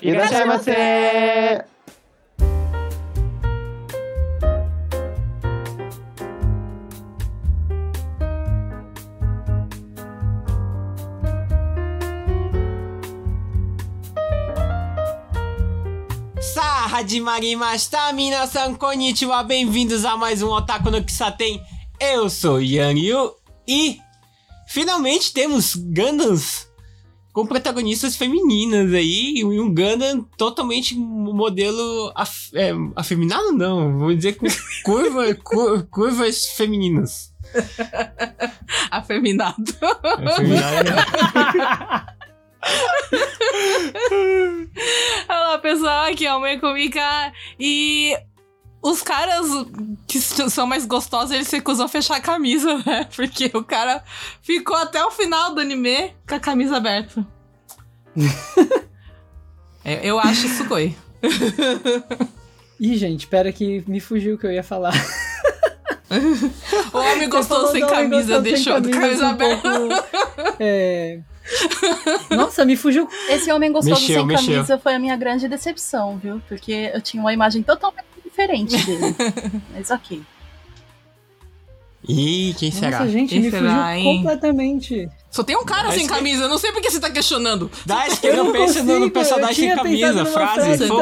いらっしゃいませ Sa, hadimarimashita, minasan konnichiwa, bem-vindos a mais um Otaku no Kisaten. Eu sou Yang Yu e finalmente temos Gundams com protagonistas femininas aí e um Gundam totalmente modelo af, é, afeminado não, vou dizer com curva, cur, curvas femininas. Afeminado. Afeminado. Olá pessoal, aqui é o Meiko Mika e os caras que são mais gostosos, eles se recusam a fechar a camisa, né? Porque o cara ficou até o final do anime com a camisa aberta. É, eu acho isso goi. Ih, gente, pera que me fugiu o que eu ia falar. O homem falou sem camisa, deixou a camisa, camisa um aberta. pouco, é... Nossa, me fugiu. Esse homem gostoso Mexeu, sem mexeu. camisa foi a minha grande decepção, viu? Porque eu tinha uma imagem totalmente diferente dele. Mas ok. Ih, quem será? Nossa, gente, Quem me será, fugiu hein? completamente. Só tem um cara sem que- camisa, eu não sei por que você tá questionando. Dá que eu não penso no, personagem sem camisa, frase. então,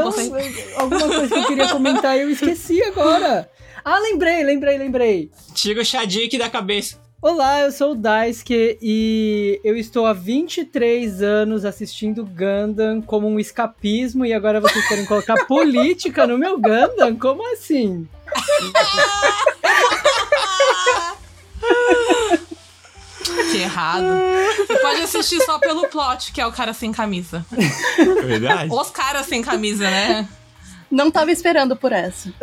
alguma coisa que eu queria comentar e eu esqueci agora. Ah, lembrei, lembrei, lembrei. Tira o Shadik da cabeça. Olá, eu sou o Daisuke e eu estou há 23 anos assistindo Gundam como um escapismo e agora vocês querem colocar política no meu Gundam? Como assim? Que errado. Você pode assistir só pelo plot, que é o cara sem camisa. Verdade. Os caras sem camisa, né? Não tava esperando por essa.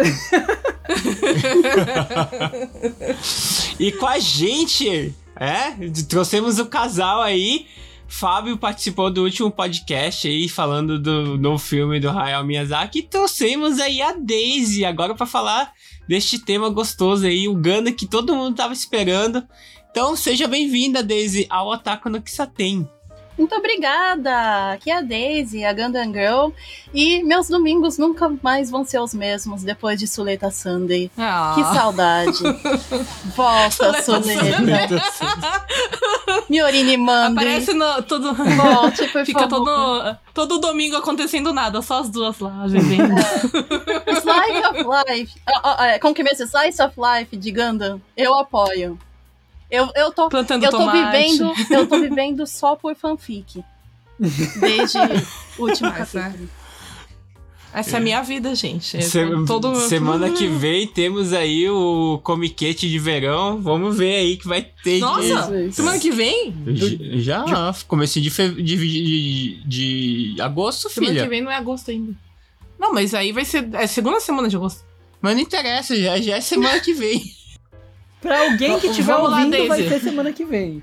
E com a gente, é, trouxemos o casal aí. Fábio participou do último podcast aí, falando do novo filme do Hayao Miyazaki. E trouxemos aí a Daisy, agora pra falar deste tema gostoso aí, o Ganda que todo mundo tava esperando. Então, seja bem-vinda, Daisy, ao Otaku no Kisaten. Muito obrigada! Aqui é a Daisy, a Gundam Girl. E meus domingos nunca mais vão ser os mesmos depois de Suleta Sunday. Ah. Que saudade! Volta, Suleta! Miorine Mande! Aparece no, todo. Volte, por Fica favor. todo, todo domingo acontecendo nada, só as duas lá, vivendo. Slice of Life. Ah, ah, é, como que é mesmo? Slice of Life de Gundam. Eu apoio. Eu, eu tô, Plantando eu tô tomate. vivendo, eu tô vivendo só por fanfic. Desde o último Essa- capítulo. Essa é a minha vida, gente. Se- tô todo... Semana que vem temos aí o comiquete de verão. Vamos ver aí que vai ter. Nossa, Isso, isso. semana que vem? de- Já, comecinho de, fe... de, de, de agosto, Semana filha. que vem não é agosto ainda. Não, mas aí vai ser. É segunda semana de agosto. Mas não interessa, já, já é semana que vem. Pra alguém que estiver Vamos lá, ouvindo, vai Daisy. ser semana que vem.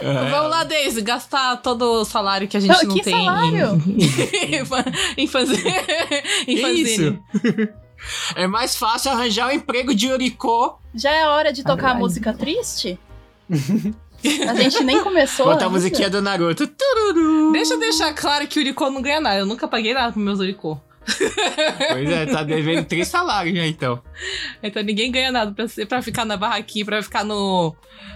É. Vamos lá, Daisy, gastar todo o salário que a gente Não, não que tem salário? em, em fazer. em fanzine. isso? É mais fácil arranjar um emprego de Uriko, Já é hora de tocar a música triste? A gente nem começou. botar a musiquinha do Naruto. Tururu. Deixa eu deixar claro que o Uricô não ganha nada. Eu nunca paguei nada pro meus Uricô. Pois é, tá devendo três salários já então. Então ninguém ganha nada pra, ser- pra ficar na barraquinha, pra ficar no,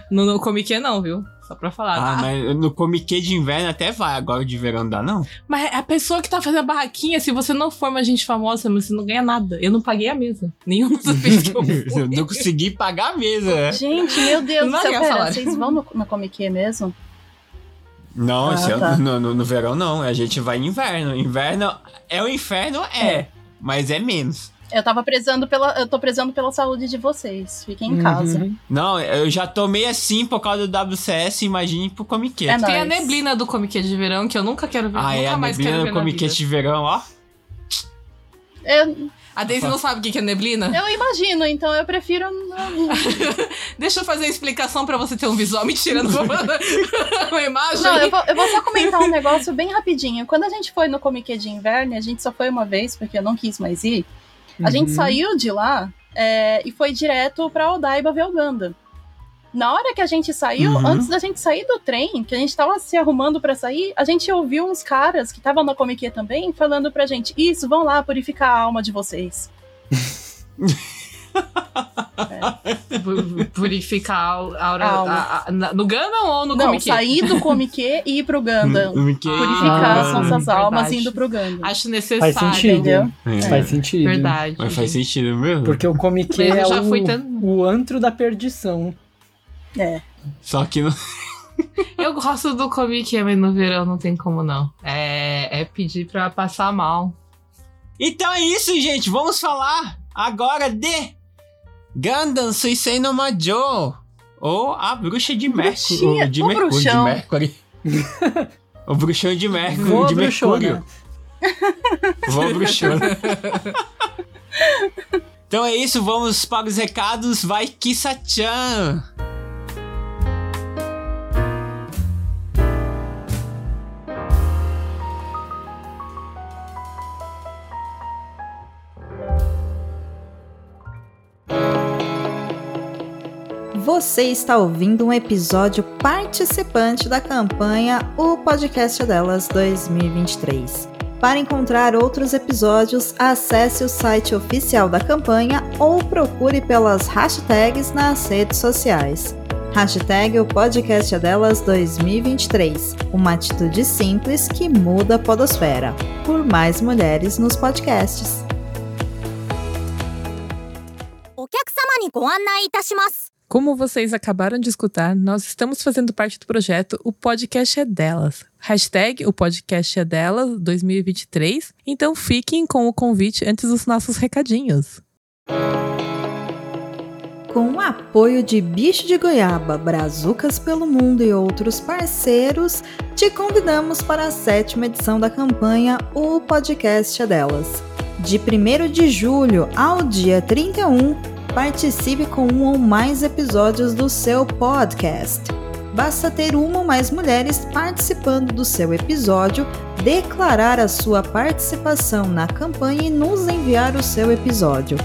no, no Comic não, viu? Só pra falar. Ah, Ah, mas no comiquê de inverno até vai, agora de verão não dá não? Mas a pessoa que tá fazendo a barraquinha, se você não for uma gente famosa, você não ganha nada. Eu não paguei a mesa. Nenhum dos que eu fui. Eu não consegui pagar a mesa, né? Gente, meu Deus do céu. Pera, vocês vão no, no Comic mesmo? Não, Ah, esse ano- tá. no, no- no verão não, a gente vai em inverno. Inverno é o inferno, é, mas é menos. Eu tava prezando pela. Eu tô prezando pela saúde de vocês. Fiquem em casa. Uhum. Não, eu já tomei assim por causa do WCS, imagine pro comiquê. É Tem a nóis. neblina do Comic de verão que eu nunca quero ver. Ah, nunca é a mais neblina quero do ver na comiquê vida. de verão, ó. Eu, A Daisy não sabe o que é neblina? eu imagino, então eu prefiro. não- Deixa eu fazer a explicação pra você ter um visual. Mentira, não vou uma imagem. Não, eu vou, eu vou só comentar um negócio bem rapidinho. Quando a gente foi no Comic de Inverno, a gente só foi uma vez, porque eu não quis mais ir. A gente Uhum. saiu de lá é, e foi direto pra Odaiba ver o Ganda. Na hora que a gente saiu, Uhum. antes da gente sair do trem, que a gente tava se arrumando pra sair, a gente ouviu uns caras que estavam na Comic Con também falando pra gente: Isso, vão lá purificar a alma de vocês. Pu- Purificar a aura. A alma. a- no Gundam ou no Não, Comic Con? sair do Comic Con e ir pro Gundam. Purificar Ah, as nossas almas verdade. indo pro Gundam. Acho necessário. Faz sentido. entendeu? É. Faz sentido. Verdade. Mas faz sentido mesmo. Porque o Comic é já o, o antro da perdição. É. Só que não. Eu gosto do Comic mas no verão não tem como não. É, é pedir pra passar mal. Então é isso, gente. Vamos falar agora de Gundam Suisei no Majo. Ou a bruxa de Mercúrio. De o Mercúrio. De. Mercury. o bruxão de Mercúrio. Voa, de bruxona. Mercúrio. Vou bruxona. então é isso, vamos para os recados. Vai, Kissa-chan. Você está ouvindo um episódio participante da campanha O Podcast Delas 2023. Para encontrar outros episódios, acesse o site oficial da campanha ou procure pelas hashtags nas redes sociais. Hashtag o podcast é delas 2023. Uma atitude simples que muda a podosfera. Por mais mulheres nos podcasts. お客様にご案内いたします。 Como vocês acabaram de escutar, nós estamos fazendo parte do projeto O Podcast é Delas. Hashtag O Podcast é Delas 2023. Então fiquem com o convite antes dos nossos recadinhos. Com o apoio de Bicho de Goiaba, Brazucas pelo Mundo e outros parceiros, te convidamos para a sétima edição da campanha O Podcast é Delas. De 1 de julho ao dia 31, participe com um ou mais episódios do seu podcast. Basta ter uma ou mais mulheres participando do seu episódio, declarar a sua participação na campanha e nos enviar o seu episódio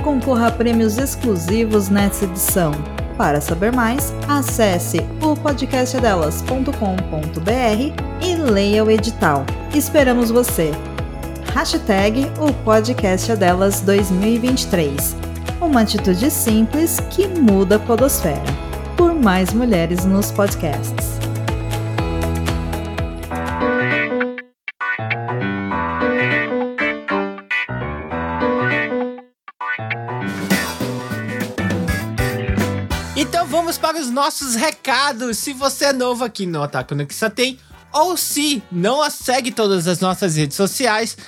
concorra a prêmios exclusivos nessa edição. Para saber mais, acesse o podcastdelas.com.br e leia o edital. Esperamos você! Hashtag o podcast delas 2023. Uma atitude simples que muda a podosfera. Por mais mulheres nos podcasts. Então vamos para os nossos recados. Se você é novo aqui no Otaku no Tem, ou se não a segue todas as nossas redes sociais,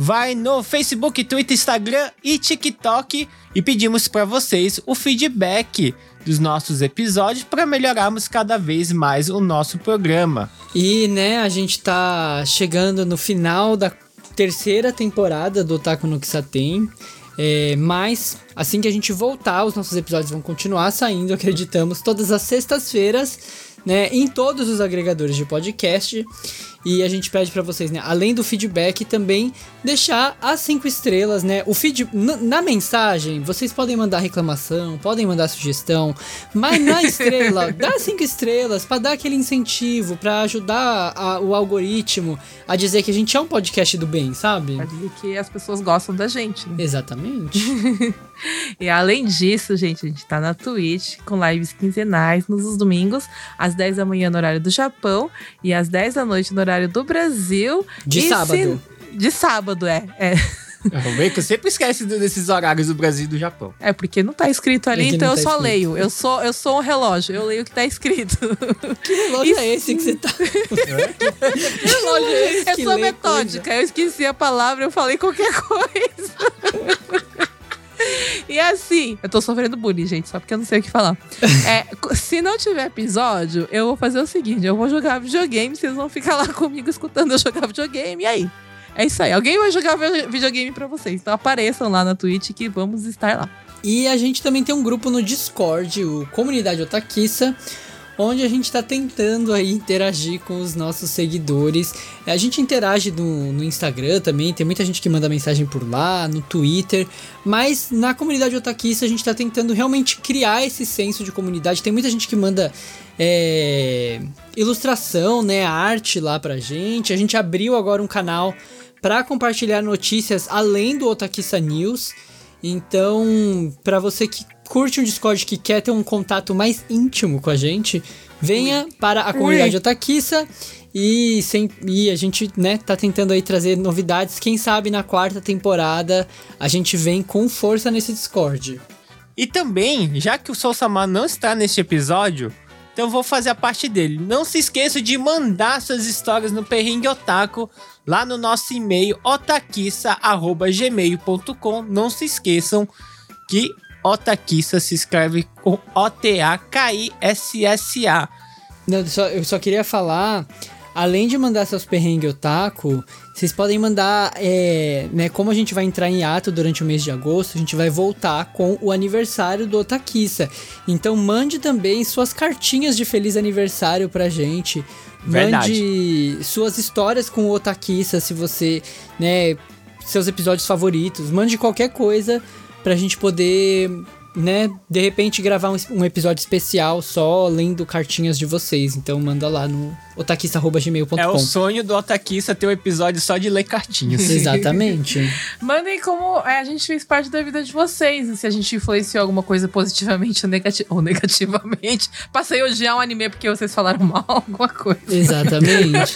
vai no Facebook, Twitter, Instagram e TikTok e pedimos para vocês o feedback dos nossos episódios para melhorarmos cada vez mais o nosso programa. E, né, a gente tá chegando no final da terceira temporada do Otaku no Kisaten. É, mas, assim que a gente voltar, os nossos episódios vão continuar saindo, acreditamos, todas as sextas-feiras, né, em todos os agregadores de podcast. E a gente pede pra vocês, né, além do feedback, também deixar as cinco estrelas, né? O feed na, na mensagem, vocês podem mandar reclamação, podem mandar sugestão, mas na estrela, dá cinco estrelas pra dar aquele incentivo, pra ajudar a- o algoritmo a dizer que a gente é um podcast do bem, sabe? Pra dizer que as pessoas gostam da gente, né? Exatamente. E além disso, gente, a gente tá na Twitch com lives quinzenais nos domingos, às 10 da manhã no horário do Japão e às 10 da noite no horário do Brasil. De E sábado. se- De sábado, é. É, O Bacon sempre esquece desses horários do Brasil e do Japão. é porque não tá escrito ali, É que então não eu tá só escrito. leio. Eu sou, eu sou um relógio, eu leio o que tá escrito. Que relógio Isso. é esse que você tá. que relógio é esse Eu sou metódica, eu esqueci a palavra, eu falei qualquer coisa. E assim, eu tô sofrendo bullying, gente, só porque eu não sei o que falar. É, se não tiver episódio, eu vou fazer o seguinte: eu vou jogar videogame, vocês vão ficar lá comigo escutando eu jogar videogame, e aí? É isso aí. Alguém vai jogar vi- videogame pra vocês. Então apareçam lá na Twitch que vamos estar lá. E a gente também tem um grupo no Discord, o Comunidade Otaquiça, onde a gente está tentando aí interagir com os nossos seguidores. A gente interage no, no, Instagram também, tem muita gente que manda mensagem por lá, no Twitter, mas na comunidade otaquista a gente está tentando realmente criar esse senso de comunidade. Tem muita gente que manda é, ilustração, né, arte lá pra gente. A gente abriu agora um canal para compartilhar notícias além do Otakissa News. Então, para você que curte um Discord que quer ter um contato mais íntimo com a gente, venha para a comunidade Ui. Otakissa e, sem, e a gente, né, tá tentando aí trazer novidades. Quem sabe na quarta temporada a gente vem com força nesse Discord. E também, já que o Soul Samar não está neste episódio, então vou fazer a parte dele. Não se esqueça de mandar suas histórias no Perrengue Otaku lá no nosso e-mail otakissa@gmail.com. Não se esqueçam que Otakissa se escreve com O-T-A-K-I-S-S-A. Não, só, eu só queria falar além de mandar seus perrengues otaku, vocês podem mandar, é, né, como a gente vai entrar em ato durante o mês de agosto, a gente vai voltar com o aniversário do Otakissa. Então mande também suas cartinhas de feliz aniversário pra gente. Verdade. Mande suas histórias com o Otakissa, se você, né, seus episódios favoritos. Mande qualquer coisa pra gente poder né, de repente gravar um, um, episódio especial só lendo cartinhas de vocês. Então manda lá no otakista.gmail.com. É o sonho do otakista ter um episódio só de ler cartinhas. Exatamente. Mandem como é, a gente fez parte da vida de vocês. Se a gente influenciou alguma coisa positivamente ou, negati ou negativamente. Passei a odiar um anime porque vocês falaram mal alguma coisa. Exatamente.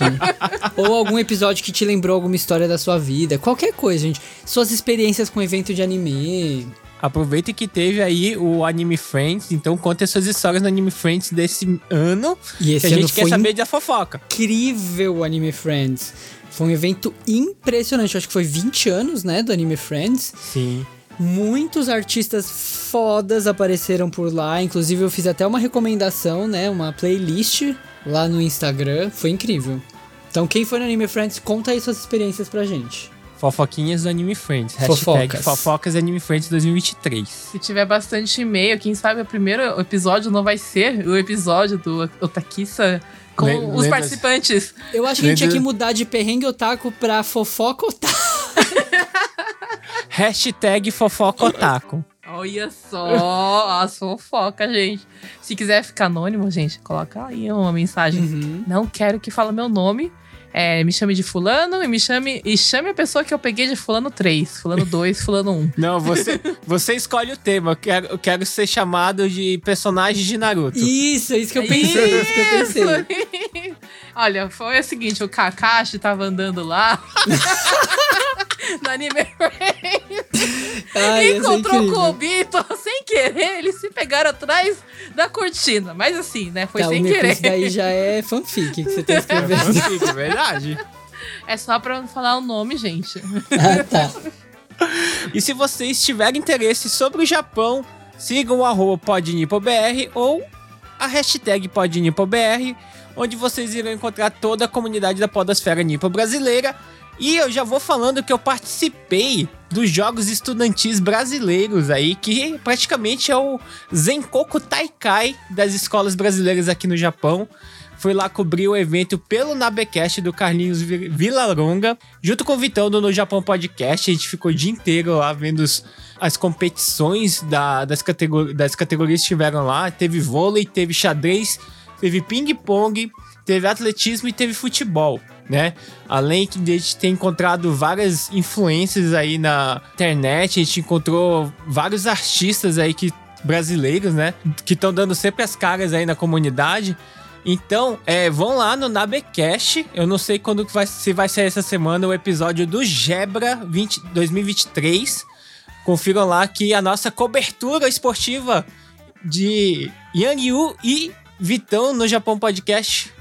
ou algum episódio que te lembrou alguma história da sua vida. Qualquer coisa, gente. Suas experiências com evento de anime Aproveita que teve aí o Anime Friends, então conte suas histórias no Anime Friends desse ano. E esse que a gente quer saber da fofoca. Incrível o Anime Friends. Foi um evento impressionante. Acho que foi 20 anos, né, do Anime Friends. Sim. Muitos artistas fodas apareceram por lá. Inclusive, eu fiz até uma recomendação, né? Uma playlist lá no Instagram. Foi incrível. Então, quem foi no Anime Friends, conta aí suas experiências pra gente. Fofoquinhas do Anime Friends. Hashtag Fofocas. Fofocas Anime Friends 2023. Se tiver bastante e-mail, quem sabe o primeiro episódio não vai ser o episódio do Otakissa com Le os participantes. Eu acho que a gente tinha que mudar de perrengue otaku pra fofoca otaku. Hashtag fofoca otaku. Olha só as fofocas, gente. Se quiser ficar anônimo, gente, coloca aí uma mensagem. Uhum. Não quero que fale meu nome é, me chame de fulano e me chame e chame a pessoa que eu peguei de fulano 3, fulano 2, fulano 1. Não, você, você escolhe o tema. Eu quero, eu quero ser chamado de personagem de Naruto. Isso, é isso que eu pensei. Isso, isso que eu pensei. Olha, foi o seguinte, o Kakashi tava andando lá. no Anime Ai, Encontrou com o Obito sem querer, eles se pegaram atrás da cortina. Mas assim, né? Foi tá, sem querer. Isso daí já é fanfic que você tá escrevendo. É fanfic, é verdade. É só pra não falar o nome, gente. Ah, tá. e se vocês tiverem interesse sobre o Japão, sigam o arroba podnipobr ou a hashtag podnipobr, onde vocês irão encontrar toda a comunidade da podosfera nipo brasileira e eu já vou falando que eu participei dos jogos estudantis brasileiros aí, que praticamente é o Zenkoku Taikai das escolas brasileiras aqui no Japão. Fui lá cobrir o evento pelo Nabecast do Carlinhos Vilaronga, junto com o Vitão do No Japão Podcast. A gente ficou o dia inteiro lá vendo os, as competições da, das, categori das categorias que estiveram lá. Teve vôlei, teve xadrez, teve ping-pong, teve atletismo e teve futebol né? Além de a gente ter encontrado várias influências aí na internet, a gente encontrou vários artistas aí que brasileiros, né? Que estão dando sempre as caras aí na comunidade. Então, é, vão lá no Nabecast. Eu não sei quando vai, se vai ser essa semana o episódio do Gebra 20, 2023. Confiram lá que a nossa cobertura esportiva de Yang Yu e Vitão no Japão Podcast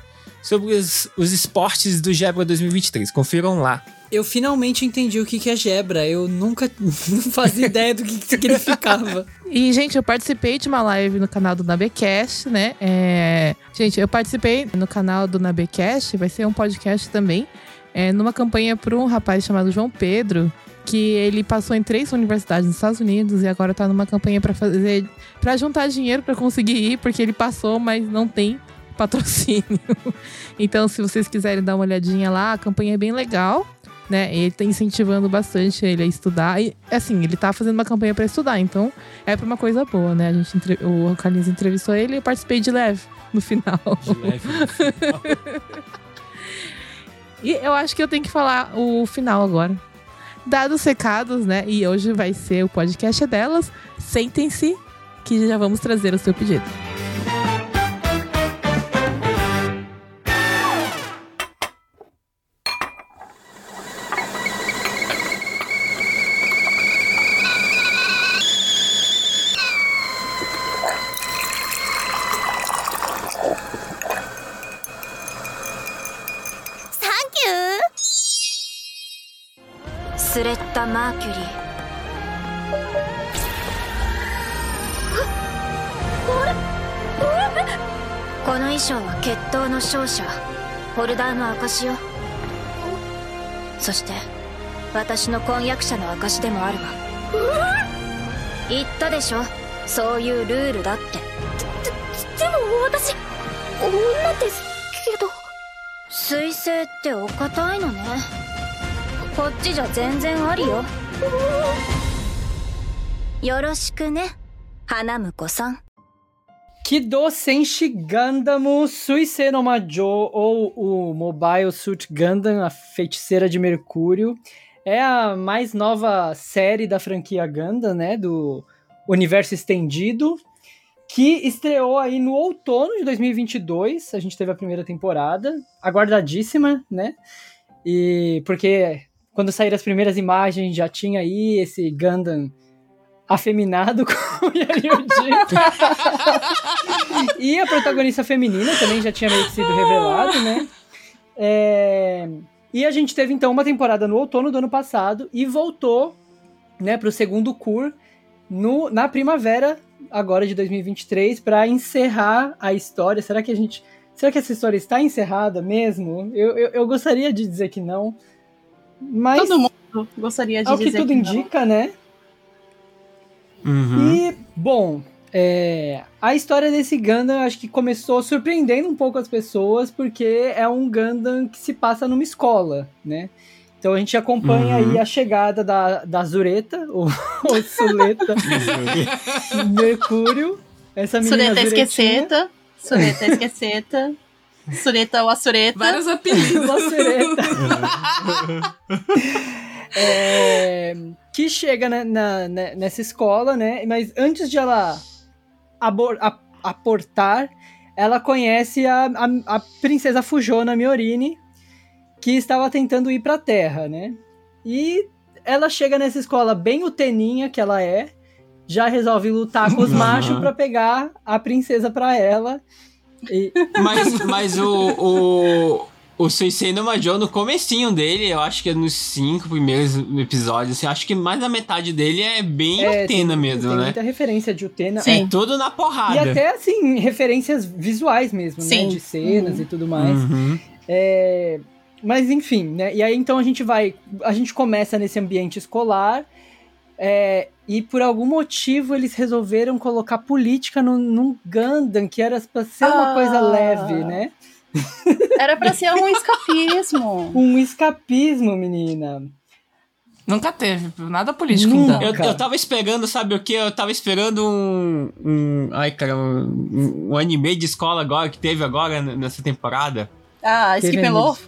sobre os, os esportes do Gebra 2023. Confiram lá. Eu finalmente entendi o que, que é Gebra. Eu nunca não fazia ideia do que, que significava. E, gente, eu participei de uma live no canal do Nabecast, né? É... Gente, eu participei no canal do Nabecast, vai ser um podcast também, é, numa campanha para um rapaz chamado João Pedro, que ele passou em três universidades nos Estados Unidos e agora tá numa campanha para fazer para juntar dinheiro para conseguir ir, porque ele passou, mas não tem patrocínio. Então, se vocês quiserem dar uma olhadinha lá, a campanha é bem legal. Né? Ele tá incentivando bastante ele a estudar. E, assim, ele tá fazendo uma campanha para estudar, então é pra uma coisa boa, né? A gente, entre... o Carlinhos entrevistou ele e eu participei de leve no final. De leve no final. E eu acho que eu tenho que falar o final agora. Dados os recados, né? E hoje vai ser o podcast delas. Sentem-se que já vamos trazer o seu pedido. マーキュリーこの衣装は決闘の勝者ホルダーの証よ。そして私の婚約者の証でもあるわ。言ったでしょ？そういうルールだって。でも私女ですけど。水星ってお堅いのねこっちじゃ全然ありよよろしくね花婿さん Kido Senshi Gundam Suisei no Majo, ou o Mobile Suit Gundam, a feiticeira de Mercúrio, é a mais nova série da franquia Gundam, né, do universo estendido, que estreou aí no outono de 2022, a gente teve a primeira temporada, aguardadíssima, né, e porque quando saíram as primeiras imagens já tinha aí esse Gundam afeminado com o Yanyuji. e a protagonista feminina também já tinha meio que sido revelado, né? É... E a gente teve então uma temporada no outono do ano passado e voltou, né, pro segundo cur no, na primavera agora de 2023 para encerrar a história. Será que a gente, será que essa história está encerrada mesmo? Eu, eu, eu gostaria de dizer que não, mas Todo mundo gostaria de ao que dizer tudo não. indica, né? Uhum. E, bom, é, a história desse Gundam acho que começou surpreendendo um pouco as pessoas, porque é um Gundam que se passa numa escola, né? Então a gente acompanha Uhum. aí a chegada da, da Zureta, ou, ou Suleta Mercúrio. Essa menina Sureta Zuretinha. esqueceta. Sureta esqueceta. Sureta ou a sureta. Vários apelidos. Sureta. É, que chega na- na- na- nessa escola, né? Mas antes de ela abor- a- aportar, ela conhece a, a, a princesa Fujona Miorini, que estava tentando ir pra Terra, né? E ela chega nessa escola bem uteninha que ela é, já resolve lutar com os machos pra pegar a princesa pra ela. E, Mas, mas o, o, o Suicide no Major, no comecinho dele, eu acho que é nos cinco primeiros episódios, assim, acho que mais da metade dele é bem é, Utena tem, mesmo, tem né? muita referência de Utena. Sim. É tudo na porrada. E até, assim, referências visuais mesmo, né? Sim. De cenas Uhum. e tudo mais. Uhum. É, Mas, enfim, né? E aí, então, a gente vai... A gente começa nesse ambiente escolar é, e, por algum motivo, eles resolveram colocar política no, num Gundam, que era pra ser uma Ah. coisa leve, né? Era pra ser um escapismo. Um escapismo, menina. Nunca teve. Nada político, Nunca. então. Eu, eu tava esperando, sabe o que? Eu tava esperando um. um ai, cara, um, um anime de escola agora que teve agora nessa temporada. Ah, Skip Loaf.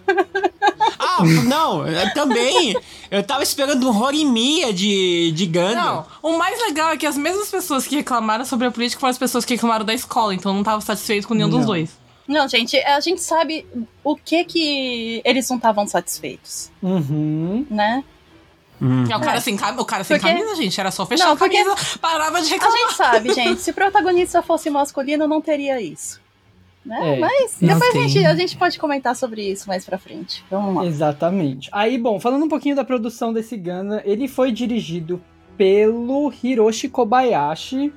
Ah, não, eu também. Eu tava esperando um Horimiya de, de Gundam. Não, o mais legal é que as mesmas pessoas que reclamaram sobre a política foram as pessoas que reclamaram da escola, então eu não tava satisfeito com nenhum dos Não. dois. Não, gente, a gente sabe o que que eles não estavam satisfeitos, Uhum. né? Hum. É, o cara sem, cam- o cara sem Porque- camisa, gente, era só fechar Não, a porque- camisa, parava de A reclamar. gente sabe, gente, se o protagonista fosse masculino, não teria isso. Né? É, Mas depois a gente, a gente pode comentar sobre isso mais pra frente. Vamos lá. Exatamente. Aí, bom, falando um pouquinho da produção desse Gundam, ele foi dirigido pelo Hiroshi Kobayashi,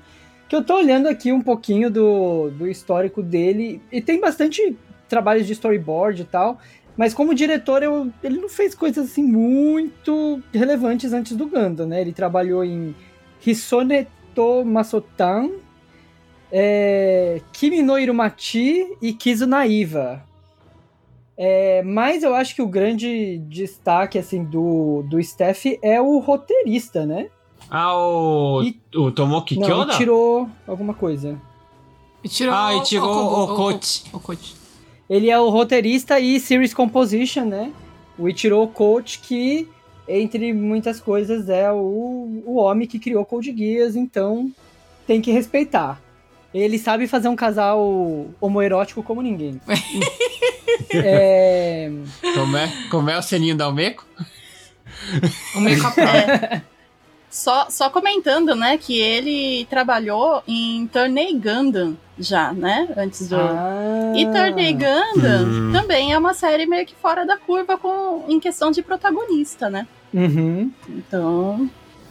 que eu tô olhando aqui um pouquinho do, do histórico dele, e tem bastante trabalhos de storyboard e tal, mas como diretor, eu, ele não fez coisas assim muito relevantes antes do Gundam, né? Ele trabalhou em Hisoneto Masotan, é, Kimi no Irumati e Kizu Naiva. É, mas eu acho que o grande destaque assim do, do Steph é o roteirista, né? Ah, o, E- o Tomoki Não, Kyoda? ele tirou alguma coisa. E tirou Ah, e tirou o, Kogo- coach. O, coach. Ele é o roteirista e series composition, né? O Ichiro Coach, que, entre muitas coisas, é o, o homem que criou Code Geass, então tem que respeitar. Ele sabe fazer um casal homoerótico como ninguém. é, Como é, como é o selinho da Almeco? O meio capão. Só, só comentando, né, que ele trabalhou em Turney Gundam já, né? Antes do. ah, E Turney Gundam Hum. também é uma série meio que fora da curva com, em questão de protagonista, né? Uhum. Então.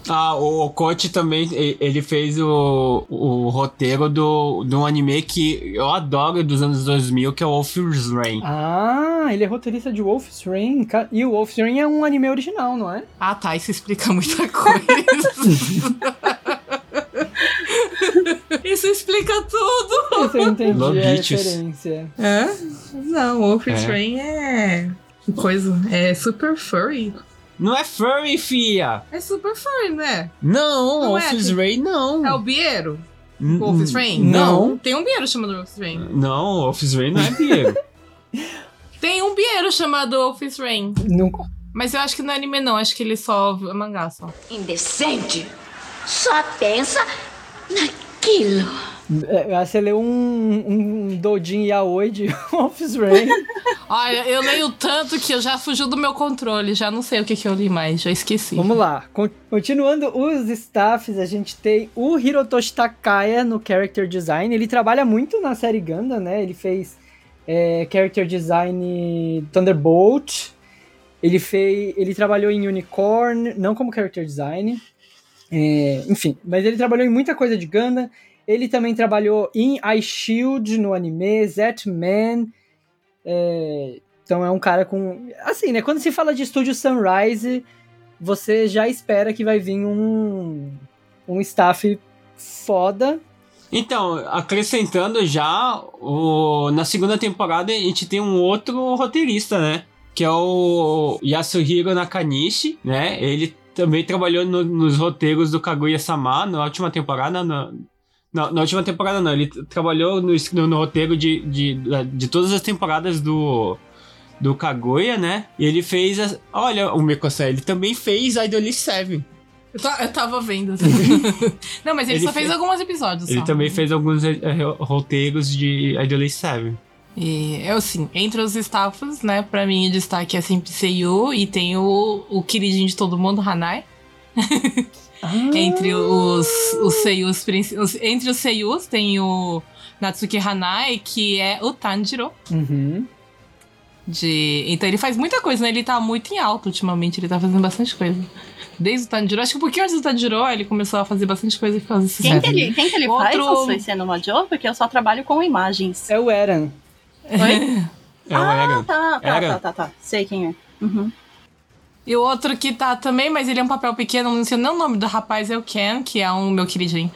Ah, o Coach também, ele fez o, o roteiro do, de um anime que eu adoro dos anos 2000, que é o Wolf's Rain. Ah, ele é roteirista de Wolf's Rain. E o Wolf's Rain é um anime original, não é? Ah, tá. Isso explica muita coisa. Isso explica tudo. Esse eu entendi a Lobichos. referência. É? Não, o Wolf's É. Rain é. Coisa. É super furry. Não é furry, fia! É super furry, né? Não, Não é, Wolf's que- Rain não. É o Bieiro? N- Wolf's Rain? Não. Tem um Bieiro chamado Wolf's Rain. Não, Wolf's Rain não é Bieiro. Tem um Bieiro chamado Wolf's Rain. Não- Mas eu acho que não é anime, não. Acho que ele só é mangá só. Indecente. Só pensa naquilo. É, Você leu um, um Dojin Yaoi de Wolf's Rain. Olha, eu leio tanto que eu já fugiu do meu controle. Já não sei o que, que eu li mais. Já esqueci. Vamos lá. Con- Continuando os staffs, a gente tem o Hirotoshi Takaya no character design. Ele trabalha muito na série Gundam, né? Ele fez é, character design Thunderbolt. Ele fez, ele trabalhou em Unicorn, não como character design. É, enfim, mas ele trabalhou em muita coisa de Gundam. Ele também trabalhou em I Shield no anime, Z-Man. É, então é um cara com. Assim, né? Quando se fala de estúdio Sunrise, você já espera que vai vir um, um staff foda. Então, acrescentando já, o, na segunda temporada a gente tem um outro roteirista, né? Que é o Yasuhiro Nakanishi, né? Ele também trabalhou no- nos roteiros do Kaguya-sama na última temporada. Na, na, na última temporada não, ele trabalhou no, no, no roteiro de, de, de todas as temporadas do, do Kaguya, né? E ele fez. As, olha, o Mikosai, ele também fez Idolish 7. Eu, ta- eu tava vendo. assim. não, mas ele, Ele só fez fez- alguns episódios. Ele só. também fez alguns eh, ro- roteiros de Idolish 7. E eu, assim, entre os staffs, né, pra mim o destaque é sempre Seiyu e tem o, o queridinho de todo mundo, Hanai. Entre os, os Seiyus, os- entre os Seiyus tem o Natsuki Hanai, que é o Tanjiro. Uhum. De... Então ele faz muita coisa, né? Ele tá muito em alta ultimamente, ele tá fazendo bastante coisa. Desde o Tanjiro, acho que um pouquinho antes do Tanjiro, ele começou a fazer bastante coisa por causa desse Quem que ele, quem que ele faz, Outro- o Suiceno Majo? Porque eu só trabalho com imagens. É o Eren. Oi? É o ah, Egan. tá, tá, Egan. tá, tá, tá. Sei quem é. Uhum. E o outro que tá também, mas ele é um papel pequeno, não sei nem o nome do rapaz, é o Ken, que é um meu queridinho.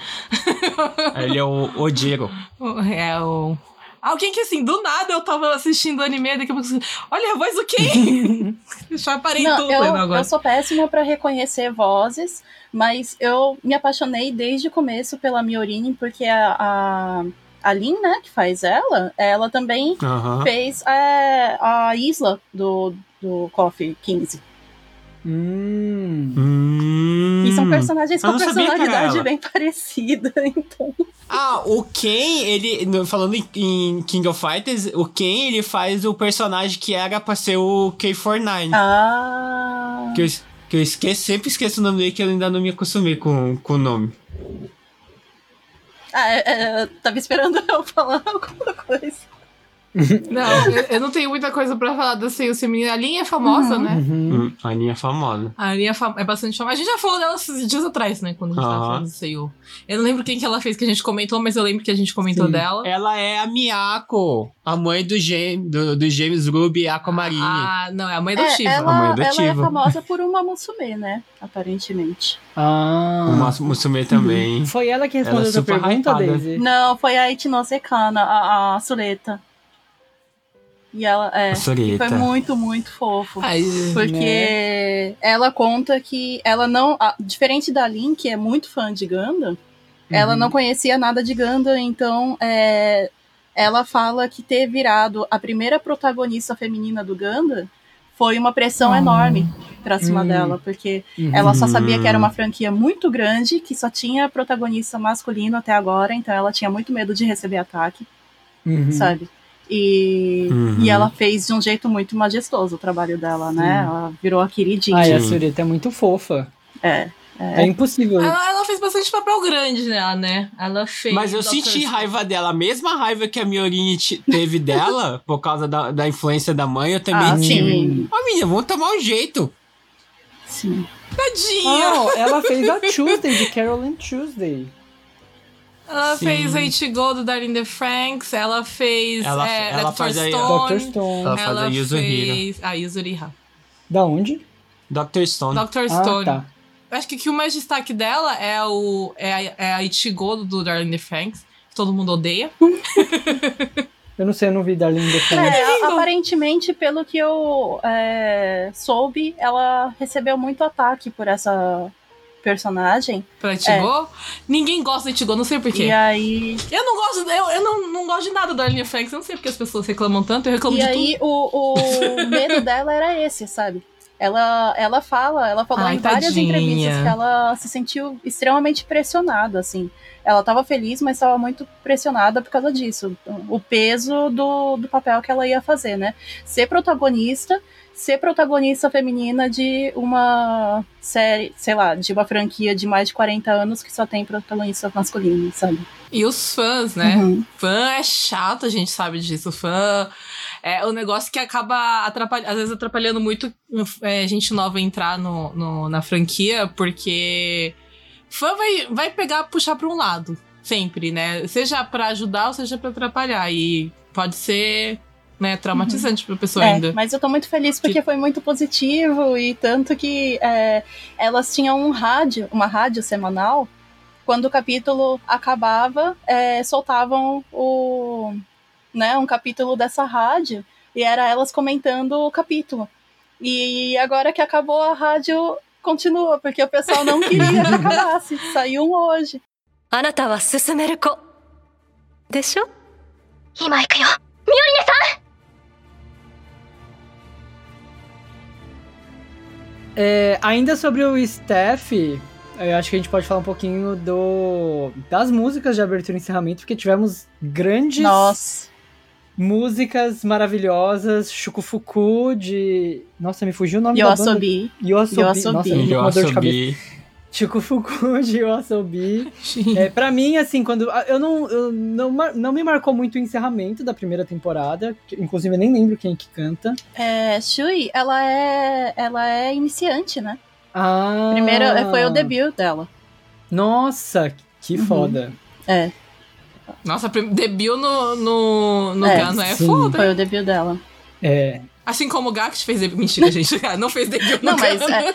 Ele é o Ojiro. É o. Alguém que assim, do nada eu tava assistindo anime, daqui a pouco. Olha a voz do Ken! Já parei Não, tudo eu, agora. eu sou péssima pra reconhecer vozes, mas eu me apaixonei desde o começo pela Miorini, porque a, a, a Lin, né, que faz ela, ela também Aham. fez é, a Isla do, do Coffee 15. Hum. Hum. E são personagens eu com personalidade bem parecida, então. Ah, o Ken, ele. Falando em, King of Fighters, o Ken ele faz o personagem que era pra ser o K49. Ah. Que, eu, que eu esqueço, sempre esqueço o nome dele, que eu ainda não me acostumei com, com o nome. Ah, é, é, eu tava esperando eu falar alguma coisa. Não, eu, eu não tenho muita coisa pra falar da Seiyu feminina. A linha é famosa, Uhum. né? Uhum. Hum, a linha é famosa. A linha é é bastante famosa. A gente já falou dela esses dias atrás, né? Quando a gente tava Aham. falando do Seiyu. Eu não lembro quem que ela fez que a gente comentou, mas eu lembro que a gente comentou Sim. dela. Ela é a Miyako, a mãe do, Gem, do, do James Ruby Aquamarine. Ah, não, é a mãe do É, Shiva. A ela, mãe ela é adotiva. famosa por uma Musume, né? Aparentemente. Ah. O Mas- Musume também. Foi ela que Ela é respondeu a tua super pergunta. Daisy? Não, foi a Itinose Kana, a, a Sureta. E ela, é. Soreta. Foi muito, muito fofo. Ai, Porque Né? ela conta que ela não. a- diferente da Lin, que é muito fã de ela Uhum. não conhecia nada de Gundam, então é, ela fala que ter virado a primeira protagonista feminina do Gundam foi uma pressão Ah. enorme pra cima Hum. dela, porque Uhum. ela só sabia que era uma franquia muito grande, que só tinha protagonista masculino até agora, então ela tinha muito medo de receber ataque, Uhum. sabe? E, Uhum. e ela fez de um jeito muito majestoso o trabalho dela, né? Sim. Ela virou a queridinha. Ai, a Sim. Sureta é muito fofa. É. É, impossível. Ela, ela fez bastante papel grande nela, né? Ela fez. Mas eu senti raiva dela. A mesma raiva que a Miorini te- teve dela, por causa da, da influência da mãe, eu também Ah, tive. Ó, menina, vamos tomar um jeito. Sim. Tadinha! Oh, ela fez a Tuesday, de Carolyn Tuesday. Ela Sim. fez Ichigo do Darling the Franks, ela fez Ela- é, ela Dr. faz a- Stone, Dr. Stone. Ela faz ela a Yuzurira. fez a Yuzuriha. Da onde? Dr. Stone. Dr. Stone. Ah, tá. Acho que, que o mais destaque dela é, o, é, a, é a Ichigo do Darling the Franks, que todo mundo odeia. Eu não sei, eu não vi Darlene Defender. É, lindo. aparentemente, pelo que eu é, soube, ela recebeu muito ataque por essa personagem. Pra Ichigo. Ninguém gosta de Ichigo, não sei porquê. E aí, Eu não gosto, eu, eu não, não gosto de nada do Darling the Franks, eu não sei porque as pessoas reclamam tanto, eu reclamo e de aí o, o medo dela era esse, sabe? Ela, ela fala, ela falou Ai, em várias tadinha. entrevistas que ela se sentiu extremamente pressionada, assim. Ela tava feliz, mas estava muito pressionada por causa disso. O peso do, do papel que ela ia fazer, né? Ser protagonista, ser protagonista feminina de uma série, sei lá, de uma franquia de mais de 40 anos que só tem protagonista masculino, sabe? E os fãs, né? Uhum. Fã é chato, a gente sabe disso. Fã é um negócio que acaba atrapalhando, às vezes atrapalhando muito é, gente nova entrar no, no- na franquia, porque fã vai, vai pegar, puxar pra um lado, sempre, né? Seja pra ajudar ou seja pra atrapalhar. E pode ser né, traumatizante pra pessoa É, ainda. mas eu tô muito feliz porque foi muito positivo e tanto que é, elas tinham um rádio, uma rádio semanal. Quando o capítulo acabava, é, soltavam o, né, um capítulo dessa rádio e era elas comentando o capítulo. E agora que acabou a rádio continua porque o pessoal não queria que acabasse. Saiu um hoje. あなたは進める子でしょ今行くよ É, ainda sobre o Steph, eu acho que a gente pode falar um pouquinho do das músicas de abertura e encerramento, porque tivemos grandes Nossa. músicas maravilhosas, Shukufuku de... Nossa, me fugiu o nome da banda. Yoasobi. Yoasobi. Yoasobi. Nossa, uma dor de Yoasobi. É, pra mim, assim, quando. Eu não, eu não, não me marcou muito o encerramento da primeira temporada. que, inclusive, eu nem lembro quem que canta. É, Shui, ela é, ela é iniciante, né? Ah! Primeiro é, foi o debut dela. Nossa, que Uhum. foda. É, Nossa, debut no, no, no É, Gano é sim. foda. foi o debut dela. É. Assim como o Gact fez. Mentira, gente. Não fez debut no Não, mas é,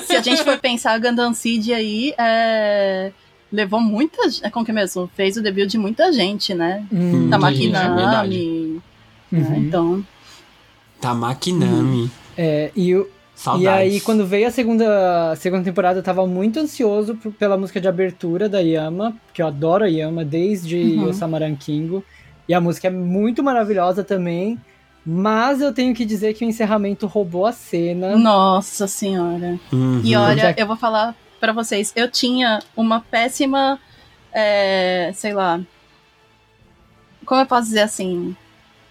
se a gente for pensar, a Gundam Seed aí é, levou muita gente. Como que é mesmo? Fez o debut de muita gente, né? Hum, Muita gente, é Makinami. né? uhum. Então, Tamakinami. É, e, o- Saudades. e aí, quando veio a segunda, a segunda temporada, eu tava muito ansioso pela música de abertura da Yama, que eu adoro a Yama, desde Uhum. Osama Rankingo. E a música é muito maravilhosa também. Mas eu tenho que dizer que o encerramento roubou a cena. nossa senhora. Uhum. E olha, eu vou falar pra vocês, eu tinha uma péssima, é, sei lá, como eu posso dizer assim,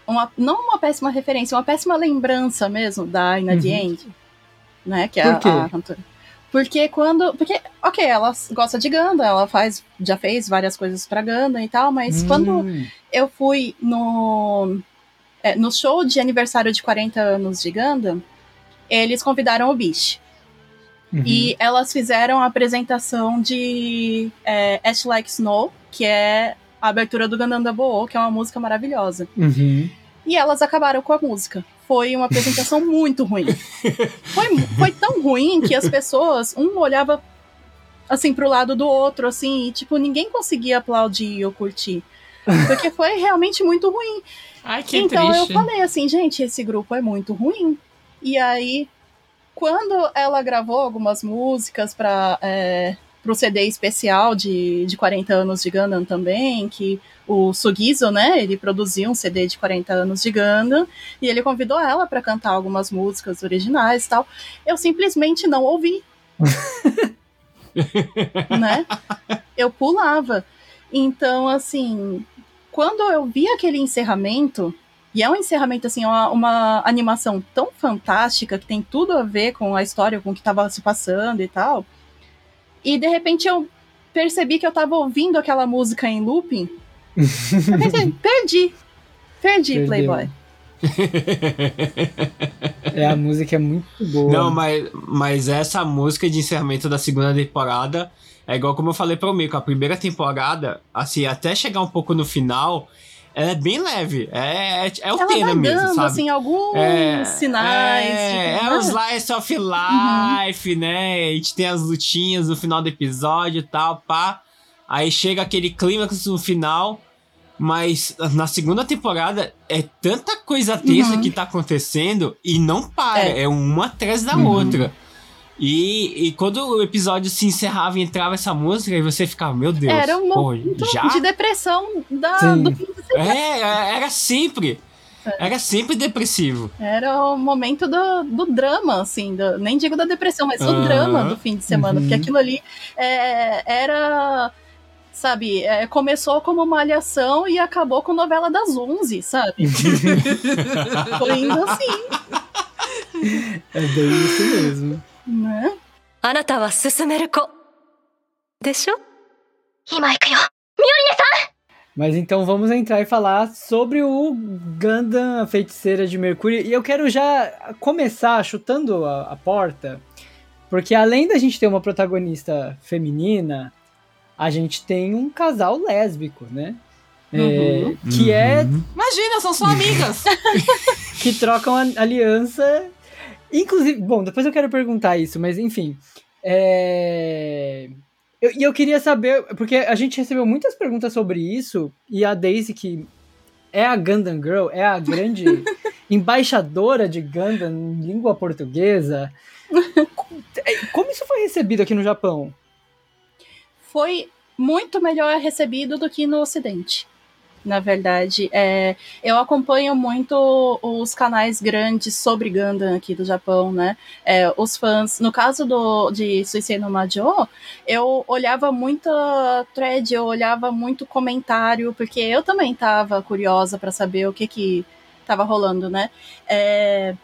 uma, não uma péssima referência, uma péssima lembrança mesmo da Aina Uhum. the End, né, que é Por a, quê? a cantora. Porque quando, porque, ok, ela gosta de Ganda, ela faz, já fez várias coisas pra Ganda e tal, mas quando Hum, eu fui no é, no show de aniversário de 40 anos de Gundam, eles convidaram o Bish. Uhum. E elas fizeram a apresentação de é, Ash Like Snow, que é a abertura do Gundam Double que é uma música maravilhosa. Uhum. E elas acabaram com a música. Foi uma apresentação muito ruim. Foi, foi tão ruim que as pessoas, um olhava assim pro lado do outro, assim, e tipo, ninguém conseguia aplaudir ou curtir. Porque foi realmente muito ruim. Ai, que então triste. eu falei assim, gente, esse grupo é muito ruim. E aí, quando ela gravou algumas músicas para é, pro CD especial de, de 40 anos de Gundam também, que o Sugizo, né, ele produziu um CD de 40 anos de Gundam, e ele convidou ela para cantar algumas músicas originais e tal. Eu simplesmente não ouvi. né? Eu pulava. Então, assim, quando eu vi aquele encerramento, e é um encerramento, assim, uma, uma animação tão fantástica, que tem tudo a ver com a história, com o que estava se passando e tal. E de repente eu percebi que eu tava ouvindo aquela música em looping. Eu pensei, perdi. Perdi, Perdeu. Playboy. É, a música é muito boa. Não, mas, mas essa música de encerramento da segunda temporada é igual como eu falei pro Mico, a primeira temporada, assim, até chegar um pouco no final, ela é bem leve. É, é, é o tema mesmo, dando, sabe? assim, alguns É, sinais. É, tipo, é os né? Slice of Life, né? A gente tem as lutinhas no final do episódio e tal, pá. Aí chega aquele clímax no final. Mas na segunda temporada é tanta coisa tensa Uhum. que tá acontecendo e não para. É, É. uma atrás da Uhum. outra. E, e quando o episódio se encerrava e entrava essa música, aí você ficava, meu Deus, Era um pô, momento já? de depressão da, Sim. do fim de semana. É, é, era sempre. Era sempre depressivo. Era o momento do, do drama, assim, do- nem digo da depressão, mas do drama do fim de semana, Uhum. porque aquilo ali é, era, sabe, é, começou como uma alhação e acabou com novela das 11, sabe? Foi indo assim, É bem isso mesmo. né? あなたは進める子でしょ今行くよ Mas então vamos entrar e falar sobre o Gundam, a feiticeira de Mercúrio. E eu quero já começar chutando a, a porta, porque além da gente ter uma protagonista feminina, a gente tem um casal lésbico, né? É, Uhum. que é Imagina, são só amigas. que trocam a- aliança. Inclusive, bom, depois eu quero perguntar isso, mas enfim. É... eu- E eu, queria saber, porque a gente recebeu muitas perguntas sobre isso, e a Daisy, que é a Gundam Girl, é a grande embaixadora de Gundam em língua portuguesa. é, Como isso foi recebido aqui no Japão? Foi muito melhor recebido do que no Ocidente. Na verdade, é, eu acompanho muito os canais grandes sobre Gundam aqui do Japão, né? É, os fãs, no caso do, de Suicide no Majo, eu olhava muita thread, eu olhava muito comentário, porque eu também tava curiosa para saber o que que tava rolando, né? É,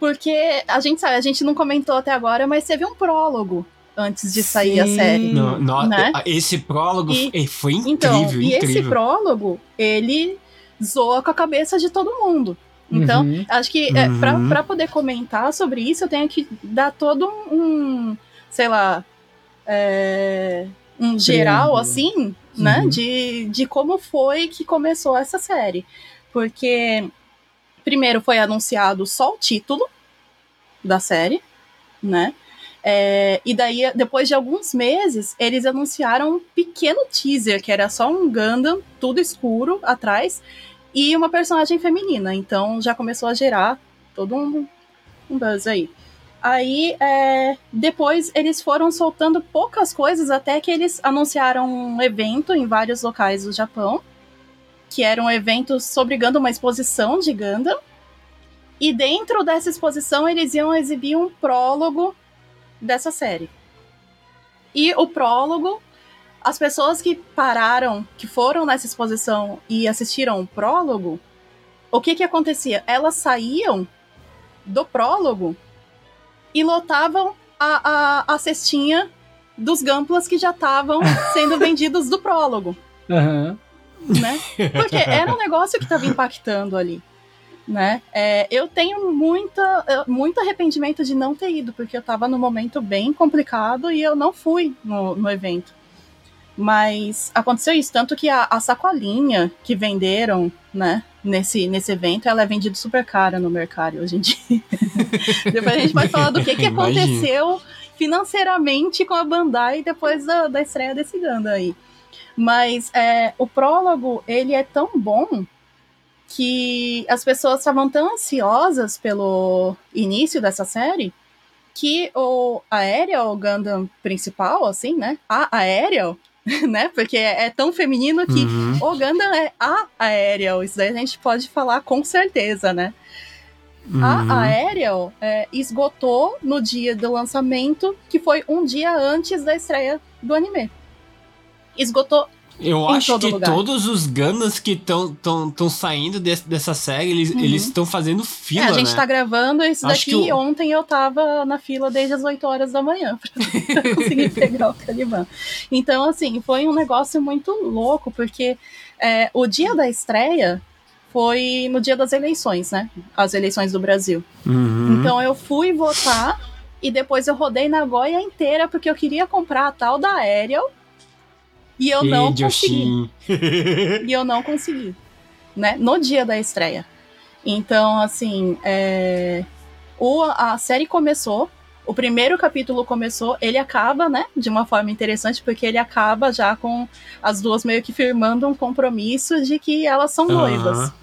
porque a gente sabe, a gente não comentou até agora, mas teve um prólogo antes de sair a Sim. série. No- no- Né? Esse prólogo E- foi incrível, Então, e esse incrível. prólogo, ele zoa com a cabeça de todo mundo. Então, Uhum. acho que é, Uhum. pra poder comentar sobre isso, eu tenho que dar todo um, um, sei lá, é, um geral, assim, né, Uhum. de, de como foi que começou essa série. Porque, primeiro foi anunciado só o título da série, né, é, e daí, depois de alguns meses, eles anunciaram um pequeno teaser, que era só um Gundam, tudo escuro atrás, e uma personagem feminina. Então já começou a gerar todo um, um buzz aí. Aí, é, depois eles foram soltando poucas coisas até que eles anunciaram um evento em vários locais do Japão, que era um evento sobre Gundam, uma exposição de Gundam. E dentro dessa exposição eles iam exibir um prólogo dessa série. E o prólogo, as pessoas que pararam, que foram nessa exposição e assistiram o prólogo, o que que acontecia? Elas saíam do prólogo e lotavam a, a, a cestinha dos Gamplas que já estavam sendo vendidos do prólogo, Aham. né? Porque era um negócio que estava impactando ali. Né? É, eu tenho muita, eh, muito arrependimento de não ter ido, porque eu tava num momento bem complicado e eu não fui no, no evento. Mas aconteceu isso, tanto que a, a sacolinha que venderam, né, nesse, nesse evento, ela é vendida super cara no mercado hoje em dia. depois a gente vai falar do que, que aconteceu financeiramente com a Bandai depois da, da estreia desse Gundam aí. Mas é, o prólogo, ele é tão bom que as pessoas estavam tão ansiosas pelo início dessa série que o Aerial, o Gundam principal, assim, né? A Aerial, né? Porque é, é tão feminino que Uhum. o Gundam é a Aerial. Isso daí a gente pode falar com certeza, né? Uhum. A Aerial é, esgotou no dia do lançamento, que foi um dia antes da estreia do anime. Esgotou Eu em acho todo que lugar. todos os Gundams que estão tão, tão saindo des- dessa série, eles Uhum. estão fazendo fila, É, a gente né? tá gravando esse Acho daqui. que o- Ontem eu tava na fila desde as 8 horas da manhã pra conseguir pegar o Caliban. Então, assim, foi um negócio muito louco, porque é, o dia da estreia foi no dia das eleições, né? As eleições do Brasil. Uhum. Então eu fui votar e depois eu rodei Nagoya inteira porque eu queria comprar a tal da Aerial e eu não consegui. E eu não consegui, né? No dia da estreia. Então, assim, é, o, a série começou, o primeiro capítulo começou, ele acaba, né? De uma forma interessante, porque ele acaba já com as duas meio que firmando um compromisso de que elas são noivas. Aham.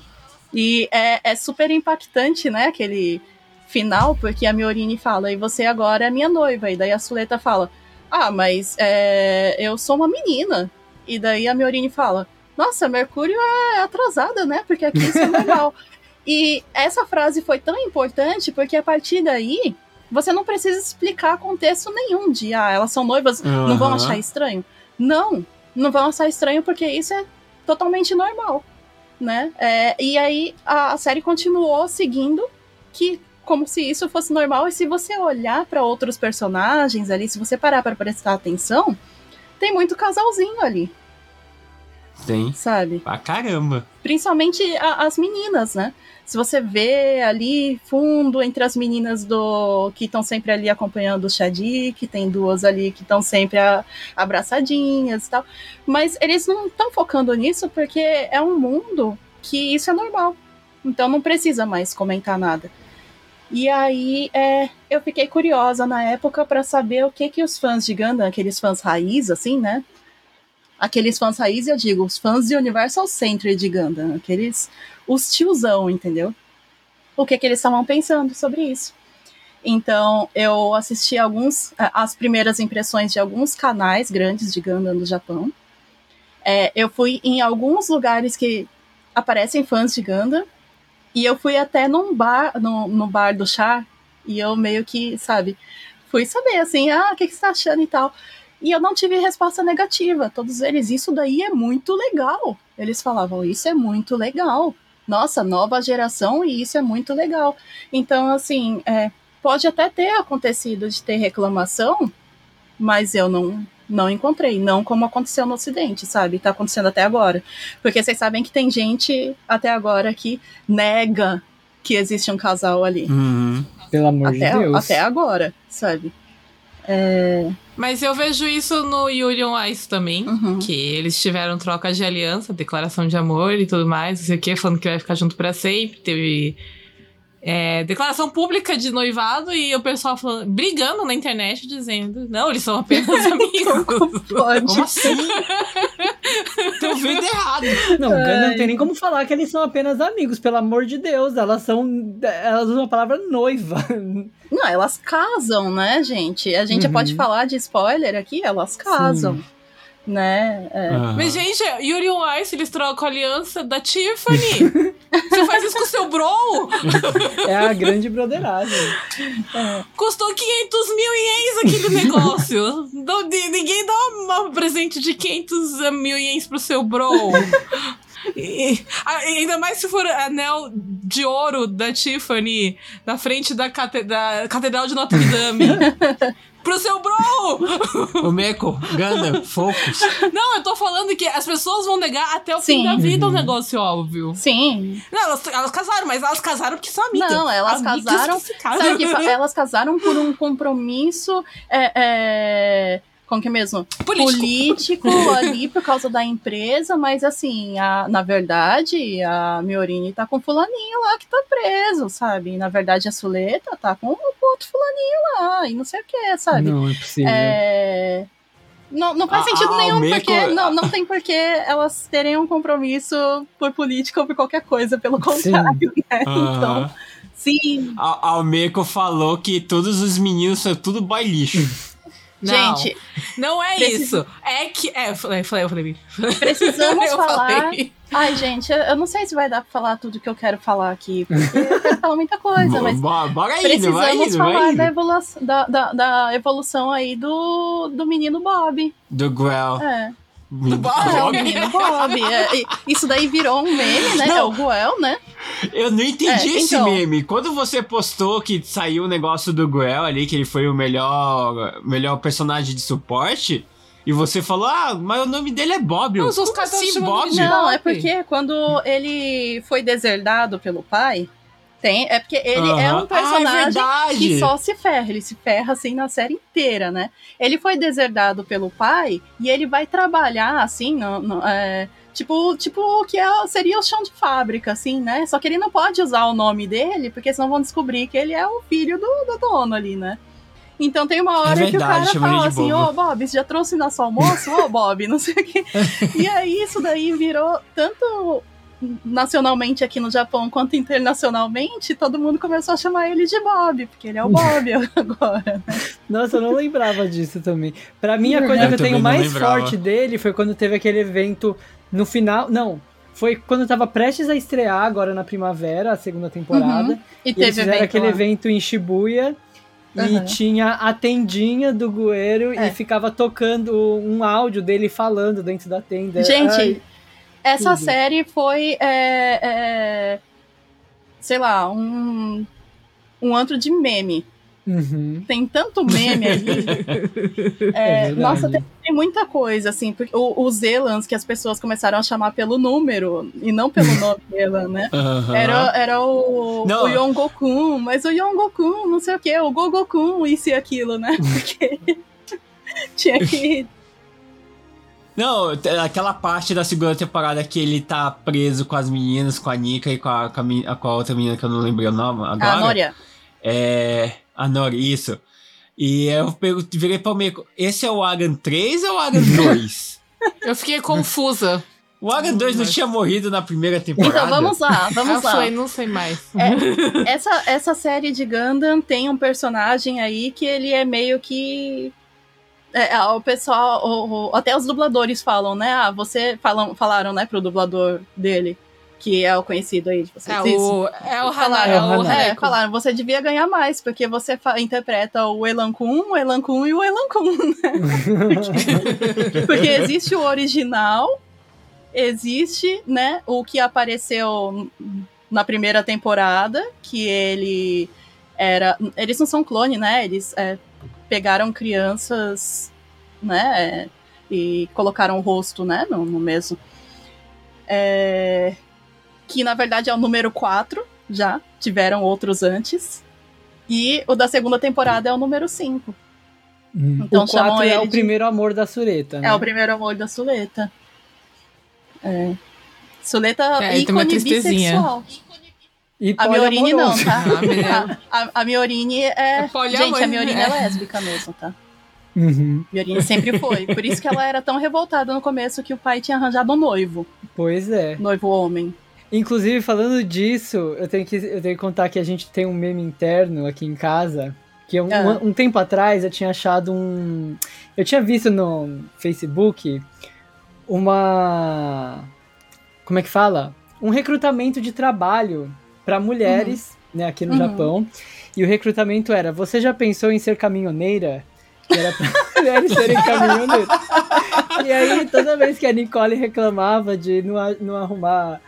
E é, é super impactante, né? Aquele final, porque a Miorini fala, e você agora é minha noiva. E daí a Suleta fala, ah, mas é, eu sou uma menina. E daí a Miorini fala, nossa, Mercúrio é atrasada, né? Porque aqui isso é normal. e essa frase foi tão importante porque a partir daí você não precisa explicar contexto nenhum de, ah, elas são noivas, não vão achar estranho? Não, não vão achar estranho porque isso é totalmente normal né? É, e aí a, a série continuou seguindo que como se isso fosse normal e se você olhar para outros personagens ali, se você parar para prestar atenção, tem muito casalzinho ali, Tem. sabe? Pra caramba. Principalmente a- as meninas, né? Se você vê ali fundo entre as meninas do que estão sempre ali acompanhando o Shadi, que tem duas ali que estão sempre a- abraçadinhas e tal. Mas eles não estão focando nisso porque é um mundo que isso é normal. Então não precisa mais comentar nada. E aí é, eu fiquei curiosa na época para saber o que que os fãs de Gundam, aqueles fãs raiz, assim, né? Aqueles fãs raiz, eu digo, os fãs de Universal Century de Gundam, aqueles, os tiozão, entendeu? O que que eles estavam pensando sobre isso. Então, eu assisti alguns, as primeiras impressões de alguns canais grandes de Gundam do Japão. É, eu fui em alguns lugares que aparecem fãs de Gundam, e eu fui até num bar, no, no bar do chá, e eu meio que, sabe, fui saber, assim, ah, o que, que você tá achando e tal. E eu não tive resposta negativa. Todos eles, isso daí é muito legal. Eles falavam, isso é muito legal. Nossa, nova geração e isso é muito legal. Então, assim, é, pode até ter acontecido de ter reclamação, mas eu não, não encontrei. Não como aconteceu no Ocidente, sabe? Tá acontecendo até agora. Porque vocês sabem que tem gente até agora que nega que existe um casal ali. Uhum. Pelo amor Até, de Deus. até agora, sabe? É, Mas eu vejo isso no Yuri on Ice também. uhum. Que eles tiveram troca de aliança, declaração de amor e tudo mais, não sei o que, falando que vai ficar junto pra sempre. Teve é, declaração pública de noivado e o pessoal falando, brigando na internet, dizendo: não, eles são apenas amigos. Pode. Como assim? Tô vendo errado. Não, Ai. não tem nem como falar que eles são apenas amigos, pelo amor de Deus. Elas são. Elas usam a palavra noiva. Não, elas casam, né, gente? A gente Uhum. pode falar de spoiler aqui, elas casam, né? É, Aham. Mas, gente, Yuri on Ice, eles trocam a aliança da Tiffany. Você faz isso com o seu bro? É a grande broderagem. Custou 500 mil ienes aquele negócio. Ninguém dá um presente de 500 mil ienes pro seu bro. E- ainda mais se for anel de ouro da Tiffany na frente da, cate- da Catedral de Notre Dame. Pro seu bro! O Meco, Ganda, focus. Não, eu tô falando que as pessoas vão negar até o fim Sim. da vida Uhum. um negócio óbvio. Sim. Não, elas, elas casaram, mas elas casaram porque são amigas. Não, elas Amigas casaram- que se casam. Sabe que elas casaram por um compromisso. É, é, como que é mesmo? Político. político ali por causa da empresa, mas assim, a, na verdade, a Miorini tá com o fulaninho lá que tá preso, sabe? E, na verdade, a Suleta tá com o outro fulaninho lá, e não sei o que, sabe? Não é possível. É... Não, não faz A- sentido a nenhum, Almeco- porque não, não tem por que elas terem um compromisso por política ou por qualquer coisa, pelo contrário, né? Então, Aham. sim, A, a Meco falou que todos os meninos são tudo boy lixo. Não, gente, não é isso. É que. É, eu falei, eu falei, precisamos eu falar falei. Ai, gente, eu, eu não sei se vai dar pra falar tudo que eu quero falar aqui, porque eu quero falar muita coisa, mas Bo- Bora vai precisamos indo, vai falar indo. da evolução, da, da, da evolução aí do, do menino Bob. Do Guel. É, Do Bob. Bob. É, e isso daí virou um meme, né? Não. É o Guel, né? Eu não entendi É, esse então. meme. Quando você postou que saiu o negócio do Guel ali, que ele foi o melhor, melhor personagem de suporte, e você falou, ah, mas o nome dele é Bob. Não, os caras assim, Bob? Não, é porque quando ele foi deserdado pelo pai, tem, é porque ele é Aham. um personagem Ah, é que só se ferra, ele se ferra assim na série inteira, né? Ele foi deserdado pelo pai e ele vai trabalhar assim, no, no- é, tipo, tipo o que é, seria o chão de fábrica, assim, né? Só que ele não pode usar o nome dele, porque senão vão descobrir que ele é o filho do, do dono ali, né? Então tem uma hora que o verdade, cara chama ele fala assim, ô Bob, você já trouxe nosso almoço? Ô Bob, não sei o quê. E aí isso daí virou tanto nacionalmente aqui no Japão quanto internacionalmente, todo mundo começou a chamar ele de Bob, porque ele é o Bob agora. Nossa, eu não lembrava disso também. Pra mim, a coisa Eu que eu tenho mais lembrava. forte dele foi quando teve aquele evento no final. Não, foi quando tava prestes a estrear agora na primavera, a segunda temporada. Uhum. E E eles teve fizeram evento aquele lá. evento em Shibuya. E Aham. tinha a tendinha do Guerreiro É. e ficava tocando um áudio dele falando dentro da tenda. Gente, Ai, essa tudo. série foi, é, é, sei lá, um, um antro de meme. uhum. Tem tanto meme ali. É É, nossa, tem, tem muita coisa, assim. Porque o- os Zelans que as pessoas começaram a chamar pelo número e não pelo nome Zelan, né? Aham. Era, era o, Não. o Yongokun, mas o Yongokun, não sei o que, o Gogokun, isso e aquilo, né? Porque tinha que. Não, aquela parte da segunda temporada que ele tá preso com as meninas, com a Nika e com a, com a, com a outra menina que eu não lembrei o nome agora. A Noria. É. A Nori, isso. E eu virei pra meio. Esse é o Agan 3 ou o Agan 2? Eu fiquei confusa. o Agan 2 não tinha morrido na primeira temporada? Então vamos lá, eu vamos lá. falei, não sei mais. Essa, essa série de Gundam tem um personagem aí que ele é meio que. É, o pessoal, o- o- até os dubladores falam, né? Ah, você falam, falaram, né, pro dublador dele, que é o conhecido aí de vocês. É o, é o Hana, Falaram, é o. É, Haneko. falaram, você devia ganhar mais, porque você interpreta o Elan Kun, o Elan Kun e o Elan Kun, né? Porque, porque existe o original, existe, né, o que apareceu na primeira temporada, que ele era... Eles não são clone, né? Eles é, pegaram crianças, né, é, e colocaram o rosto, né, no, no mesmo... É, que na verdade é o número 4, já. Tiveram outros antes. E o da segunda temporada é o número 5. Hum. Então o chamam 4 é o de- primeiro amor da Sureta, né? É o primeiro amor da Suleta. É. Suleta É, tem uma ícone tristeza. bissexual. E A Miorini não, tá? Ah. A, a, a Miorini é. É gente, a Miorini é. é lésbica mesmo, tá? Uhum. Miorini sempre foi. Por isso que ela era tão revoltada no começo que o pai tinha arranjado um noivo. Pois é. Noivo homem. Inclusive, falando disso, eu tenho, que, eu tenho que contar que a gente tem um meme interno aqui em casa. Que um, Ah. um, um tempo atrás eu tinha achado um. Eu tinha visto no Facebook uma. Como é que fala? Um recrutamento de trabalho para mulheres, né, aqui no Uhum. Japão. E o recrutamento era: você já pensou em ser caminhoneira? Que era pra mulheres serem caminhoneiras. E aí, toda vez que a Nicole reclamava de não, não arrumar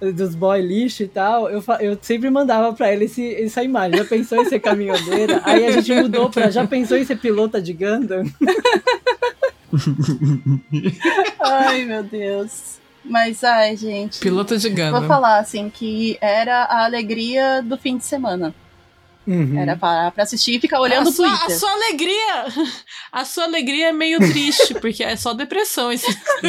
dos boy lixo e tal, eu, eu sempre mandava pra ele esse, essa imagem. Já pensou em ser caminhoneira? Aí a gente mudou pra já pensou em ser pilota de Gundam? Ai, meu Deus. Mas, ai, gente. Piloto de Vou Gundam. falar, assim, que era a alegria do fim de semana. Uhum. Era parar pra assistir e ficar olhando a o sua, a Twitter. sua alegria, a sua alegria é meio triste, porque é só depressão esse.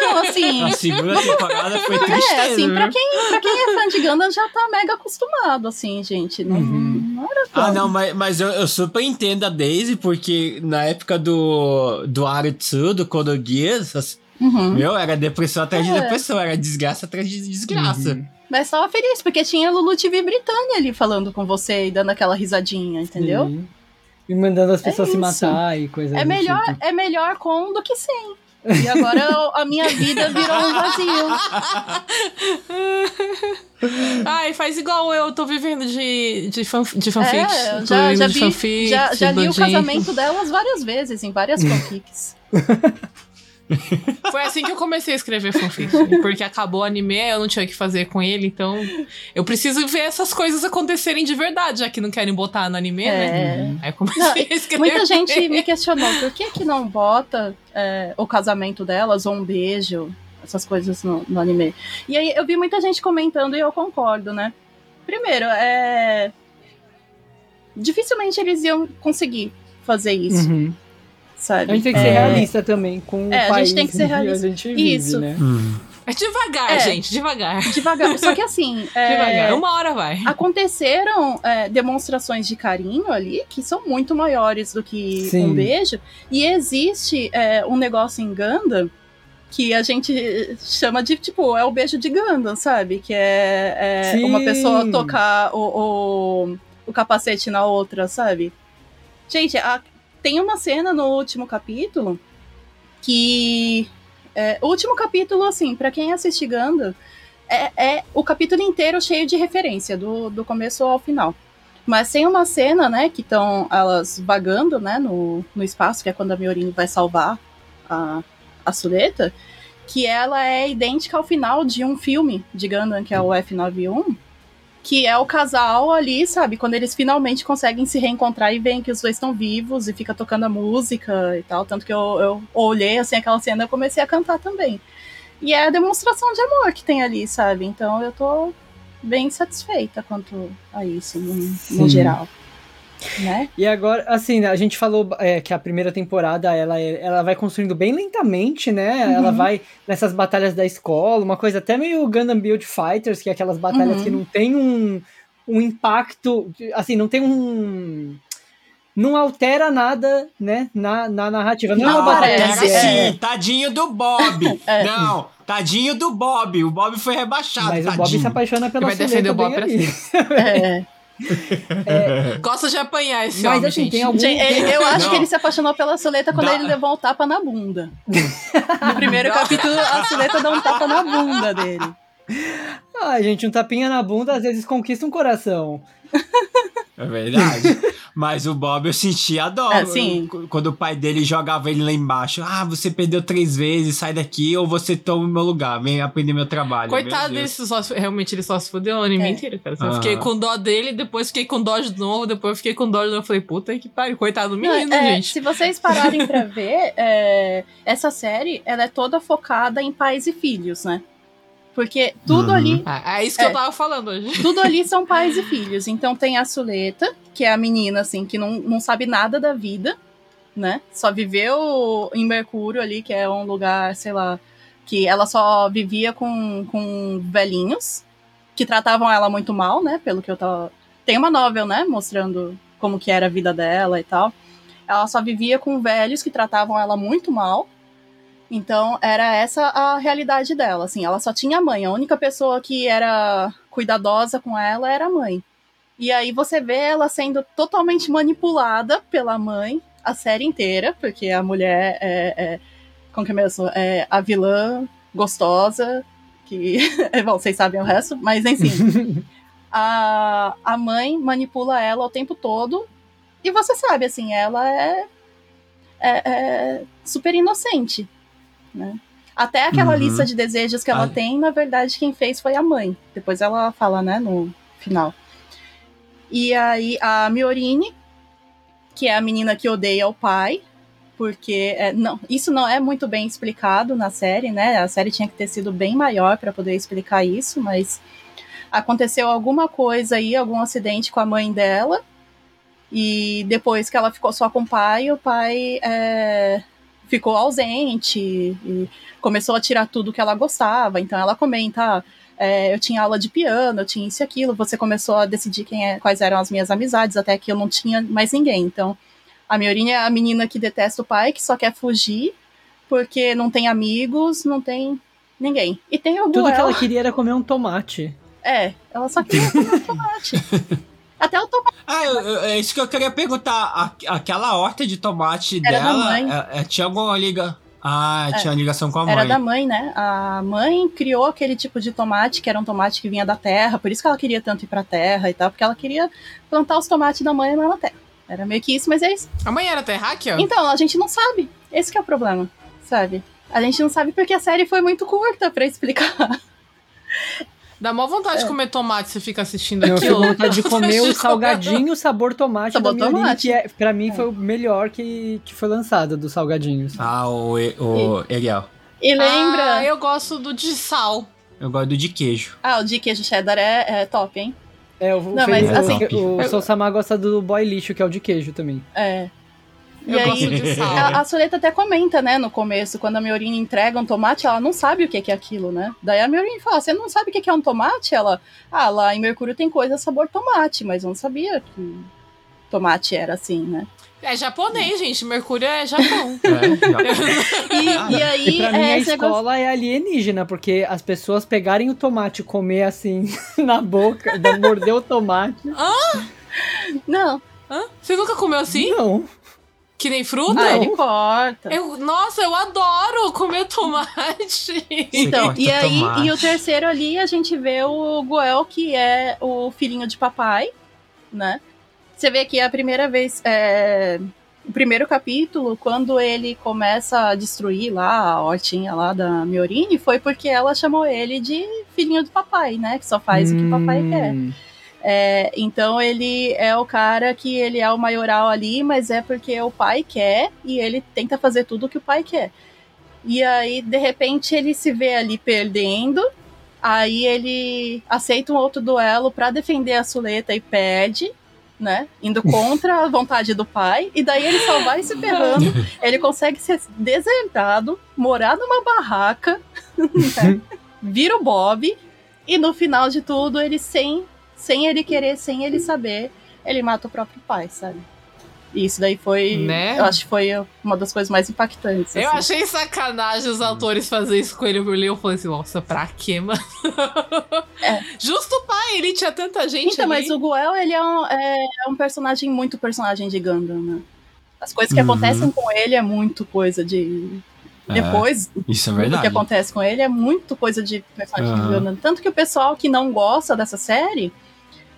Não, assim. A segunda temporada foi tristeza, É, assim, pra viu? quem, pra quem é fã de Gundam já tá mega acostumado, assim, gente. Não, Uhum. não era Ah, tão- não, mas, mas eu, eu super entendo a Daisy, porque na época do, do Aritsu, do Kodogeass, as- Uhum. meu, era depressão atrás de É. depressão, era desgraça atrás de desgraça. Uhum. Mas tava feliz, porque tinha Lulu TV Britânia ali falando com você e dando aquela risadinha, entendeu? Sim. E mandando as pessoas se isso. matar e coisas É melhor, tipo. é melhor com do que sem. E agora a minha vida virou um vazio. Ai, faz igual eu, tô vivendo de, de, fan, de fanfic. É, já, já de vi, fanfic, já, já de li o casamento delas várias vezes, em várias fanfics. Foi assim que eu comecei a escrever fanfic. Porque acabou o anime, eu não tinha o que fazer com ele, então eu preciso ver essas coisas acontecerem de verdade, já que não querem botar no anime, né? É. Aí eu comecei Não, a escrever. Muita gente me questionou por que, que não bota é, o casamento delas ou um beijo, essas coisas no, no anime. E aí eu vi muita gente comentando e eu concordo, né? Primeiro, é. Dificilmente eles iam conseguir fazer isso, Uhum. Sabe? A gente tem que ser É, realista também com o É, a gente país tem que ser que realista. a gente vive, Isso. né? Hum. É devagar, É. gente, devagar. Devagar. Só que assim. é, Devagar. Uma hora vai. Aconteceram é, demonstrações de carinho ali que são muito maiores do que Sim. um beijo. E existe é, um negócio em Gundam que a gente chama de, tipo, é o beijo de Gundam, sabe? Que é, é uma pessoa tocar o, o, o capacete na outra, sabe? Gente, a- tem uma cena no último capítulo que. é, o último capítulo, assim, pra quem assiste Gundam, é, é o capítulo inteiro cheio de referência, do, do começo ao final. Mas tem uma cena, né, que estão elas vagando, né, no, no espaço, que é quando a Miorini vai salvar a, a Suleta, que ela é idêntica ao final de um filme de Gundam, que é o F91, que é o casal ali, sabe, quando eles finalmente conseguem se reencontrar e veem que os dois estão vivos e fica tocando a música e tal. Tanto que eu, eu olhei, assim, aquela cena e comecei a cantar também. E é a demonstração de amor que tem ali, sabe? Então eu tô bem satisfeita quanto a isso, no, no geral. Né? E agora, assim, a gente falou é, que a primeira temporada ela, é- ela vai construindo bem lentamente, né? Uhum. Ela vai nessas batalhas da escola, uma coisa até meio Gundam Build Fighters, que é aquelas batalhas Uhum. que não tem um, um impacto, assim, não tem um. Não altera nada, né, na, na narrativa. Não, é Não aparece, é- sim, tadinho do Bob. É. Não, tadinho do Bob. O Bob foi rebaixado, Mas o tadinho. Bob se apaixona pela Vai defender o Bob pra ali. É. Gosta de apanhar esse Mas homem, assim, gente. tem algum. Gente, eu, eu acho Não. que ele se apaixonou pela Suleta quando Dá- ele levou o tapa na bunda. No primeiro capítulo, a Suleta dá um tapa na bunda dele. Ah, gente, um tapinha na bunda às vezes conquista um coração. É verdade. Mas o Bob eu sentia dó. É, sim. Eu- Quando o pai dele jogava ele lá embaixo. Ah, você perdeu três vezes, sai daqui ou você toma o meu lugar. Vem aprender meu trabalho. Coitado Meu dele, só, realmente ele só se fudeu o anime É. inteiro, cara. Eu Aham. fiquei com dó dele, depois fiquei com dó de novo, depois fiquei com dó de novo. Eu falei, puta que pariu, coitado do menino, Não, é, gente. Se vocês pararem pra ver, é, essa série ela é toda focada em pais e filhos, né? Porque tudo Uhum. ali Ah, é isso que É. eu tava falando hoje. Tudo ali são pais e filhos. Então tem a Suleta, que é a menina, assim, que não, não sabe nada da vida, né? Só viveu em Mercúrio ali, que é um lugar, sei lá, que ela só vivia com, com velhinhos, que tratavam ela muito mal, né? Pelo que eu tava. Tem uma novel, né? Mostrando como que era a vida dela e tal. Ela só vivia com velhos que tratavam ela muito mal. Então, era essa a realidade dela, assim, ela só tinha mãe, a única pessoa que era cuidadosa com ela era a mãe. E aí você vê ela sendo totalmente manipulada pela mãe a série inteira, porque a mulher é, é como que é mesmo? É a vilã gostosa, que, bom, vocês sabem o resto, mas enfim. a, a mãe manipula ela o tempo todo, e você sabe, assim, ela é, é, é super inocente, né? Até aquela Uhum. lista de desejos que ela Ah. tem, na verdade, quem fez foi a mãe. Depois ela fala, né, no final. E aí a Miorine, que é a menina que odeia o pai, porque é, não, isso não é muito bem explicado na série, né? A série tinha que ter sido bem maior para poder explicar isso, mas aconteceu alguma coisa aí, algum acidente com a mãe dela. E depois que ela ficou só com o pai, o pai é, ficou ausente e começou a tirar tudo que ela gostava. Então ela comenta: "Ah, é, eu tinha aula de piano, eu tinha isso e aquilo. Você começou a decidir quem é, quais eram as minhas amizades, até que eu não tinha mais ninguém. Então a Miorinha é a menina que detesta o pai, que só quer fugir, porque não tem amigos, não tem ninguém. E tem o Tudo Guel. que ela queria era comer um tomate. É, ela só queria comer tomate. Até o tomate. Ah, eu- eu- é isso que eu queria perguntar. A- aquela horta de tomate Era da dela mãe. é- é- tinha alguma liga. Ah, É. tinha ligação com a mãe. Era da mãe, né? A mãe criou aquele tipo de tomate, que era um tomate que vinha da terra, por isso que ela queria tanto ir pra terra e tal, porque ela queria plantar os tomates da mãe lá na terra. Era meio que isso, mas é isso. A mãe era terráquea? Então, a gente não sabe. Esse que é o problema, sabe? A gente não sabe porque a série foi muito curta pra explicar. Dá mó vontade de comer tomate se fica assistindo É. Eu vontade de comer o salgadinho sabor tomate Sabor da que é, pra mim foi o melhor que, que foi lançado dos salgadinhos. Ah, o, E- o Ariel. E lembra. Ah, eu gosto do de sal. Eu gosto do de queijo. Ah, o de queijo cheddar é, é top, hein? É, o, Não, o, mas, assim- o, o Sousama gosta do boy lixo, que é o de queijo também. É. E Eu aí. A, a Soleta até comenta, né, no começo, quando a Miorine entrega um tomate, ela não sabe o que que é aquilo, né? Daí a Miorine fala, você não sabe o que que é um tomate? Ela, ah, lá em Mercúrio tem coisa sabor tomate, mas eu não sabia que tomate era assim, né? É japonês, gente. Mercúrio é Japão. É, E, e aí, E pra mim é, a escola é alienígena, porque as pessoas pegarem o tomate e comer assim na boca, morder o tomate. Não, Hã? Você nunca comeu assim? Não. Que nem fruta? ah, Não. ele corta. Eu, nossa, eu adoro comer tomate. Então, e aí, tomate. e o terceiro ali, a gente vê o Goel, que é o filhinho de papai, né? Você vê que é a primeira vez, é, o primeiro capítulo, quando ele começa a destruir lá a hortinha lá da Miorine, foi porque ela chamou ele de filhinho do papai, né? Que só faz o que o papai quer. É, então ele é o cara que ele é o maioral ali, mas é porque o pai quer e ele tenta fazer tudo o que o pai quer. E aí, de repente, ele se vê ali perdendo. Aí ele aceita um outro duelo pra defender a Suleta e perde, né? Indo contra a vontade do pai. E daí ele só vai se ferrando. Ele consegue ser desertado, morar numa barraca, né? vira o Bob. E no final de tudo, ele sem sem ele querer, sem ele saber, ele mata o próprio pai, sabe? E isso daí foi. Né? Eu acho que foi uma das coisas mais impactantes. Eu assim. achei sacanagem os autores fazer isso com ele. Eu olhei e falei assim, nossa, pra quê, mano? Justo o pai, ele tinha tanta gente Então, ali. mas o Guel, ele é um, é, é um personagem muito personagem de Gundam, né? As coisas que Uhum. acontecem com ele é muito coisa de. É, Depois, Isso é tudo que verdade. acontece com ele é muito coisa de personagem de Aham. Gundam. Tanto que o pessoal que não gosta dessa série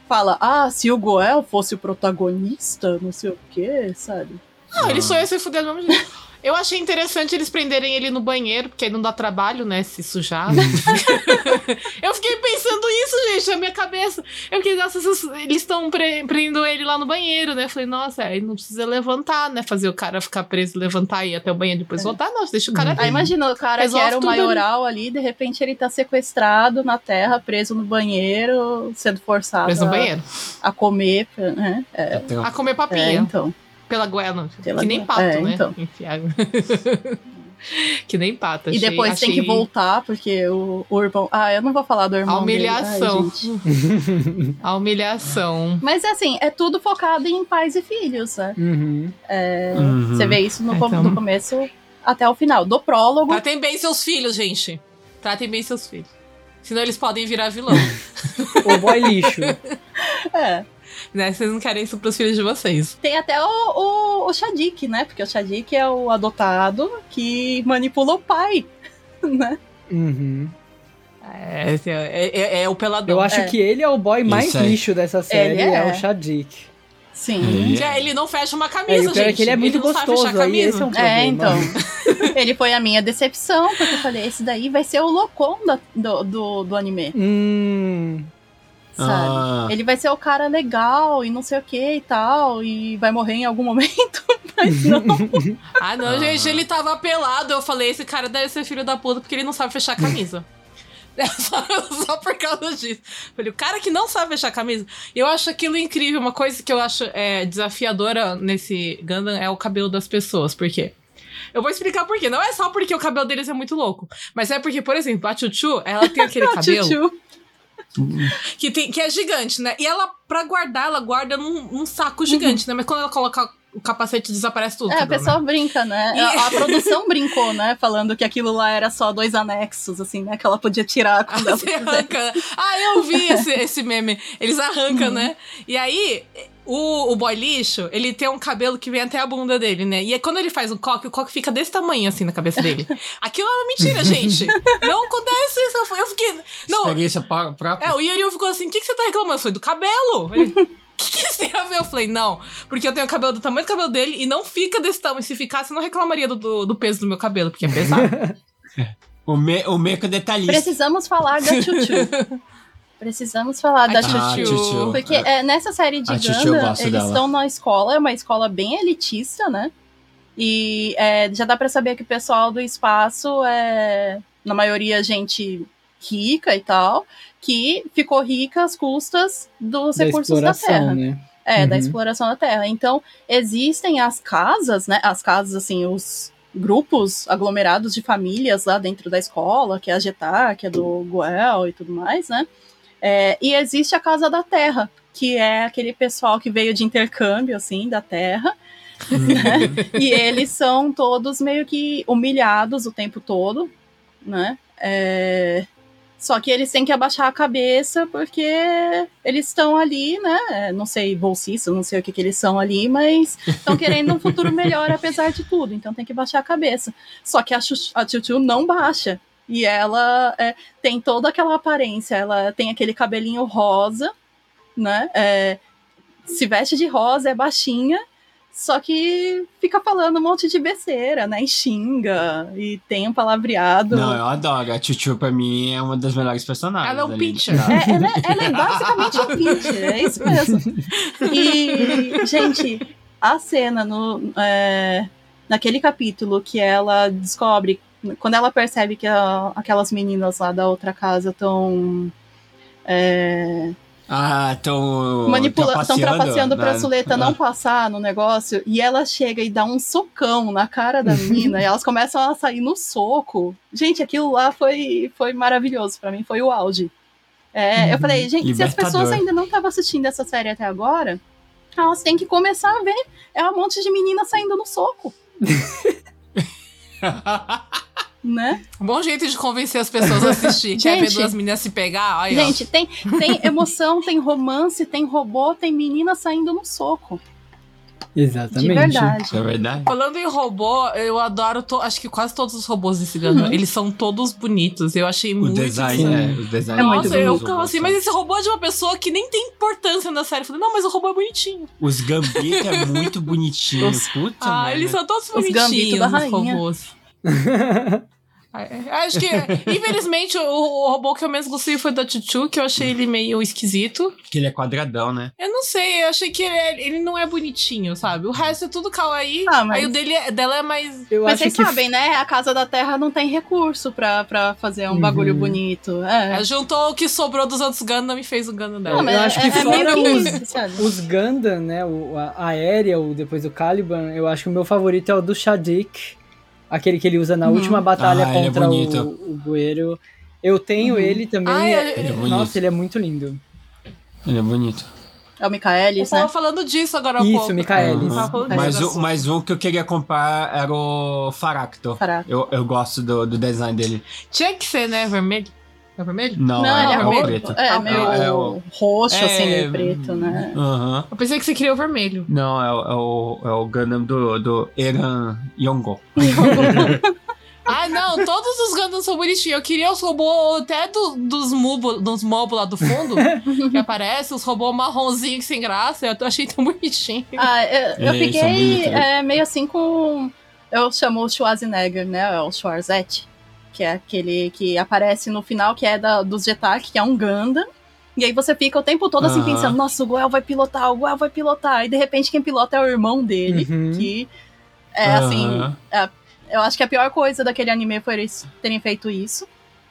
fala: ah, se o Goel fosse o protagonista, não sei o quê, sabe? Não, ele só ia se fuder do mesmo jeito. Eu achei interessante eles prenderem ele no banheiro, porque aí não dá trabalho, né? Se sujar. eu fiquei pensando isso, gente, na minha cabeça. Eu fiquei, nossa, eles estão pre prendendo ele lá no banheiro, né? Eu falei, nossa, aí não precisa levantar, né? Fazer o cara ficar preso, levantar e ir até o banheiro e depois voltar. Não, deixa o cara Aí imagina o cara Resolve que era o tudo ali. maioral ali, de repente ele tá sequestrado na terra, preso no banheiro, sendo forçado preso no a, banheiro. a comer, né? É, A comer é, papinha. então. Pela goela. Pela que nem pato, É, né? então. Enfiado. que nem pato. E achei- depois tem achei que voltar, porque o, o irmão. Ah, eu não vou falar do irmão. A dele. humilhação. Ai. A humilhação. Mas assim, é tudo focado em pais e filhos, né? Uhum. Uhum. Você vê isso no, É, então- do começo até o final. Do prólogo. Tratem bem seus filhos, gente. Tratem bem seus filhos. Senão eles podem virar vilão. O boy lixo. É. né? Vocês não querem isso pros filhos de vocês. Tem até o, o, o Shadik, né? Porque o Shadik é o adotado que manipula o pai, né? Uhum. É, é, é- é o peladão. Eu acho É. que ele é o boy mais lixo dessa série, Ele é. é. o Shadik. Sim. É. É, ele não fecha uma É, camisa, pior é gente. que ele é muito fechar gostoso, aí camisa. esse é um problema. É, então. ele foi a minha decepção, porque eu falei, esse daí vai ser o loucão da- do, do, do anime, Hum, sabe? Ah, Ele vai ser o cara legal e não sei o que e tal, e vai morrer em algum momento, mas não. Ah, não, Ah. gente, ele tava pelado. Eu falei, esse cara deve ser filho da puta porque ele não sabe fechar a camisa. É só, só por causa disso. Falei, o cara que não sabe fechar a camisa. Eu acho aquilo incrível. Uma coisa que eu acho é, desafiadora nesse Gundam é o cabelo das pessoas. Por quê? Eu vou explicar por quê. Não é só porque o cabelo deles é muito louco. Mas é porque, por exemplo, a Chuchu, ela tem aquele cabelo. Que, tem, que é gigante, né? E ela, pra guardar, ela guarda num, num saco gigante, né? Mas quando ela coloca o capacete, desaparece tudo. É, a pessoa né? brinca, né? E- A, a produção brincou, né? Falando que aquilo lá era só dois anexos, assim, né? Que ela podia tirar quando ela Você quisesse. arranca. Ah, eu vi esse, esse meme. Eles arrancam, né? E aí, o, o boy lixo, ele tem um cabelo que vem até a bunda dele, né? E aí, quando ele faz um coque, o coque fica desse tamanho, assim, na cabeça dele. Aquilo é uma mentira, gente. Não acontece isso. Eu- fiquei... Não, experiência própria. é, o Yuri ficou assim, o que, que você tá reclamando? Eu falei, do cabelo. Ele, que, que isso tem a ver? Eu falei, não, porque eu tenho o cabelo do tamanho do cabelo dele e não fica desse tamanho. Se ficasse, eu não reclamaria do, do, do peso do meu cabelo, porque é pesado. O, me, o meco detalhista. Precisamos falar da Chuchu. Precisamos falar da A Chuchu. Ah, Chuchu. Porque é, nessa série de A Chuchu eu Gundam, gosto eles dela. estão na escola, é uma escola bem elitista, né? E é, já dá pra saber que o pessoal do espaço é, na maioria, gente rica e tal, que ficou rica às custas dos da recursos da Terra. né? É, da Uhum. exploração da Terra. Então, existem as casas, né? As casas, assim, os grupos aglomerados de famílias lá dentro da escola, que é a Getá, que é do Goel e tudo mais, né? É, e existe a Casa da Terra, que é aquele pessoal que veio de intercâmbio, assim, da Terra. né? E eles são todos meio que humilhados o tempo todo, né? É, Só que eles têm que abaixar a cabeça porque eles estão ali, né? Não sei, bolsistas, não sei o que, que eles são ali, mas estão querendo um futuro melhor apesar de tudo. Então tem que baixar a cabeça. Só que a, Chu- a Chuchu não baixa. E ela é, tem toda aquela aparência. Ela tem aquele cabelinho rosa, né? É, se veste de rosa, é baixinha. Só que fica falando um monte de besteira, né? E xinga, e tem um palavreado. Não, eu adoro. A Chuchu, pra mim, é uma das melhores personagens. Ela é o ali. Pitcher. É, ela, é- ela é basicamente um pitcher, é isso mesmo. E, gente, a cena no, é, naquele capítulo que ela descobre, quando ela percebe que a- aquelas meninas lá da outra casa estão Ah, estão. manipulando, estão trapaceando pra na- Suleta não Ah. passar no negócio, e ela chega e dá um socão na cara da menina, e elas começam a sair no soco. Gente, aquilo lá foi, foi maravilhoso pra mim, foi o auge. É, eu falei, gente, se as pessoas Libertador. ainda não estavam assistindo essa série até agora, elas têm que começar a ver. É um monte de menina saindo no soco, né? Um bom jeito de convencer as pessoas a assistir. Quer ver duas meninas se pegar? Ó. Gente, tem, tem emoção, tem romance, tem robô, tem menina saindo no soco. De Exatamente. verdade. É verdade. Falando em robô, eu adoro, to- acho que quase todos os robôs desse Gundam. Eles são todos bonitos. Eu achei O muito design, Sim. é. O design É muito Nossa, eu bonito. ficava assim, mas esse robô é de uma pessoa que nem tem importância na série. Eu falei, não, mas o robô é bonitinho. Os Gambito é muito bonitinho. Os- Puta, ah, merda. eles são todos Os bonitinhos, os rainha. robôs. É, Acho que, infelizmente, o, o robô que eu menos gostei foi da Chuchu, que eu achei ele meio esquisito. Que ele é quadradão, né? Eu não sei, eu achei que ele, é- ele não é bonitinho, sabe? O resto é tudo kawaii. Ah, mas- Aí o dele é- dela é mais. Eu Mas acho vocês que sabem, né? A Casa da Terra não tem recurso pra, pra fazer um bagulho Uhum. bonito. É. Ela juntou o que sobrou dos outros Gundam e fez o Gundam dela. Não, mas eu acho é, que é fora os- isso, sabe? Os Gundam, né? O, a a Aerial, depois o Caliban, eu acho que o meu favorito é o do Shadik. Aquele que ele usa na Uhum. última batalha Ah, é contra bonito. o, o Bueiro. Eu tenho Uhum. ele também. Ah, é- Ele é bonito. Nossa, ele é muito lindo. Ele é bonito. É o Eu Michaelis, tava né? falando disso agora há Isso, pouco. Michaelis. Disso Mas, o, mas um que eu queria comprar era o Faracto. Caraca. Eu, eu gosto do, do design dele. Tinha que ser, né? Vermelho. É vermelho? Não, Não, é, ele é, é o roxo. preto. É, Ah, meio é o- roxo, é- assim, meio preto, né? Aham. Eu pensei que você queria o vermelho. Não, é, o- é o, é o Gundam do, do Eran Yongo. Ah, não, todos os Gundams são bonitinhos. Eu queria os robôs até do, dos Mubo, dos Mobo lá do fundo, que aparece, os robôs marronzinhos sem graça. Eu achei tão bonitinho. Ah, eu, eu É, fiquei bonitos. é, meio assim com. Eu chamo o Schwarzenegger, né? O Schwarzette, que é aquele que aparece no final, que é da, dos Jetak, que é um Gundam. E aí você fica o tempo todo assim pensando, nossa, o Goel vai pilotar, o Goel vai pilotar. E de repente quem pilota é o irmão dele, Uhum. que é assim. Aham. Eu acho que a pior coisa daquele anime foi eles terem feito isso.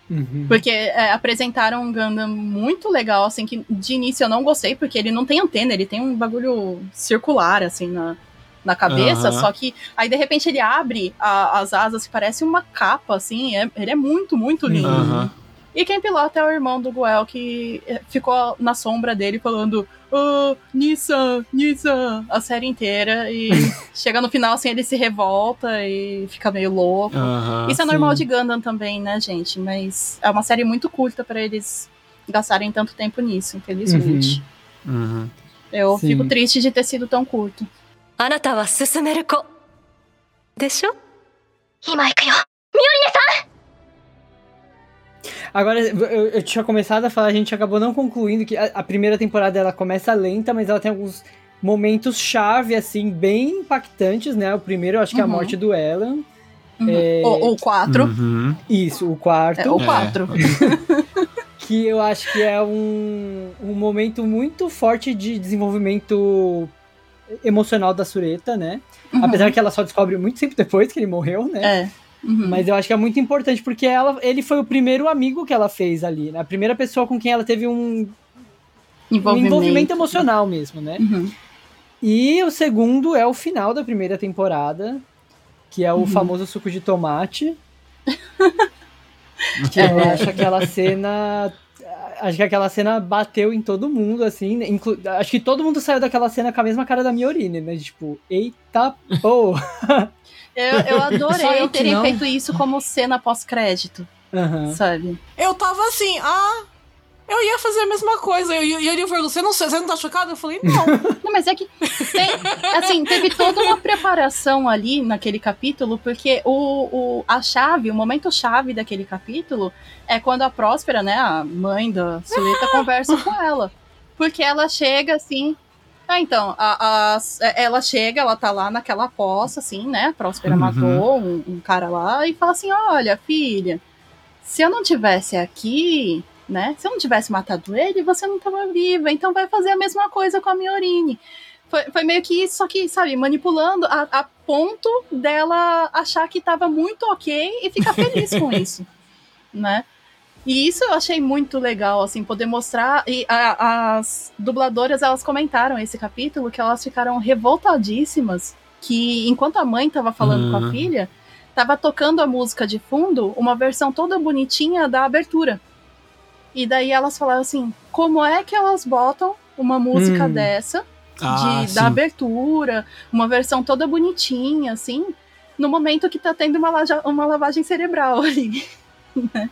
Uhum. Porque é, apresentaram um Gundam muito legal, assim, que de início eu não gostei, porque ele não tem antena, ele tem um bagulho circular, assim, na, na cabeça, Aham. só que aí de repente ele abre a- as asas parece uma capa, assim, é- ele é muito, muito lindo. Aham. E quem pilota é o irmão do Goel, que eh, ficou na sombra dele falando oh, Nissa, Nissa, a série inteira, e chega no final, assim, ele se revolta e fica meio louco. Isso é normal sim. de Gundam também, né, gente? Mas é uma série muito curta pra eles gastarem tanto tempo nisso, infelizmente. Uhum. Eu Sim. fico triste de ter sido tão curto. あなたは進める子でしょ今行くよ Agora, eu, eu tinha começado a falar, a gente acabou não concluindo que a, a primeira temporada ela começa lenta, mas ela tem alguns momentos chave, assim, bem impactantes, né? O primeiro, eu acho que é a Uhum. morte do Ellen. Uhum. É, O, o 4. Uhum. Isso, o quarto. É, o É. 4. que eu acho que é um, um momento muito forte de desenvolvimento emocional da Sureta, né? Apesar que ela só descobre muito tempo depois que ele morreu, né? É. Uhum. Mas eu acho que é muito importante porque ela, ele foi o primeiro amigo que ela fez ali, né? A primeira pessoa com quem ela teve um, um envolvimento emocional mesmo, né? Uhum. E o segundo é o final da primeira temporada, que é o Uhum. famoso suco de tomate. que eu acho aquela cena. Acho que aquela cena bateu em todo mundo, assim. né? Inclu- acho que todo mundo saiu daquela cena com a mesma cara da Miorine, né? Tipo, eita porra! Eu, eu adorei eu terem feito isso como cena pós-crédito, Aham. sabe? Eu tava assim, ah, eu ia fazer a mesma coisa. E e ele falou, você não, você não tá chocado? Eu falei, não. Não, mas é que tem- assim, teve toda uma preparação ali naquele capítulo, porque o, o, a chave, o momento chave daquele capítulo é quando a Próspera, né, a mãe da Suleta, conversa com ela. Porque ela chega assim. Ah, então, a, a- ela chega, ela tá lá naquela poça, assim, né? A Próspera Uhum. matou um, um cara lá e fala assim: olha, filha, se eu não tivesse aqui, né? Se eu não tivesse matado ele, você não tava viva. Então vai fazer a mesma coisa com a Miorine. Foi, foi meio que isso, só que, sabe, manipulando a, a ponto dela achar que tava muito ok e ficar feliz com isso, né? E isso eu achei muito legal, assim, poder mostrar. E a- as dubladoras, elas comentaram esse capítulo que elas ficaram revoltadíssimas que enquanto a mãe tava falando com a Uhum. filha, tava tocando a música de fundo, uma versão toda bonitinha da abertura. E daí elas falaram assim: como é que elas botam uma música Hum. dessa, Ah, de, da abertura, uma versão toda bonitinha, assim, no momento que tá tendo uma, laja- uma lavagem cerebral ali. né?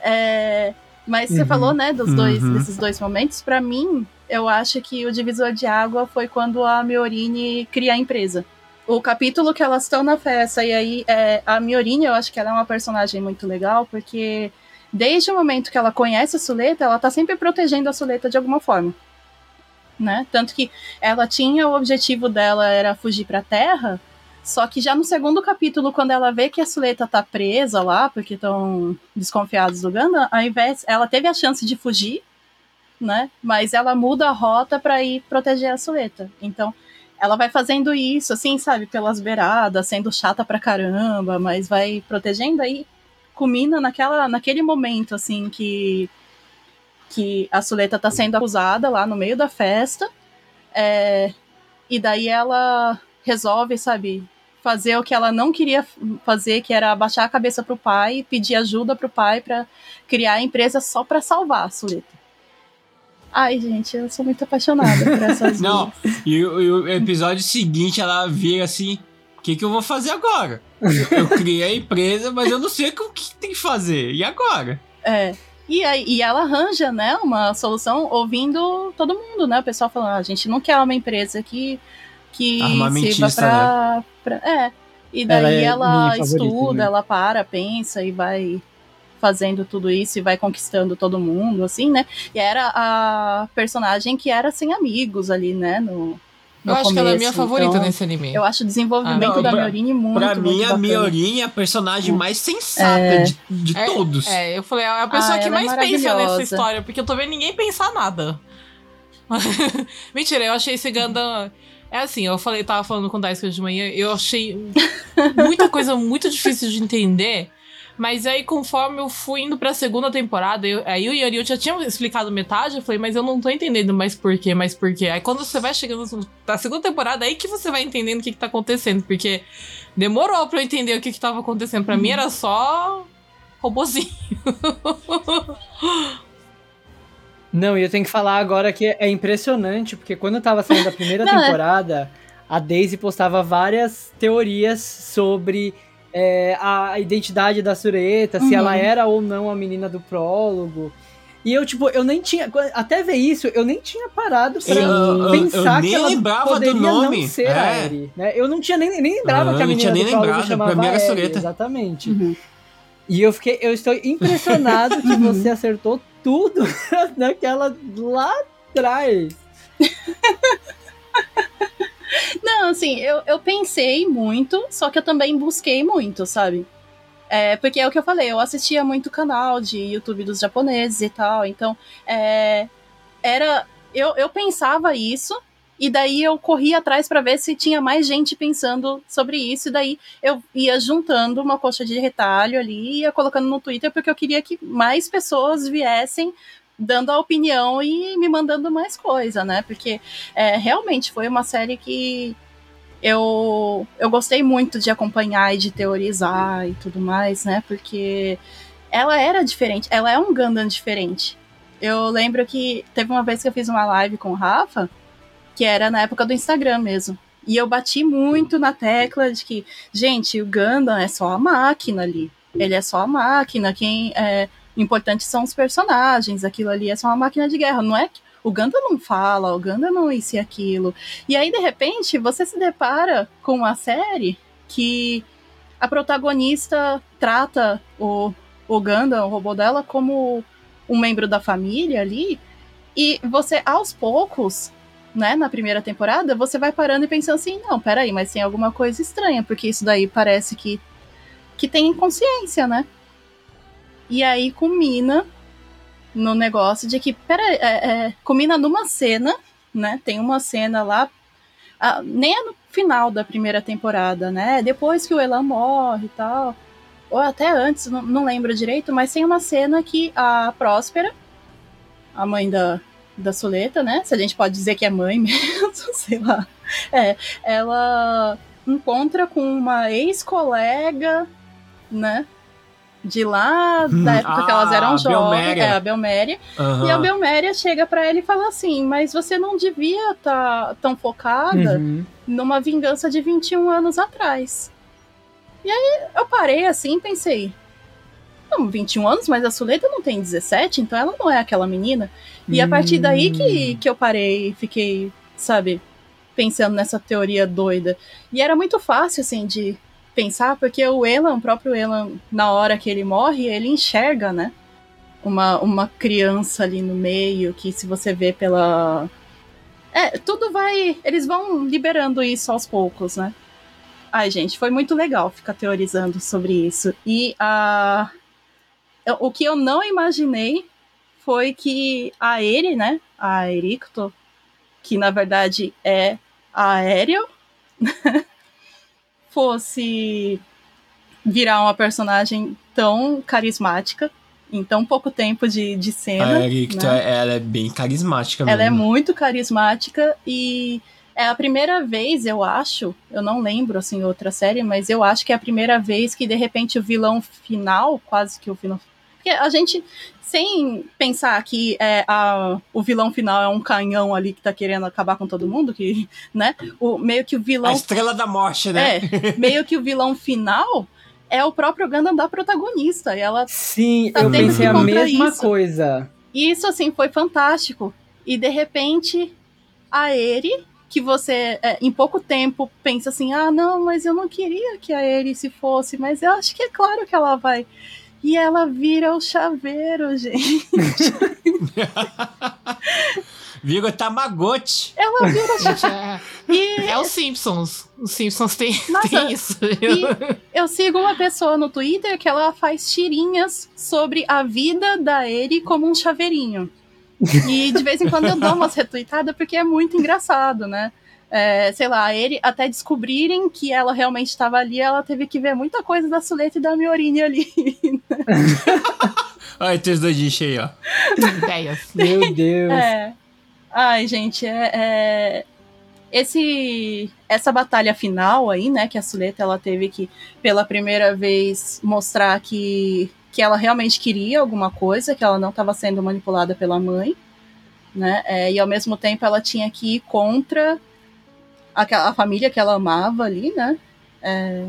É, mas você Uhum. falou, né, dos dois, Uhum. desses dois momentos. Pra mim, eu acho que o divisor de água foi quando a Miorine cria a empresa. O capítulo que elas estão na festa, e aí é, a Miorine, eu acho que ela é uma personagem muito legal, porque desde o momento que ela conhece a Suleta, ela tá sempre protegendo a Suleta de alguma forma. Né? Tanto que ela tinha o objetivo dela era fugir pra Terra, só que já no segundo capítulo, quando ela vê que a Suleta tá presa lá, porque estão desconfiados do Gundam, ao invés, ela teve a chance de fugir, né? Mas ela muda a rota pra ir proteger a Suleta. Então, ela vai fazendo isso, assim, sabe, pelas beiradas, sendo chata pra caramba, mas vai protegendo aí, culmina naquela, naquele momento, assim, que que a Suleta tá sendo acusada lá no meio da festa, é, e daí ela resolve, sabe, fazer o que ela não queria fazer, que era abaixar a cabeça pro pai e pedir ajuda pro pai pra criar a empresa só pra salvar a Suleta. Ai, gente, eu sou muito apaixonada por essas Não, e, o- e o episódio seguinte ela vira assim: o que, que eu vou fazer agora? Eu, criei a empresa, mas eu não sei o que tem que fazer. E agora? É. E, aí, e ela arranja, né, uma solução ouvindo todo mundo, né? O pessoal falando, ah, a gente não quer uma empresa que, que sirva pra, pra- É. E daí Ela é ela, estuda, também. ela para, pensa e vai fazendo tudo isso e vai conquistando todo mundo, assim, né? E era a personagem que era sem amigos ali, né? No Eu acho que ela é a minha começo. favorita Então, nesse anime. Eu acho o desenvolvimento Ah, não, da pra- Miorini muito, pra muito mim, a bacana. Miorin é a personagem mais sensata É. de, de É, todos. É, eu falei, é a pessoa Ah, que é mais pensa nessa história, porque eu tô vendo ninguém pensar nada. Mentira, eu achei esse Gundam. É assim, eu falei, tava falando com o Daisuke de manhã, eu achei muita coisa muito difícil de entender. Mas aí, conforme eu fui indo pra segunda temporada, eu, aí o Yori já tinha explicado metade, eu falei, mas eu não tô entendendo mais por quê, mais por quê. Aí quando você vai chegando na segunda temporada, aí que você vai entendendo o que, que tá acontecendo, porque demorou pra eu entender o que, que tava acontecendo. Pra mim era só robozinho. Não, e eu tenho que falar agora que é impressionante, porque quando eu tava saindo da primeira Não, é. temporada, a Daisy postava várias teorias sobre é, a identidade da Sureta, se Uhum. ela era ou não a menina do prólogo. E eu, tipo, eu nem tinha. Até ver isso, eu nem tinha parado pra Eu- eu- eu pensar nem que ela lembrava do poderia nome, não ser é. a Eri, né? Eu não tinha nem, nem lembrava Ah, que a não menina tinha nem do prólogo lembrado, pra chamava mim era Eri, Sureta. exatamente. Uhum. E eu fiquei, eu estou impressionado que você acertou tudo naquela lá atrás. Não, assim, eu, eu pensei muito, só que eu também busquei muito, sabe? É, porque é o que eu falei, eu assistia muito canal de YouTube dos japoneses e tal, então é, era. Eu, eu pensava isso, e daí eu corria atrás pra ver se tinha mais gente pensando sobre isso, e daí eu ia juntando uma coxa de retalho ali ia colocando no Twitter, porque eu queria que mais pessoas viessem dando a opinião e me mandando mais coisa, né? Porque é, realmente foi uma série que eu, eu gostei muito de acompanhar e de teorizar e tudo mais, né? Porque ela era diferente, ela é um Gundam diferente. Eu lembro que teve uma vez que eu fiz uma live com o Rafa, que era na época do Instagram mesmo. E eu bati muito na tecla de que, gente, o Gundam é só a máquina ali. Ele é só a máquina, quem é importante são os personagens, aquilo ali é só uma máquina de guerra, não é o Gundam não fala, o Gundam não isso e aquilo. E aí, de repente, você se depara com uma série que a protagonista trata o, o Gundam, o robô dela, como um membro da família ali, e você, aos poucos, né, na primeira temporada, você vai parando e pensando assim, não, peraí, mas tem alguma coisa estranha, porque isso daí parece que, que tem consciência, né? E aí culmina no negócio de que, pera, é, é, culmina numa cena, né? Tem uma cena lá, ah, nem é no final da primeira temporada, né? Depois que o Elan morre e tal, ou até antes, não, não lembro direito, mas tem uma cena que a Próspera, a mãe da, da Soleta, né? Se a gente pode dizer que é mãe mesmo, sei lá. É, ela encontra com uma ex-colega, né? De lá, da Hum, época que ah, elas eram a jovens. É, a Belméria. Aham. E a Belméria chega pra ele e fala assim: Mas você não devia estar tão focada Uhum. numa vingança de 21 anos atrás. E aí eu parei assim e pensei: Não, 21 anos, mas a Suleta não tem 17, então ela não é aquela menina. E a partir daí que, que eu parei e fiquei, sabe, pensando nessa teoria doida. E era muito fácil, assim, de pensar, porque o Elan, o próprio Elan, na hora que ele morre, ele enxerga, né? Uma, uma criança ali no meio, que se você vê pela. É, tudo vai. Eles vão liberando isso aos poucos, né? Ai, gente, foi muito legal ficar teorizando sobre isso. E a. O que eu não imaginei foi que a ele, né? A Ericto, que na verdade é a Ariel, fosse virar uma personagem tão carismática em tão pouco tempo de, de cena. A né? ela é bem carismática Ela é mesmo. muito carismática e é a primeira vez, eu acho, eu não lembro assim outra série, mas eu acho que é a primeira vez que de repente o vilão final, quase que o vilão, porque a gente sem pensar que é, a, o vilão final é um canhão ali que tá querendo acabar com todo mundo, que, né? O, meio que o A vilão estrela da morte, né? é, meio que o vilão final é o próprio Gundam da protagonista. E ela. Sim, Tá eu pensei a mesma isso. coisa. E isso, assim, foi fantástico. E de repente, a Eri, que você, é, em pouco tempo, pensa assim: ah, não, mas eu não queria que a Eri se fosse, mas eu acho que é claro que ela vai. E ela vira o chaveiro, gente. Vira o Tamagotchi. Ela vira o Gente, é, E é os Simpsons. Os Simpsons tem, Nossa, tem isso. E eu sigo uma pessoa no Twitter que ela faz tirinhas sobre a vida da Eri como um chaveirinho. E de vez em quando eu dou umas retweetadas porque é muito engraçado, né? É, sei lá, Eri, até descobrirem que ela realmente estava ali, ela teve que ver muita coisa da Suleta e da Miorini ali. Olha, tem os dois dias aí, ó. Meu Deus. É. Ai, gente, é, é- esse essa batalha final aí, né, que a Suleta ela teve que pela primeira vez mostrar que que ela realmente queria alguma coisa, que ela não estava sendo manipulada pela mãe, né? é, e ao mesmo tempo ela tinha que ir contra a, a família que ela amava ali, né? É,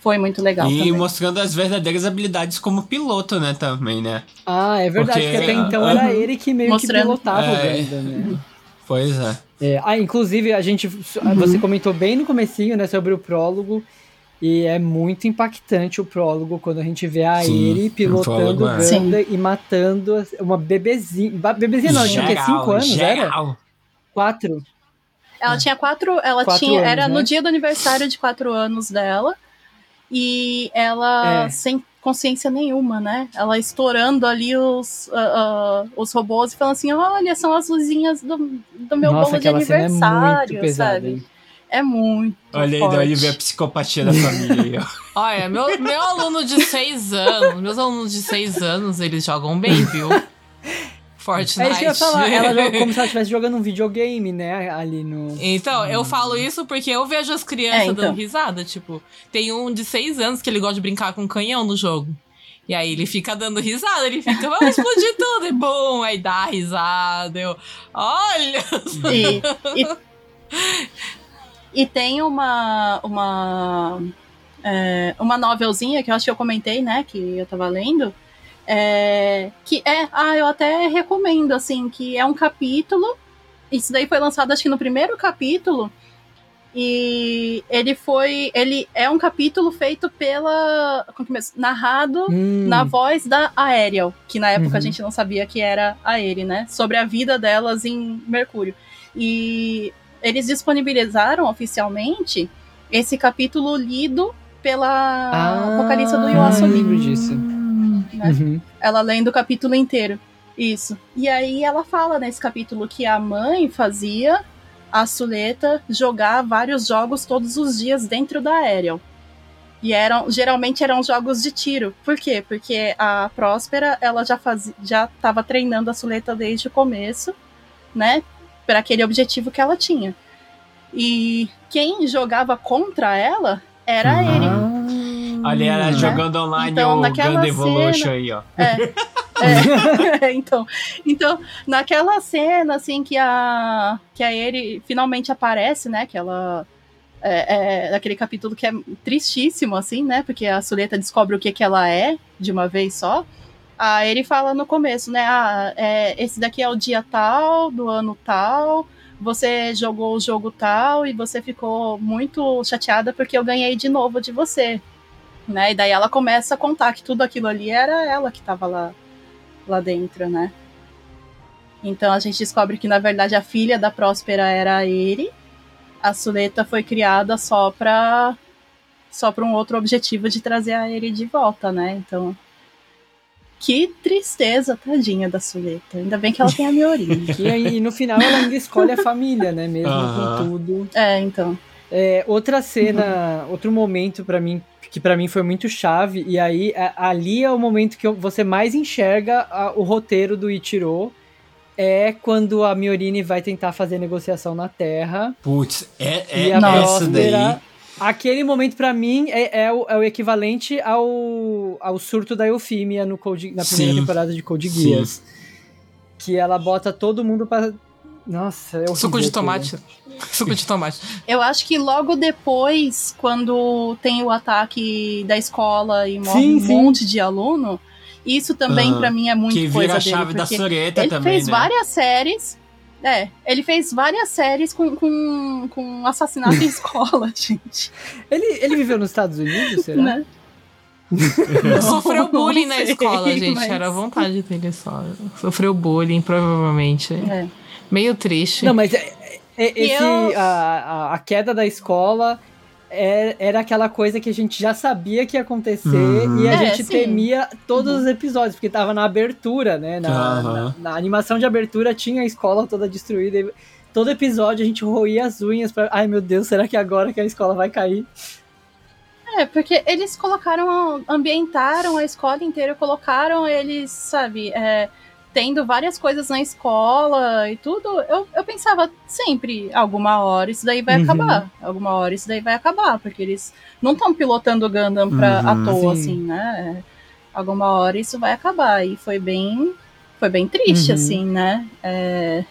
foi muito legal. E também. mostrando as verdadeiras habilidades como piloto, né, também, né? Ah, é verdade, porque, porque até então uh, era ele que meio que pilotava é, o Gundam, né? Pois é. é. Ah, inclusive, a gente. Uhum. Você comentou bem no comecinho, né, sobre o prólogo. E é muito impactante o prólogo quando a gente vê a Eri pilotando o Gundam é. e matando uma bebezinha. Bebezinha não, geral, acho que é 5 anos, geral. era? 4. Ela é. tinha quatro. Ela quatro tinha. Anos, era né? no dia do aniversário de quatro anos dela. E ela, é. sem consciência nenhuma, né? Ela estourando ali os, uh, uh, os robôs e falando assim: olha, são as luzinhas do, do meu Nossa, bolo de é aniversário, é pesada, sabe? Hein? É muito. Olha aí, daí vê a psicopatia da família. olha, meu, meu aluno de seis anos, meus alunos de seis anos, eles jogam bem, viu? Fortnite. É isso que eu ia falar. Ela joga como se ela estivesse jogando um videogame, né? Ali no. Então, eu falo isso porque eu vejo as crianças É, então. dando risada. Tipo, tem um de seis anos que ele gosta de brincar com canhão no jogo. E aí ele fica dando risada, ele fica, vamos explodir tudo, e bom, aí dá risada. Eu, olha! E, e, e tem uma uma é, uma novelzinha que eu acho que eu comentei, né, que eu tava lendo, é, que é, ah, eu até recomendo, assim, que é um capítulo, isso daí foi lançado acho que no primeiro capítulo, e ele foi, ele é um capítulo feito pela, como que mesmo? narrado Hum, na voz da Aerial, que na época Uhum. a gente não sabia que era a Eri, né? Sobre a vida delas em Mercúrio. E eles disponibilizaram oficialmente esse capítulo lido pela Ah, vocalista do eu Yoasobi. lembro disso. Né? Uhum. Ela lendo o capítulo inteiro. Isso. E aí ela fala nesse capítulo que a mãe fazia a Suleta jogar vários jogos todos os dias dentro da Aerial. E eram, geralmente eram jogos de tiro. Por quê? Porque a Próspera, ela já fazia, já estava treinando a Suleta desde o começo, né? Para aquele objetivo que ela tinha. E quem jogava contra ela era a Eri. Ali ela Né? jogando online Então, o Gundam Evolution aí, ó. É, então, então, naquela cena, assim, que a, que a Eri finalmente aparece, né, que ela... É, é, naquele capítulo que é tristíssimo, assim, né, porque a Suleta descobre o que, que ela é, de uma vez só. A Eri fala no começo, né, ah, é, esse daqui é o dia tal, do ano tal, você jogou o jogo tal e você ficou muito chateada porque eu ganhei de novo de você. Né? E daí ela começa a contar que tudo aquilo ali era ela que tava lá, lá dentro, né? Então a gente descobre que na verdade a filha da Próspera era a Eri. A Suleta foi criada só pra só para um outro objetivo de trazer a Eri de volta, né? Então que tristeza, tadinha da Suleta. Ainda bem que ela tem a Miorinha. E, aí, e no final ela ainda escolhe a família, né? Mesmo com tudo. é, então. É, outra cena, outro momento pra mim que pra mim foi muito chave e aí ali é o momento que você mais enxerga a- o roteiro do Ichiro é quando a Miorini vai tentar fazer negociação na Terra Putz, é, é e a essa daí. Próspera. Aquele momento pra mim é, é o, é o equivalente ao, ao surto da Eufímia no Code, na primeira Sim. temporada de Code Sim. Geass. Que ela bota todo mundo pra. Nossa, é Suco de aquilo. Suco de tomate. Eu acho que logo depois, quando tem o ataque da escola e morre Sim, um sim. monte de aluno, isso também Ah, pra mim é muito Que coisa vira a dele, chave da porque Soreta ele também, fez né? várias séries. É, ele fez várias séries com, com, com assassinato em escola, gente. Ele, ele viveu nos Estados Unidos, será? Né? Sofreu bullying Não na sei, escola, gente. mas- Era vontade dele só. Sofreu bullying, provavelmente. É. Meio triste. Não, mas é- esse, eu- a, a, queda da escola é- era aquela coisa que a gente já sabia que ia acontecer Uhum. e a É, gente sim. temia todos os episódios, porque tava na abertura, né? Na, Aham. na, na animação de abertura tinha a escola toda destruída. e todo episódio a gente roía as unhas pra. Ai meu Deus, será que agora que a escola vai cair? É, porque eles colocaram, ambientaram a escola inteira, colocaram eles, sabe, é, tendo várias coisas na escola e tudo. Eu, eu pensava sempre, alguma hora isso daí vai Uhum. acabar. Alguma hora isso daí vai acabar, porque eles não estão pilotando o Gundam pra, Uhum. à toa, Sim. assim, né? Alguma hora isso vai acabar. E foi bem. Foi bem triste, Uhum. assim, né? É,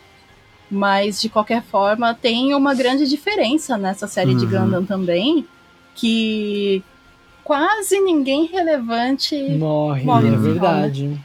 mas, de qualquer forma, tem uma grande diferença nessa série de Uhum. Gundam também, que quase ninguém relevante. Morre, Morre é final, verdade.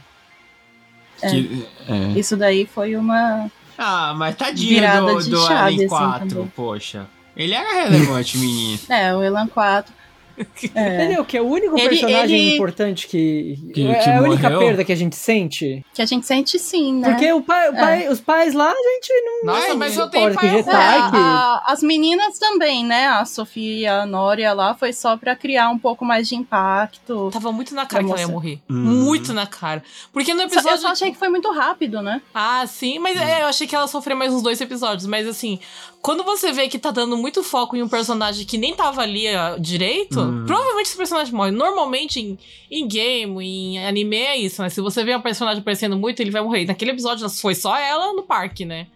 Que- é. Isso daí foi uma. Ah, mas tadinho Virada do, de do chave, Alien assim, 4, também. poxa. Ele era relevante, menino. É, o Elan 4. É, Ele é o que? É o único Ele- personagem ele- importante que. Que- é que a única morreu? perda que a gente sente. que a gente sente sim, né? Porque o pai, o pai- os pais lá, a gente não. Nossa, não mas eu tenho pai É, a- a- as meninas também, né? A Sofia e a Nória lá foi só pra criar um pouco mais de impacto. Tava muito na cara que ela ia morrer. Uhum. Muito na cara. Porque no Só- episódio. Eu só achei que foi muito rápido, né? Ah, sim, mas é, eu achei que ela sofreu mais uns dois episódios. Mas assim, quando você vê que tá dando muito foco em um personagem que nem tava ali direito, Hum. Provavelmente esse personagem morre. Normalmente em, em game, em anime é isso, né? Se você vê um personagem aparecendo muito, ele vai morrer. Naquele episódio foi só ela no parque, né?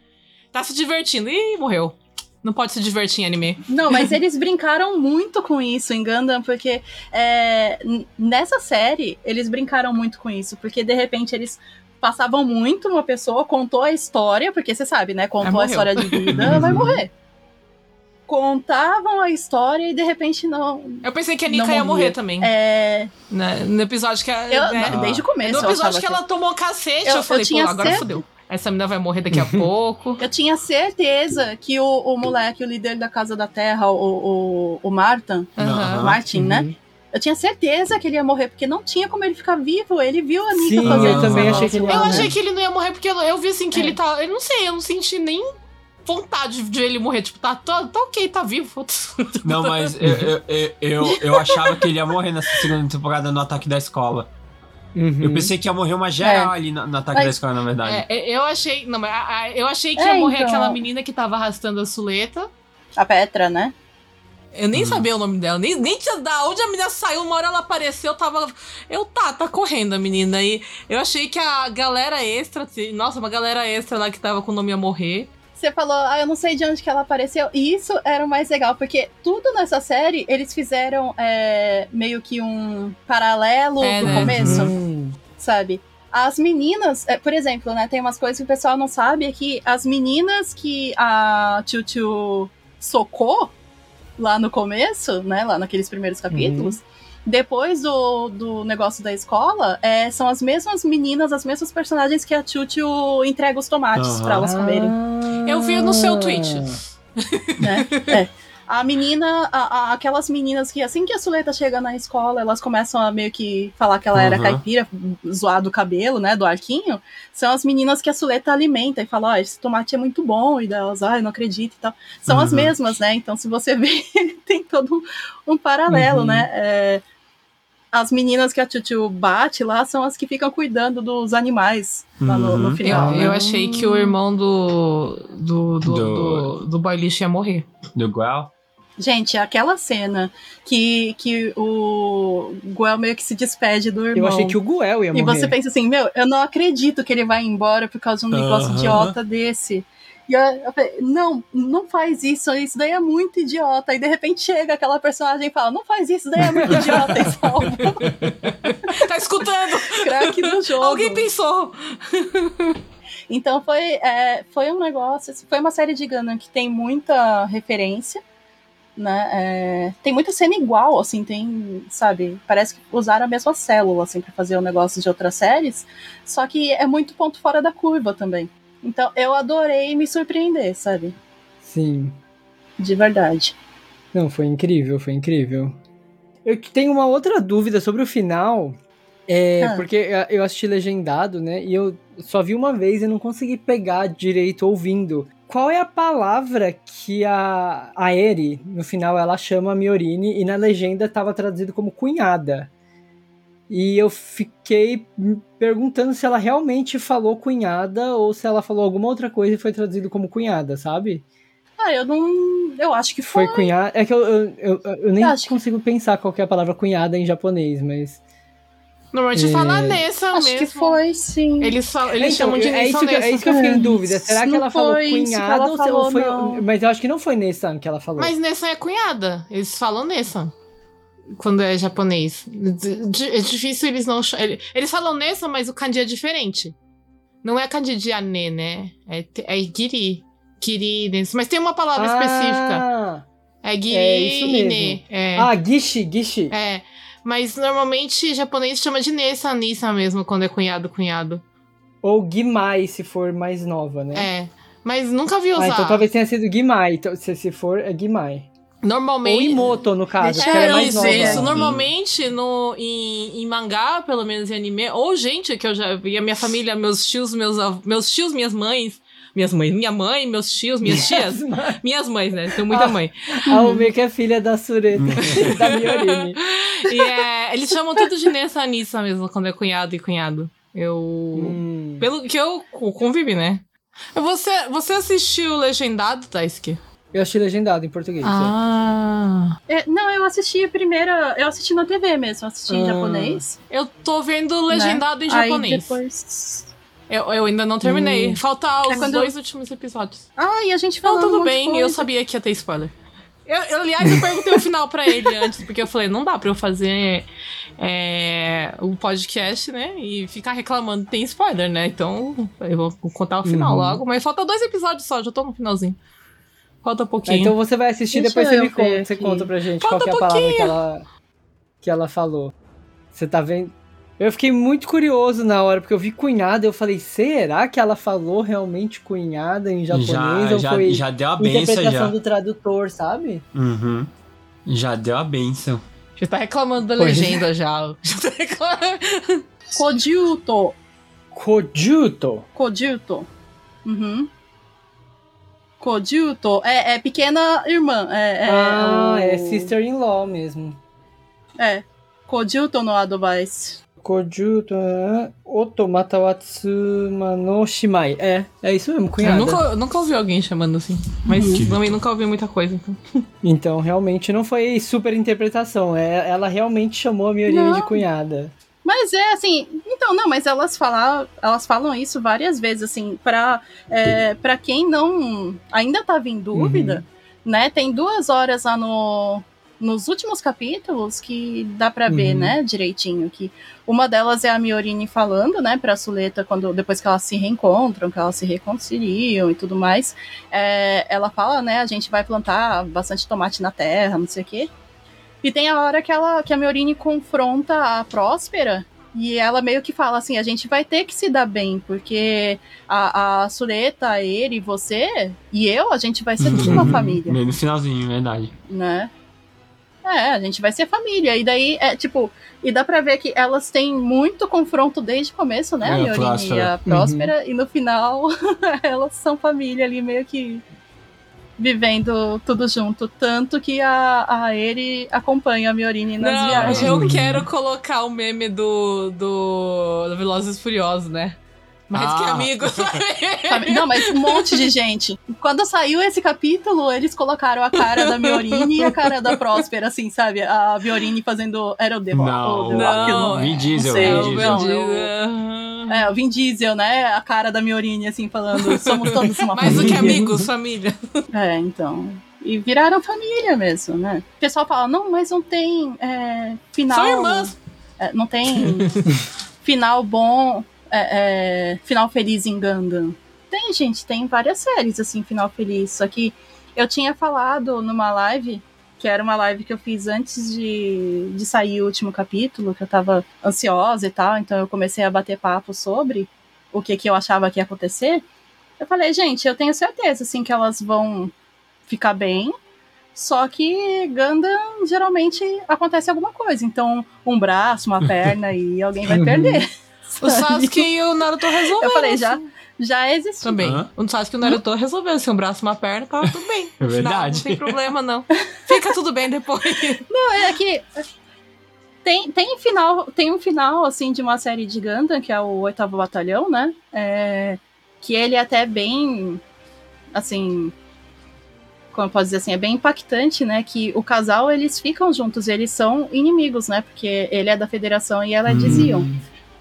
Tá se divertindo. Ih, morreu. Não pode se divertir em anime. Não, mas eles brincaram muito com isso em Gundam, porque é, nessa série eles brincaram muito com isso, porque de repente eles passavam muito uma pessoa, contou a história, porque você sabe, né? Contou a história de vida, vai morrer. Contavam a história e de repente não. Eu pensei que a Nika Não ia morrer também. É, né? No episódio que a, eu- né? não, desde o começo. No eu episódio achava que ela tomou cacete, eu, Eu- eu falei, tinha pô, agora certo- fodeu. Essa menina vai morrer daqui a pouco. Eu tinha certeza que o, o moleque, o líder da Casa da Terra, o, o, o Martin, Aham. Martin, né? Uhum. Eu tinha certeza que ele ia morrer, porque não tinha como ele ficar vivo. Ele viu a Nika Sim, fazendo eu também achei que ele ia Eu achei que ele não ia morrer porque eu, eu vi assim que É. ele tá. Eu não sei, eu não senti nem vontade de ele morrer. Tipo, tá, tá, tá ok, tá vivo. Não, mas eu, eu, eu, eu, eu achava que ele ia morrer nessa segunda temporada no ataque da escola. Uhum. Eu pensei que ia morrer uma geral É. ali no, no ataque Mas- da escola, na verdade. É, eu achei. Não, mas a- a- eu achei que É, ia morrer então. aquela menina que tava arrastando a suleta. A Petra, né? Eu nem Hum. sabia o nome dela, nem, nem tinha da onde a menina saiu, uma hora ela apareceu, eu tava. Eu tá, tá correndo a menina. E eu achei que a galera extra, nossa, uma galera extra lá que tava com o nome a morrer. Você falou, ah, eu não sei de onde que ela apareceu. E isso era o mais legal, porque tudo nessa série eles fizeram é, meio que um paralelo É, do né? começo, Hum. sabe? As meninas, é, por exemplo, né, tem umas coisas que o pessoal não sabe, é que as meninas que a Chuchu socou lá no começo, né, lá naqueles primeiros capítulos, depois do, do negócio da escola, é, são as mesmas meninas, as mesmas personagens que a Chuchu entrega os tomates Aham. pra elas comerem. Eu vi no seu tweet. né? É. A menina, a- a- aquelas meninas que assim que a Suleta chega na escola, elas começam a meio que falar que ela era Uhum. caipira, zoar do cabelo, né, do arquinho, são as meninas que a Suleta alimenta e fala, ó, esse tomate é muito bom, e delas, ai, não acredito e tal. São as Uhum. mesmas, né, então se você vê, tem todo um paralelo, Uhum. né, É, as meninas que a Chuchu bate lá são as que ficam cuidando dos animais lá no, no Uhum. Eu, final, né? eu achei que o irmão do. do. do. Do- do, do boy lixo ia morrer. Do Guel. Gente, aquela cena que, que o Guel meio que se despede do irmão. Eu achei que o Guel ia E morrer. você pensa assim, meu, eu não acredito que ele vai embora por causa de um negócio idiota desse. E eu, eu falei, não, não faz isso, isso daí é muito idiota. E de repente chega aquela personagem e fala, não faz isso, isso daí é muito idiota. E salva Tá escutando? o craque do jogo. Alguém pensou. Então foi, é, foi um negócio, foi uma série de Gundam que tem muita referência, né? é, tem muita cena igual, assim, tem, sabe, parece que usaram a mesma célula, assim, pra fazer o negócio de outras séries, só que é muito ponto fora da curva também. Então eu adorei me surpreender, sabe? Sim. De verdade. Não, foi incrível, foi incrível. Eu tenho uma outra dúvida sobre o final. É, Ah. porque eu assisti legendado, né? E eu só vi uma vez e não consegui pegar direito ouvindo. Qual é a palavra que a, a Eri, no final, ela chama a Miorini e na legenda tava traduzido como cunhada? E eu fiquei perguntando se ela realmente falou cunhada ou se ela falou alguma outra coisa e foi traduzido como cunhada, sabe? Ah, eu não. Eu acho que foi. Foi cunhada. É que eu, eu, eu, eu nem Eu acho que- consigo pensar qual que é a palavra cunhada em japonês, mas. Normalmente É. fala Nessa Acho mesmo. que foi, sim. Eles, falam, eles Então, chamam de é, Nessa isso que, eu- é Nessa. isso que eu fiquei em dúvida. Será que Não ela falou cunhada ela ou se- ou falou, foi. não. Mas eu acho que não foi Nessan que ela falou. Mas Nessa é cunhada. Eles falam Nessa. Quando é japonês. É difícil eles não. Eles falam Nessa, mas o kanji é diferente. Não é kanji de ane, né? É, é giri. Nessa. Mas tem uma palavra específica. Ah, É giri é isso mesmo. ne. É. ah gishi, gishi. É. Mas normalmente japonês chama de Nessa, Nissa mesmo, quando é cunhado, cunhado. Ou Gimai, se for mais nova, né? É. Mas nunca vi usar. Ah, então talvez tenha sido Gimai. Então, se, se for, é Gimai. Ou Normalmente. Imoto, no caso, é eu mais isso, nova. isso. Sim. Normalmente, no, em, em mangá, pelo menos em anime, ou gente que eu já vi, a minha família, meus tios, meus, meus tios, minhas mães, minhas mães, minha mãe, meus tios, minhas tias, minhas mães, né? Tenho muita Ah. mãe. A Umi que é filha da Sureta, da Miorini. E é, eles chamam tudo de Nessa Nissa mesmo, quando é cunhado e cunhado. Eu. Hum. Pelo que eu co- convivi, né? Você, você assistiu Legendado, Taisuke? Eu achei legendado em português. Ah. É, não, eu assisti a primeira. Eu assisti na TV mesmo, assisti em Ah. japonês. Eu tô vendo Legendado em Né? Aí japonês. depois. Eu, eu ainda não terminei. Hum. Falta os É quando- dois últimos episódios. Ah, e a gente falou. tudo um monte de bem. Eu sabia que ia ter spoiler. Eu, eu, aliás, eu perguntei o final pra ele antes, porque eu falei, não dá pra eu fazer é, o podcast, né? E ficar reclamando que tem spoiler, né? Então, eu vou contar o final Uhum. logo. Mas falta dois episódios só, já tô no finalzinho. Falta pouquinho. então você vai assistir, Deixa depois você me conta, você conta pra gente Falta qual que é a palavra que ela, que ela falou. Você tá vendo? Eu fiquei muito curioso na hora, porque eu vi cunhada, eu falei, será que ela falou realmente cunhada em japonês? Já, ou já, foi já deu a benção interpretação já. do tradutor, sabe? Uhum. Já deu a benção. Já tá reclamando da Pois é. legenda já. Já tá reclamando. Kojuto. Kojuto. Kojuto. Uhum. Kojuto. É, é pequena irmã. É, é, ah, o- é sister-in-law mesmo. É. Kojuto no advice. Kojuto, ah, Otomata Watsuma no Shimai. É, é isso mesmo, Eu cunhada. nunca, eu nunca ouvi alguém chamando assim. Mas Uhum. também nunca ouvi muita coisa. Então. Então, realmente não foi super interpretação. É, ela realmente chamou a Miorini Não. de cunhada. Mas é assim, então não, mas elas falam, elas falam isso várias vezes assim, para é, para quem não ainda tava em dúvida, né? Tem duas horas lá no nos últimos capítulos que dá pra ver, Uhum. né, direitinho que uma delas é a Miorini falando, né, para Suleta quando depois que elas se reencontram, que elas se reconciliam e tudo mais, é, ela fala, né, a gente vai plantar bastante tomate na terra, não sei o quê. E tem a hora que, ela, que a Miorini confronta a Próspera e ela meio que fala assim: a gente vai ter que se dar bem, porque a, a Sureta, ele, você e eu, a gente vai ser tudo uma família, Bem no finalzinho, verdade. né? É, a gente vai ser família. E daí, é tipo, e dá pra ver que elas têm muito confronto desde o começo, né? É, a Miorini e a Próspera, e no final elas são família ali, meio que vivendo tudo junto. Tanto que a, a ele acompanha a Miorini nas Não, viagens. eu quero colocar o meme do, do, do Velozes e Furiosos, né? Mais Ah. que amigos. Sabe? Não, mas um monte de gente. Quando saiu esse capítulo, eles colocaram a cara da Miorini e a cara da Próspera, assim, sabe? A Miorini fazendo. Era o Rock. Não, o não, não. Vin Diesel, sei, Vin o Diesel. Não. É, o Vin Diesel, né? A cara da Miorini, assim, falando, somos todos uma Mais do família. que amigos, família. É, então. E viraram família mesmo, né? O pessoal fala, não, mas não tem é, final. São irmãs. é, não tem final bom, é, é, final feliz em Gundam. Tem, gente, tem várias séries, assim, final feliz. Só que eu tinha falado numa live, que era uma live que eu fiz antes de, de sair o último capítulo, que eu tava ansiosa e tal, então eu comecei a bater papo sobre o que, que eu achava que ia acontecer. Eu falei, gente, eu tenho certeza, assim, que elas vão ficar bem. Só que Gundam geralmente acontece alguma coisa. Então, um braço, uma perna e alguém vai perder. O Sasuke e o Naruto resolveram. Eu falei, já, já existiu. Também. Hã? O Sasuke e o Naruto resolveram. Se um braço e uma perna, tava tudo bem. É verdade. Não tem problema, não. Fica tudo bem depois. Não, é que tem, tem, final, tem um final, assim, de uma série de Gundam, que é o Oitavo Batalhão, né? É, que ele é até bem, assim... Como eu posso dizer assim, é bem impactante, né? Que o casal, eles ficam juntos, eles são inimigos, né? Porque ele é da Federação e ela é de Zion.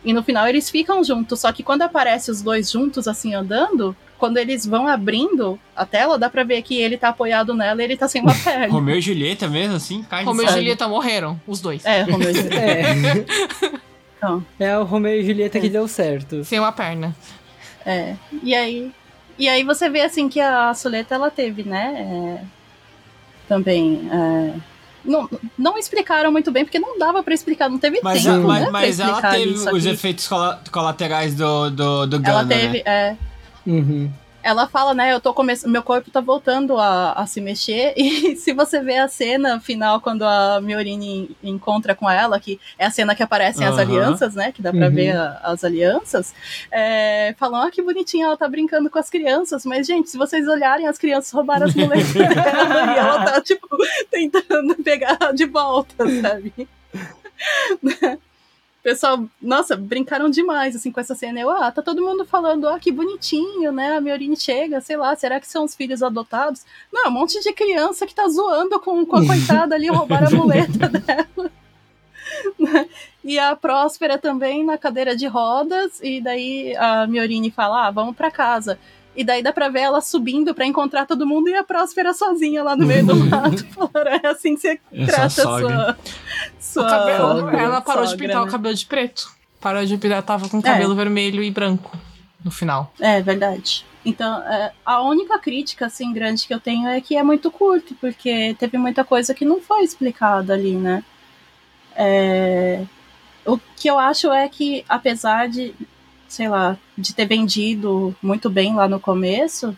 E no final eles ficam juntos, só que quando aparece os dois juntos, assim, andando, quando eles vão abrindo a tela, dá pra ver que ele tá apoiado nela e ele tá sem uma perna. Romeu e Julieta mesmo, assim? Cai de Romeu e. Julieta morreram, os dois. É, Romeu e Julieta. É, Então, é o Romeu e Julieta que deu certo. Sem uma perna. é. E aí, e aí você vê, assim, que a Suleta, ela teve, né, é, também... é, não, não explicaram muito bem, porque não dava pra explicar, não teve Mas, tempo, a- mas, né, mas ela teve os aqui. efeitos cola- colaterais do, do, do Ela Gundam, teve, né? é, Uhum. Ela fala, né, eu tô começando, meu corpo tá voltando a, a se mexer, e se você vê a cena final, quando a Miorini encontra com ela, que é a cena que aparecem as Aham. alianças, né, que dá pra Uhum. ver a- as alianças, é, falam, ah, que bonitinha, ela tá brincando com as crianças, mas, gente, se vocês olharem, as crianças roubaram as moletas dela, e ela tá, tipo, tentando pegar de volta, sabe? Pessoal, nossa, brincaram demais, assim, com essa cena. Eu, ah, tá todo mundo falando, ah, que bonitinho, né? A Miorini chega, sei lá, será que são os filhos adotados? Não, é um monte de criança que tá zoando com, com a coitada ali, roubaram a muleta dela. E a Próspera também na cadeira de rodas, e daí a Miorini fala, ah, vamos pra casa. E daí dá pra ver ela subindo pra encontrar todo mundo e a Próspera sozinha lá no meio do mato. Falaram, é assim que você Essa trata a sogra. sua, O sua cabelo, ela parou de sogra, pintar né? o cabelo de preto. Parou de pintar, tava com cabelo vermelho e branco no final. É verdade. Então, é, a única crítica, assim, grande que eu tenho é que é muito curto, porque teve muita coisa que não foi explicada ali, né? É, o que eu acho é que, apesar de, sei lá, de ter vendido muito bem lá no começo,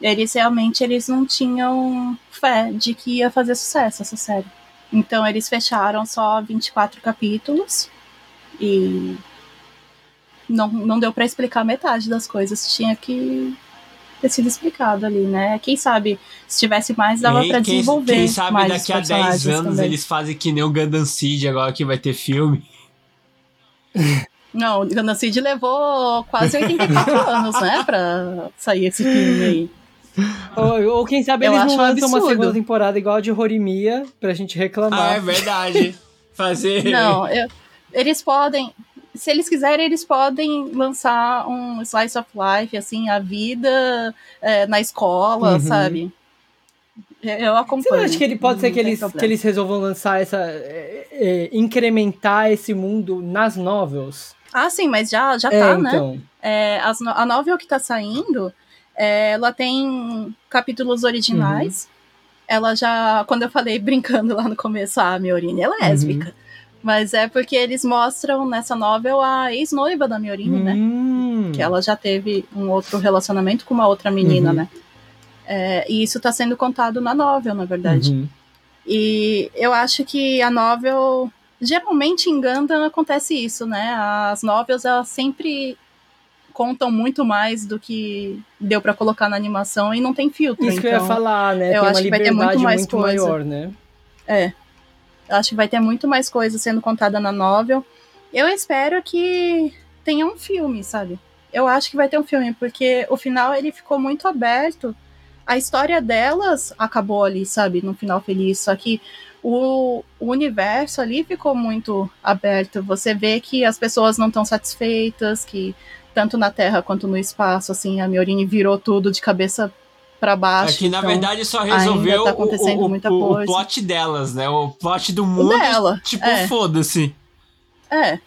eles realmente eles não tinham fé de que ia fazer sucesso essa série. Então, eles fecharam só 24 capítulos e não, não deu pra explicar metade das coisas. Tinha que ter sido explicado ali, né? Quem sabe se tivesse mais, dava pra quem, desenvolver. quem sabe mais daqui a 10 personagens anos também. eles fazem que nem o Gundam Seed agora que vai ter filme. Não, o Seed levou quase 84 anos, né? Pra sair esse filme aí. Ou, ou quem sabe Eu eles não um lançam uma absurdo. segunda temporada igual a de Horimiya pra gente Ah, reclamar. é verdade. Fazer. Não, eu- eles podem. Se eles quiserem, eles podem lançar um slice of life, assim, a vida é, na escola, Uhum. sabe? Eu- Você acompanho. não acha que ele pode não ser que eles, que eles resolvam lançar essa. é, é, incrementar esse mundo nas novels? Ah, sim, mas já, já é, tá, né? então. É, as a novel que tá saindo, é, ela tem capítulos originais. Uhum. Ela já, quando eu falei brincando lá no começo, ah, a Miorine é lésbica. Uhum. Mas é porque eles mostram nessa novel a ex-noiva da Miorine, né? Hum. Que ela já teve um outro relacionamento com uma outra menina, Uhum. né? É, e isso tá sendo contado na novel, na verdade. Uhum. E eu acho que a novel. Geralmente em Gundam acontece isso, né? As novels elas sempre contam muito mais do que deu pra colocar na animação e não tem filtro. Isso que eu ia então, falar, né? eu Tem acho que vai ter muito mais muito coisa. maior, né? eu acho que vai ter muito mais coisa sendo contada na novel. Eu espero que tenha um filme, sabe? Eu acho que vai ter um filme, porque o final ele ficou muito aberto. A história delas acabou ali, sabe? No final feliz. Só que o, o universo ali ficou muito aberto. Você vê que as pessoas não estão satisfeitas, que tanto na Terra quanto no espaço, assim, a Miorine virou tudo de cabeça pra baixo. É que na então- verdade só resolveu tá o- acontecendo o, o, muita o, coisa. plot delas, né? O plot do mundo. dela, Tipo, é. foda-se. É.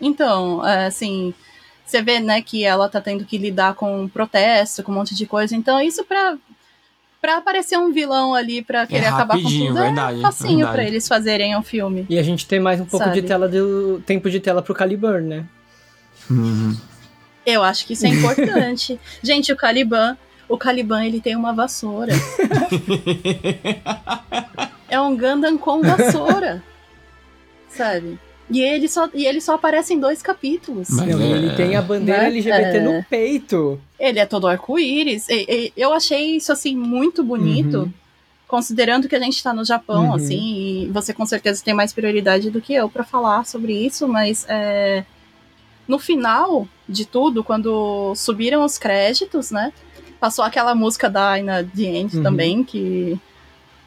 Então, é, assim, você vê, né, que ela tá tendo que lidar com protesto, com um monte de coisa. Então, isso pra, pra aparecer um vilão ali pra querer acabar com É tudo verdade, é facinho verdade. pra eles fazerem um filme. E a gente tem mais um pouco Sabe? de tela do tempo de tela pro Caliburn, né? Eu acho que isso é importante. Gente, o Caliban, o Caliban, ele tem uma vassoura. é um Gundam com vassoura. Sabe? E ele só, e ele só aparece em dois capítulos. Mas- Não, e ele tem a bandeira? LGBT É. no peito. Ele é todo arco-íris. Eu achei isso, assim, muito bonito. Uhum. Considerando que a gente tá no Japão, Uhum. assim, e você com certeza tem mais prioridade do que eu pra falar sobre isso, mas é, no final de tudo, quando subiram os créditos, né? Passou aquela música da Aina The End Uhum. também, que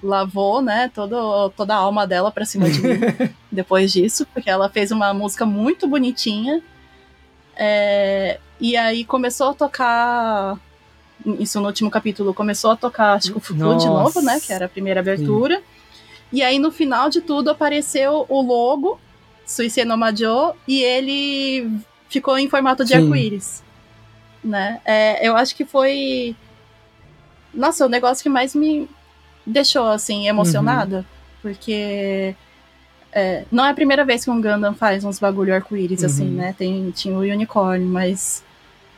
lavou, né, todo, toda a alma dela pra cima de mim depois disso, porque ela fez uma música muito bonitinha. É, e aí começou a tocar. Isso no último capítulo começou a tocar, acho que o Fufu de novo, né? Que era a primeira abertura. E aí no final de tudo apareceu o logo, Suicide no Majo, e ele ficou em formato de Sim. arco-íris. Né? É, eu acho que foi. Nossa, o negócio que mais me deixou assim emocionada. Porque é, não é a primeira vez que um Gundam faz uns bagulho arco-íris, assim, Uhum. né? Tem, tinha o unicórnio, mas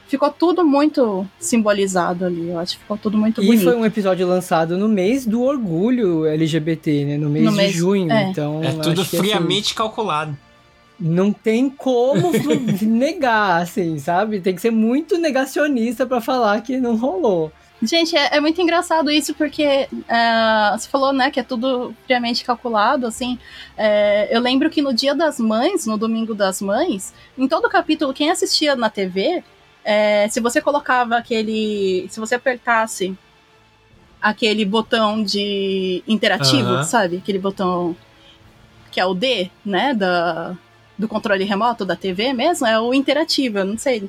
ficou tudo muito simbolizado ali. Eu acho que ficou tudo muito E bonito. foi um episódio lançado no mês do orgulho LGBT, né? No mês No de mês- junho. é. Então, É tudo que, assim, friamente calculado. não tem como negar, assim, sabe? Tem que ser muito negacionista pra falar que não rolou. Gente, é, é muito engraçado isso, porque ah, você falou, né, que é tudo friamente calculado, assim. é, eu lembro que no Dia das Mães, no Domingo das Mães, em todo capítulo, quem assistia na TV, é, se você colocava aquele. Se você apertasse aquele botão de interativo, Aham. sabe? Aquele botão que é o D, né, da, do controle remoto da TV mesmo, é o interativo, eu não sei.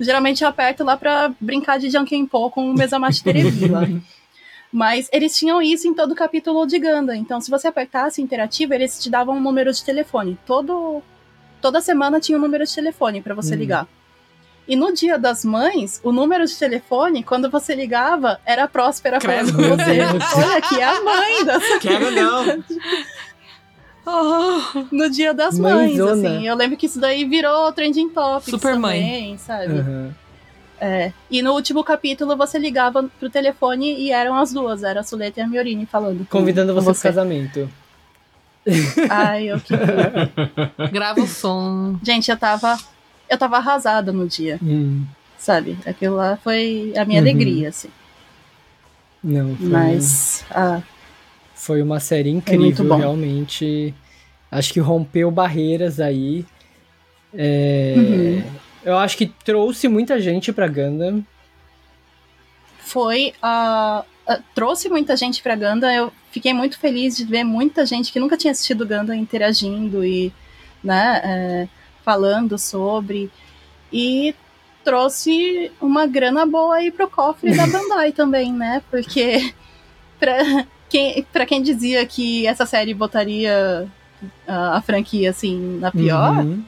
Geralmente eu aperto lá pra brincar de Jankenpô com o Mesamachi Terebi lá. Mas eles tinham isso em todo capítulo de Ganda. Então, se você apertasse interativo, eles te davam um número de telefone. Todo, toda semana tinha um número de telefone pra você Hum. ligar. E no dia das mães, o número de telefone, quando você ligava, era a Próspera falando Credo. com você. Olha, aqui é a mãe dessa Quero não. Oh, no dia das mães, Mãezona. assim. Eu lembro que isso daí virou trending topics Super mãe. também, sabe? Aham. É. E no último capítulo você ligava pro telefone e eram as duas, era a Suleta e a Miorini falando. com- Convidando com você pro casamento. Ai, eu queria. grava o som. Gente, eu tava. Eu tava arrasada no dia, Hum, sabe? Aquilo lá foi a minha Uhum. alegria, assim. não, foi, Mas. ah, foi uma série muito incrível, realmente. Acho que rompeu barreiras aí. É, Uhum. Eu acho que trouxe muita gente pra Gundam. foi a. a- trouxe muita gente pra Ganda. Eu fiquei muito feliz de ver muita gente que nunca tinha assistido Ganda interagindo e, né, é, falando sobre. E trouxe uma grana boa aí pro cofre da Bandai também, né? Porque pra quem, pra quem dizia que essa série botaria a, a franquia assim na pior, Uhum.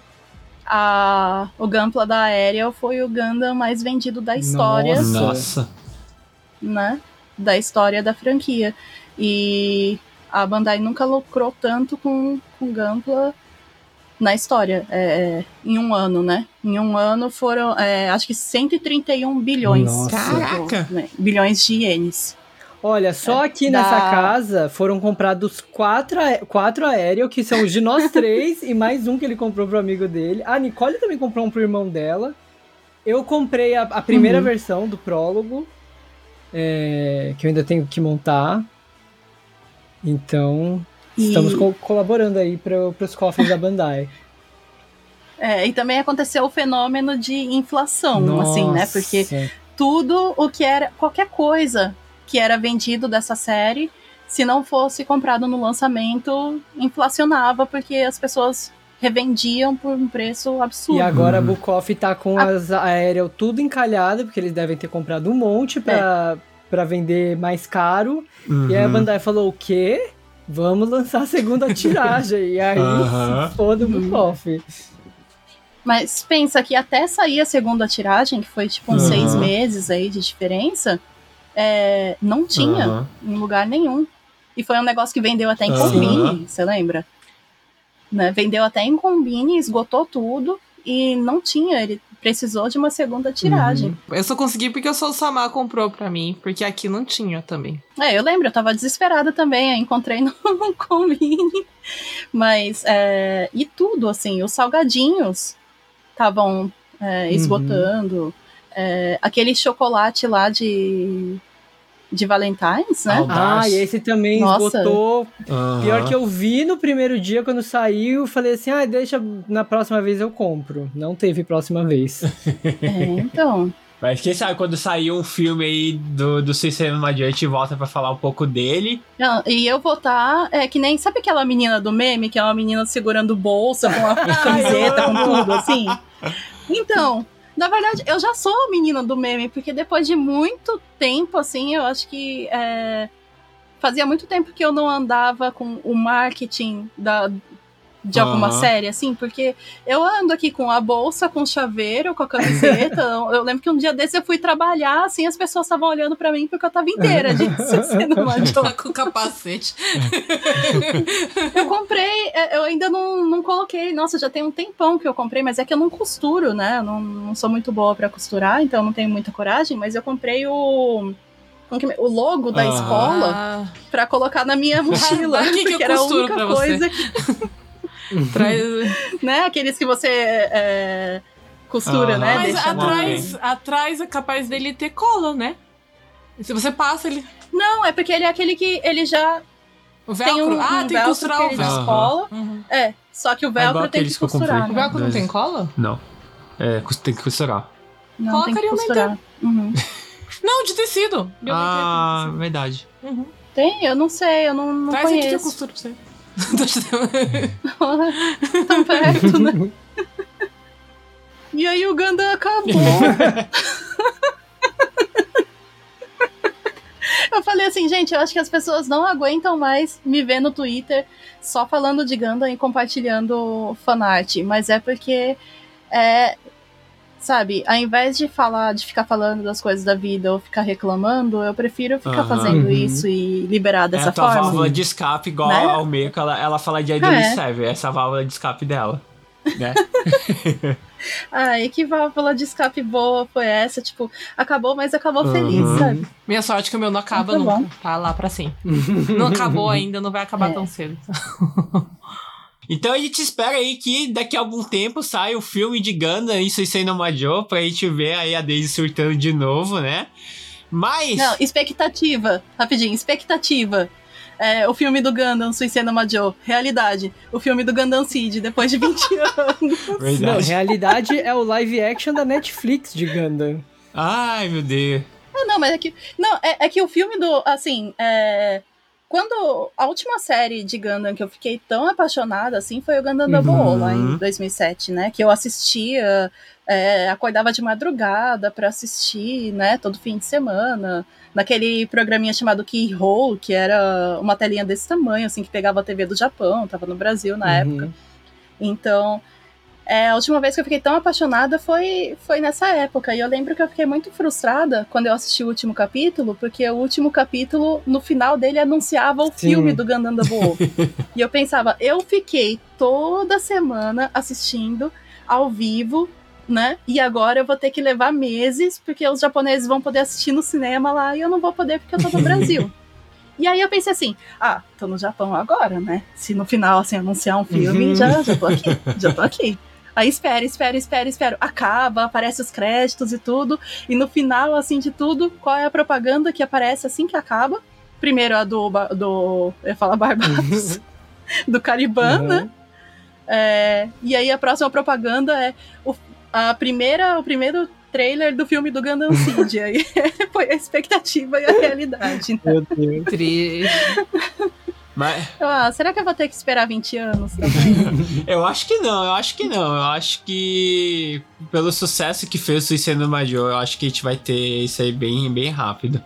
a, o Gunpla da Aerial foi o Gundam mais vendido da história Nossa. Né, da história da franquia. E a Bandai nunca lucrou tanto com, com Gunpla na história, é, em um ano, né? Em um ano foram, é, acho que 131 bilhões. Nossa. Caraca! né, bilhões de ienes. Olha, só aqui Da- nessa casa foram comprados quatro, quatro aéreos, que são os de nós três, e mais um que ele comprou pro amigo dele. A Nicole também comprou um pro irmão dela. Eu comprei a, a primeira Uhum. versão do prólogo, é, que eu ainda tenho que montar. Então, E- estamos co- colaborando aí para os cofres da Bandai. É, e também aconteceu o fenômeno de inflação, assim, né? Porque Nossa. tudo o que era, qualquer coisa que era vendido dessa série, se não fosse comprado no lançamento, inflacionava, porque as pessoas revendiam por um preço absurdo. E agora a Uhum. Bukov tá com as aéreas tudo encalhado, porque eles devem ter comprado um monte pra, pra vender mais caro. E aí a Uhum. Bandai falou: o quê? Vamos lançar a segunda tiragem. E aí, Aham. se foda o Bukov. Mas pensa que até sair a segunda tiragem, que foi tipo uns Aham. seis meses aí de diferença, é, não tinha em lugar nenhum. E foi um negócio que vendeu até em Aham. Combine, você lembra? Né? Vendeu até em Combine, esgotou tudo e não tinha. Ele precisou de uma segunda tiragem. Eu só consegui porque o Sou Samar comprou pra mim, porque aqui não tinha também. É, eu lembro, eu tava desesperada também, eu encontrei no Convini. Mas, é, e tudo, assim, os salgadinhos estavam é, esgotando. É, aquele chocolate lá de, de Valentine's, né? Ah, Ah, e esse também Nossa. esgotou. Aham. Pior que eu vi no primeiro dia, quando saiu, falei assim, ah, deixa, na próxima vez eu compro. Não teve próxima vez. É, então. Mas quem sabe quando sair um filme aí do, do Madio, a gente volta pra falar um pouco dele. Não, e eu vou estar, é que nem, sabe aquela menina do meme, que é uma menina segurando bolsa com a camiseta, com tudo, assim? Então, na verdade, eu já sou a menina do meme, porque depois de muito tempo, assim, eu acho que é, fazia muito tempo que eu não andava com o marketing da, de alguma Aham. série, assim, porque eu ando aqui com a bolsa, com o chaveiro, com a camiseta. eu lembro que um dia desse eu fui trabalhar, assim, as pessoas estavam olhando pra mim porque eu tava inteira de sendo Tá com capacete. Eu comprei, é, eu ainda não, não coloquei. Nossa, já tem um tempão que eu comprei, mas é que eu não costuro, né? Eu não, não sou muito boa pra costurar, então eu não tenho muita coragem. Mas eu comprei o. que- O logo da escola pra colocar na minha mochila. Que porque era a única coisa que, traz... né? Aqueles que você é, costura, Aham. né? Mas Deixa atrás, atrás é capaz dele ter cola, né? Se você passa, ele. Não, é porque ele é aquele que ele já O velcro. tem um, ah, um tem que costurar que o velcro. descola. Uhum. É, só que o igual velcro tem que que costurar. O né? velcro não tem cola? Não. É, tem que costurar. Não, tem que Colocaria um costurar. Uhum. Não, de tecido. Ah, verdade. Uhum. Tem? Eu não sei, eu não, não Traz aqui que eu conheço. costuro pra você. Tão perto, né? E aí o Gundam acabou. eu falei assim, gente, eu acho que as pessoas não aguentam mais me ver no Twitter só falando de Gundam e compartilhando fanart. Mas é porque é. Sabe, ao invés de falar, de ficar falando das coisas da vida ou ficar reclamando, eu prefiro ficar Aham. fazendo Uhum. isso e liberar É dessa a tua forma. válvula de escape, igual Né? ao Meco, ela, ela fala de Idol É. Serve, essa é a válvula de escape dela. Né? Ai, que válvula de escape boa foi essa? Tipo, acabou, mas acabou Uhum. feliz, sabe? Minha sorte é que o meu não acaba Tá nunca. bom. Tá lá pra sempre. não acabou ainda, não vai acabar É. tão cedo. Então a gente espera aí que daqui a algum tempo saia o filme de Gundam e Suicide no Majo pra gente ver aí a Daisy surtando de novo, né? Mas... Não, expectativa. Rapidinho, expectativa. É, o filme do Gundam, Suicide Majo. Realidade. O filme do Gundam Seed, depois de 20 anos. Não, Verdade. realidade é o live action da Netflix de Gundam. Ai, meu Deus. Ah, não, mas é que. Não, é, é que o filme do. Assim, é. Quando a última série de Gundam que eu fiquei tão apaixonada assim foi o Gundam Double O, lá em 2007, né? Que eu assistia, é, acordava de madrugada pra assistir, né? Todo fim de semana. Naquele programinha chamado Keyhole, que era uma telinha desse tamanho, assim, que pegava a TV do Japão, tava no Brasil na época. Uhum. Então, é, a última vez que eu fiquei tão apaixonada foi, foi nessa época. E eu lembro que eu fiquei muito frustrada quando eu assisti o último capítulo, porque o último capítulo, no final dele, anunciava o Sim. filme do Gundam Double e eu pensava, eu fiquei toda semana assistindo ao vivo, né? E agora eu vou ter que levar meses, porque os japoneses vão poder assistir no cinema lá e eu não vou poder porque eu tô no Brasil. E aí eu pensei assim, ah, tô no Japão agora, né? Se no final, assim, anunciar um filme, Uhum. já, já tô aqui, já tô aqui. Aí espera, espera, espera, espera. Acaba, aparece os créditos e tudo. E no final, assim, de tudo, qual é a propaganda que aparece assim que acaba? Primeiro a do. Do eu ia falar Barbados. do Cariban, Uhum. né? É, e aí a próxima propaganda é o, a primeira, o primeiro trailer do filme do Gundam Seed. aí foi a expectativa e a realidade. Então, Meu Deus. Triste. Mas ah, será que eu vou ter que esperar 20 anos também? eu acho que não, eu acho que não. Eu acho que pelo sucesso que fez o Suicide no Majo, eu acho que a gente vai ter isso aí bem, bem rápido.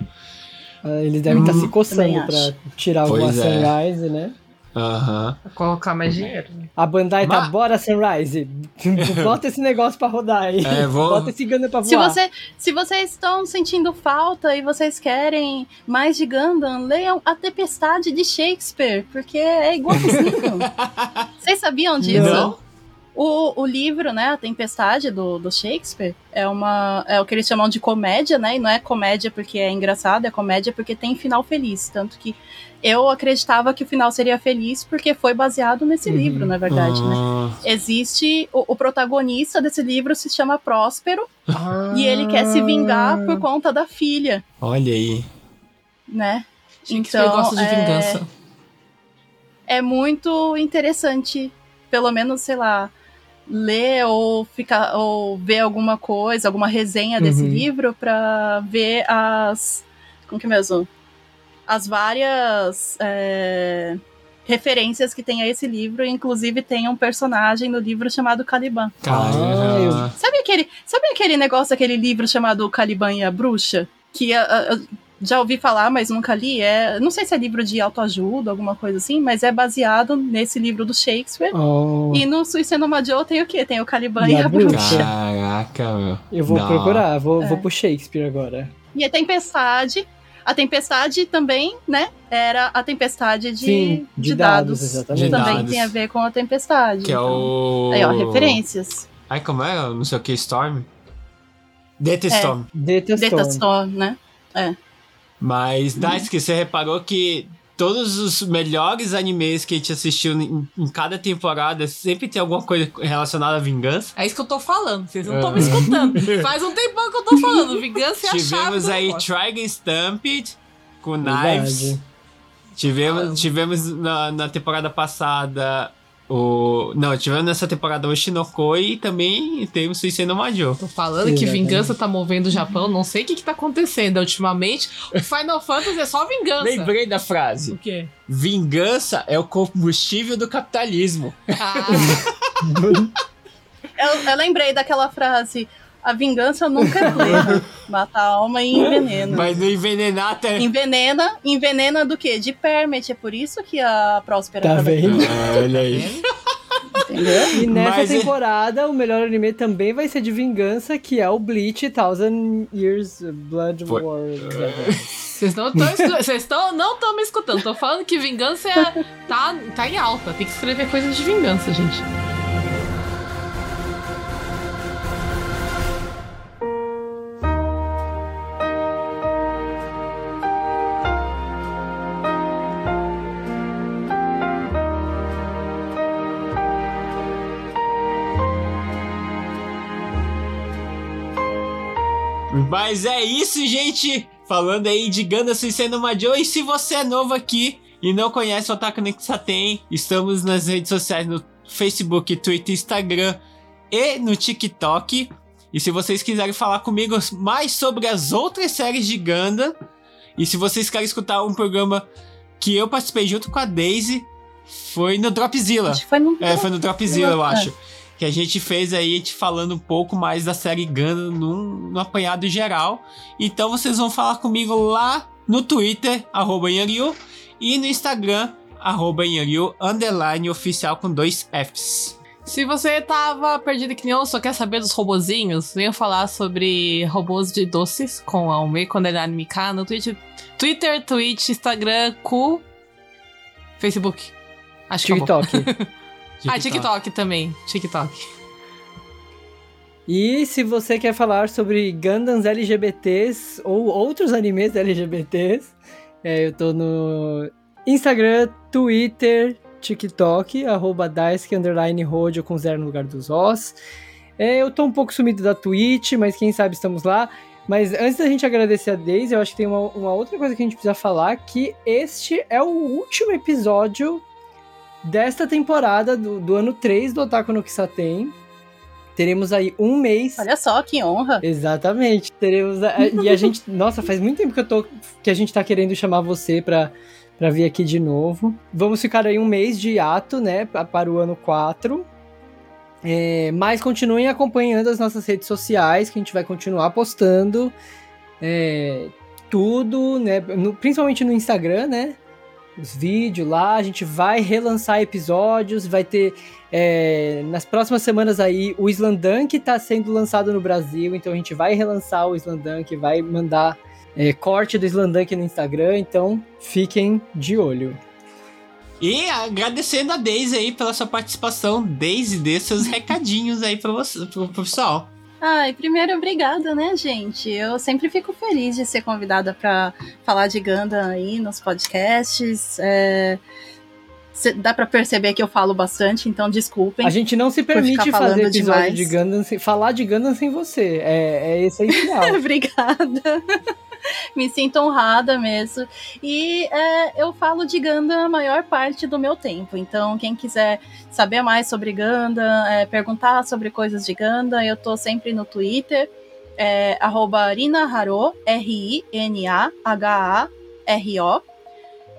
Ah, Eles devem estar se também coçando acho. pra tirar Pois alguma é. Sunrise, né? Aham. Vou colocar mais dinheiro. né? A Bandai tá, Ma- bora Sunrise. Bota esse negócio pra rodar aí. É, vou- Bota esse Gundam pra voar. Se, você, se vocês estão sentindo falta e vocês querem mais de Gundam, leiam A Tempestade de Shakespeare, porque é igualzinho. vocês sabiam disso? Não. O, o livro, né, A Tempestade do, do Shakespeare, é uma é o que eles chamam de comédia, né? E não é comédia porque é engraçado, é comédia porque tem final feliz. Tanto que eu acreditava que o final seria feliz porque foi baseado nesse Uhum. livro, na verdade, né? Ah, Existe. O, o protagonista desse livro se chama Próspero e ele quer se vingar por conta da filha, olha aí. né? Então, gosta de é- vingança. é muito interessante, pelo menos, sei lá, ler ou ficar ou ver alguma coisa, alguma resenha desse Uhum. livro pra ver as como que é mesmo as várias é, referências que tem a esse livro, inclusive tem um personagem no livro chamado Caliban. Caramba. Sabe aquele, sabe aquele negócio, aquele livro chamado Caliban e a Bruxa? Que a- a- a- já ouvi falar, mas nunca li. É, não sei se é livro de autoajuda, alguma coisa assim, mas é baseado nesse livro do Shakespeare. Oh, E no Suicide no Joe tem o quê? Tem o Caliban E e a a Bruxa. Bruxa. Caraca, meu. eu vou Não. procurar, vou, É. vou pro Shakespeare agora. E a Tempestade. A Tempestade também, né? Era a Tempestade de, Sim, de de dados, dados. exatamente. De também dados. tem a ver com a Tempestade. Que é então. o. Aí, ó, referências. Ai, como é? Não sei o que, Storm? Data Storm. Data Data Storm. Storm, né? Mas, Daisuke, você reparou que todos os melhores animes que a gente assistiu em, em cada temporada sempre tem alguma coisa relacionada à vingança? É isso que eu tô falando, vocês não É. estão me escutando. Faz um tempão que eu tô falando. Vingança é a chave Tivemos do aí negócio. Trigon Stampede com Verdade. Knives. Tivemos, tivemos na, na temporada passada o. Não, tivemos nessa temporada o Shinokoi e também temos no Majo. Tô falando que vingança tá movendo o Japão, não sei o que que tá acontecendo ultimamente. O Final Fantasy é só vingança. Lembrei da O frase: quê? Vingança é o combustível do capitalismo. Ah, Eu, eu lembrei daquela frase: a vingança nunca é plena. Mata a alma e envenena. Mas não envenenar até. Envenena, envenena do quê? De permit. É por isso que a Próspera Tá vendo? Ah, olha aí. entendeu? E nessa Mas é- temporada, o melhor anime também vai ser de vingança, que é o Bleach Thousand Years Blood Foi. War. vocês não estão não estão me escutando. Tô falando que vingança é- tá, tá em alta. Tem que escrever coisas de vingança, gente. Mas é isso, gente. Falando aí de Ganda Suicendo Majo. E se você é novo aqui e não conhece o Otaku Kisaten, estamos nas redes sociais no Facebook, Twitter, Instagram e no TikTok. E se vocês quiserem falar comigo mais sobre as outras séries de Ganda, e se vocês querem escutar um programa que eu participei junto com a Daisy, foi no Dropzilla. Acho que foi no. É, foi no Dropzilla, eu acho. Que a gente fez aí, gente falando um pouco mais da série Gundam num, num apanhado geral. Então vocês vão falar comigo lá no Twitter, arroba Yanryu, e no Instagram, arroba Yanryu, underline oficial com dois Fs. Se você tava perdido que nem eu, só quer saber dos robozinhos, venha falar sobre robôs de doces com a Ume Underline Mika no Twitter, Twitter, Twitch, Instagram, Cu, Facebook. Acho que acabou. TikTok. Ah, TikTok também. TikTok. E se você quer falar sobre Gundams LGBTs ou outros animes LGBTs, é, eu tô no Instagram, Twitter, TikTok, arroba Daisuke underline Rodio com zero no lugar dos Os. É, eu tô um pouco sumido da Twitch, mas quem sabe estamos lá. Mas antes da gente agradecer a Daisy, eu acho que tem uma, uma outra coisa que a gente precisa falar, que este é o último episódio desta temporada do, do ano 3 do Otaku no Kisaten. Teremos aí um mês. Olha só que honra. Exatamente. Teremos. a- e a gente. Nossa, faz muito tempo que eu tô. Que a gente tá querendo chamar você pra, pra vir aqui de novo. Vamos ficar aí um mês de hiato, né? pa- Para o ano 4. É, mas continuem acompanhando as nossas redes sociais, que a gente vai continuar postando é, tudo, né? no- principalmente no Instagram, né? Os vídeos lá, a gente vai relançar episódios, vai ter é, nas próximas semanas aí o Islandunk tá sendo lançado no Brasil, então a gente vai relançar o Islandunk, vai mandar é, corte do Islandunk no Instagram, então fiquem de olho. E agradecendo a Daisy aí pela sua participação. Daisy, dê seus recadinhos aí pra você, pro pessoal. Ai, primeiro, obrigada, né, gente? Eu sempre fico feliz de ser convidada para falar de Gundam aí nos podcasts. É, cê- dá para perceber que eu falo bastante, então desculpem. A gente não se permite fazer episódio demais. de Gundam sem, falar de Gundam sem você. É, é essencial. Obrigada. Me sinto honrada mesmo. E é, eu falo de Gundam a maior parte do meu tempo. Então, quem quiser saber mais sobre Gundam, é, perguntar sobre coisas de Gundam, eu tô sempre no Twitter. É, Rinaharo, R-I-N-A-H-A-R-O.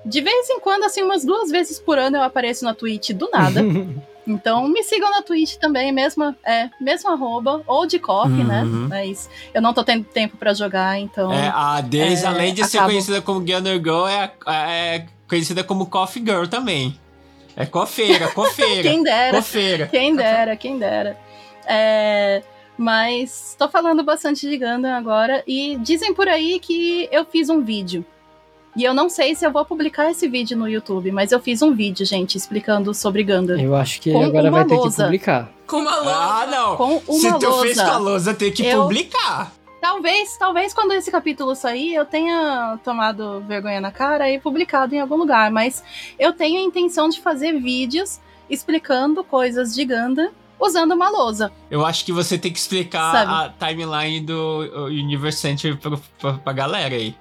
De vez em quando, assim, umas duas vezes por ano eu apareço na Twitch do nada. Então me sigam na Twitch também, mesmo, é, mesmo arroba, ou de coffee, né? Uhum. Mas eu não tô tendo tempo pra jogar, então. É, a Daisy, é, além de ser acabo- conhecida como Gunner Girl, é, é conhecida como Coffee Girl também. É cofeira, cofeira. Quem dera, Cofeira. quem dera, quem dera. É, mas tô falando bastante de Gundam agora e dizem por aí que eu fiz um vídeo. E eu não sei se eu vou publicar esse vídeo no YouTube, mas eu fiz um vídeo, gente, explicando sobre Gundam. Eu acho que Com agora uma vai ter que lousa. publicar. Com uma lousa. Ah, não. Com Se uma tu fez com a lousa. lousa, tem que Eu- publicar. Talvez, talvez quando esse capítulo sair, eu tenha tomado vergonha na cara e publicado em algum lugar, mas eu tenho a intenção de fazer vídeos explicando coisas de Gundam usando uma lousa. Eu acho que você tem que explicar Sabe? a timeline do Universe Center pra, pra, pra galera aí.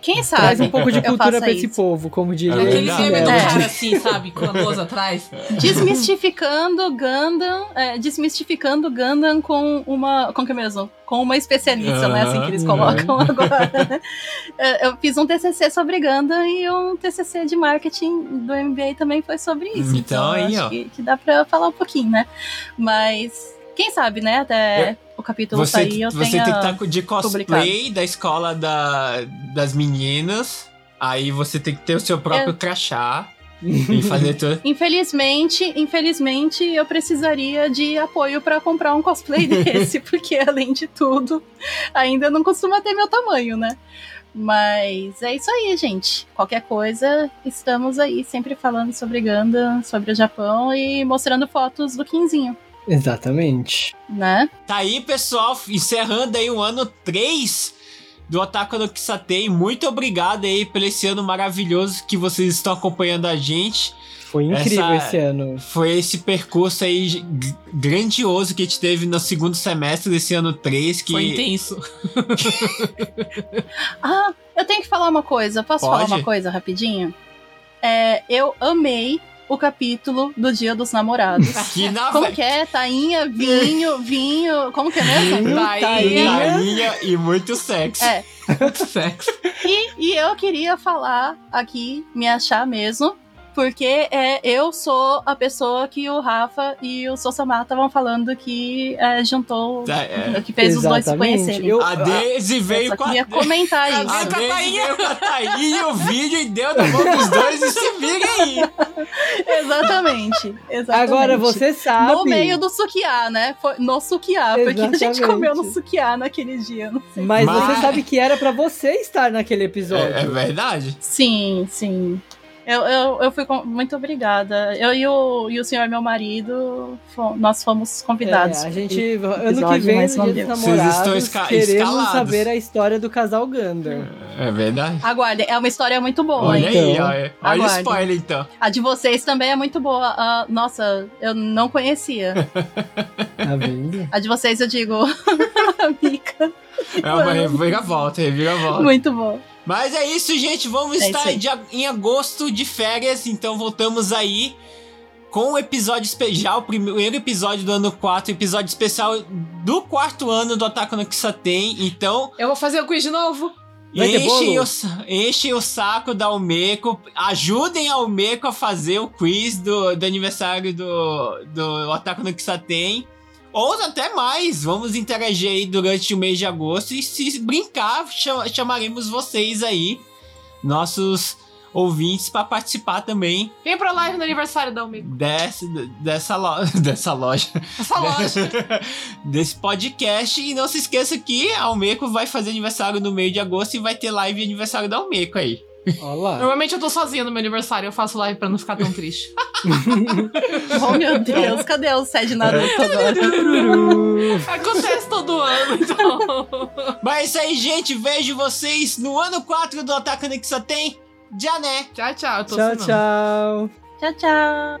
Quem sabe? Traz um pouco de cultura pra esse isso. povo, como diria É Aquele meme do cara assim, sabe? Com a lousa atrás. Desmistificando Gundam, é, desmistificando Gundam com uma, com que mesmo? Com uma especialista, né? Assim que eles colocam agora. É, eu fiz um TCC sobre Gundam e um TCC de marketing do MBA também foi sobre isso. Então, aí, acho ó. Que, que dá pra falar um pouquinho, né? Mas quem sabe, né? Até o capítulo Você, sair eu você tem que estar de cosplay da escola da, das meninas. Aí você tem que ter o seu próprio É. crachá e fazer tudo. Infelizmente, infelizmente, eu precisaria de apoio pra comprar um cosplay desse, porque além de tudo, ainda não costuma ter meu tamanho, né? Mas é isso aí, gente. Qualquer coisa, estamos aí sempre falando sobre Gundam, sobre o Japão e mostrando fotos do Quinzinho, Exatamente. né? Tá aí, pessoal, encerrando aí o ano 3 do Otaku no Kisatei. Muito obrigado aí por esse ano maravilhoso que vocês estão acompanhando a gente. Foi incrível Essa- esse ano. Foi esse percurso aí grandioso que a gente teve no segundo semestre desse ano 3. Que Foi intenso. Ah, eu tenho que falar uma coisa. Posso falar Pode. uma coisa rapidinho? É, eu amei o capítulo do Dia dos Namorados. que na Como que é? Tainha, vinho, vinho. Como que é mesmo? Tainha. Tainha e muito sexo. É. Muito sexo. E, e eu queria falar aqui, me achar mesmo, porque é, eu sou a pessoa que o Rafa e o Sosamá estavam falando que é, juntou, Tá, é. que fez os dois se Exatamente. conhecerem. Eu- A Daisy Eu veio com a. queria comentar A isso. com a Daisy Tainha. veio com a Tainha o vídeo e deu na mão dos dois e se vira aí. Exatamente, exatamente. Agora você sabe. No meio do sukiá, né? Foi no sukiá, porque a gente Exatamente. comeu no sukiá naquele dia. não sei. Mas, Mas- você sabe que era pra você estar naquele episódio. É, é verdade. Sim, sim. Eu, eu, eu fui com... muito obrigada. Eu e o, e o senhor, meu marido, fo- nós fomos convidados. É, a gente, ano que vem, não Dia dos. Vocês estão Namorados, esca- queremos escalados. saber a história do casal Gundam. É verdade. Aguardem, é uma história muito boa, Olha hein? aí, Então. olha. Olha o spoiler então. A de vocês também é muito boa. Ah, nossa, eu não conhecia. Tá vendo? A de vocês eu digo, a Mika. É uma reviravolta, reviravolta. Muito boa. Mas é isso, gente. Vamos É estar de em agosto de férias, então voltamos aí com o episódio especial, o primeiro episódio do ano 4, episódio especial do quarto ano do Ataque no Kisaten. Então, Eu vou fazer o quiz de novo. Enchem o, enchem o saco da Almeco, ajudem a Almeco a fazer o quiz do, do aniversário do, do Ataque no Kisaten. Ou até mais, vamos interagir aí durante o mês de agosto e se brincar, cha- chamaremos vocês aí, nossos ouvintes, para participar também Vem pra live no aniversário da Amigo. dessa, dessa, lo- dessa loja, Essa loja. desse podcast. E não se esqueça que a Almeco vai fazer aniversário no meio de agosto e vai ter live aniversário da Almeco aí. Olá. Normalmente eu tô sozinha no meu aniversário, eu faço live pra não ficar tão triste. Oh, meu Deus, cadê o Sede Naruto agora? Acontece todo ano, então. Mas é isso aí, gente. Vejo vocês no ano 4 do Otaku no Kisaten. Já né? Tchau, tchau. Eu tô Tchau,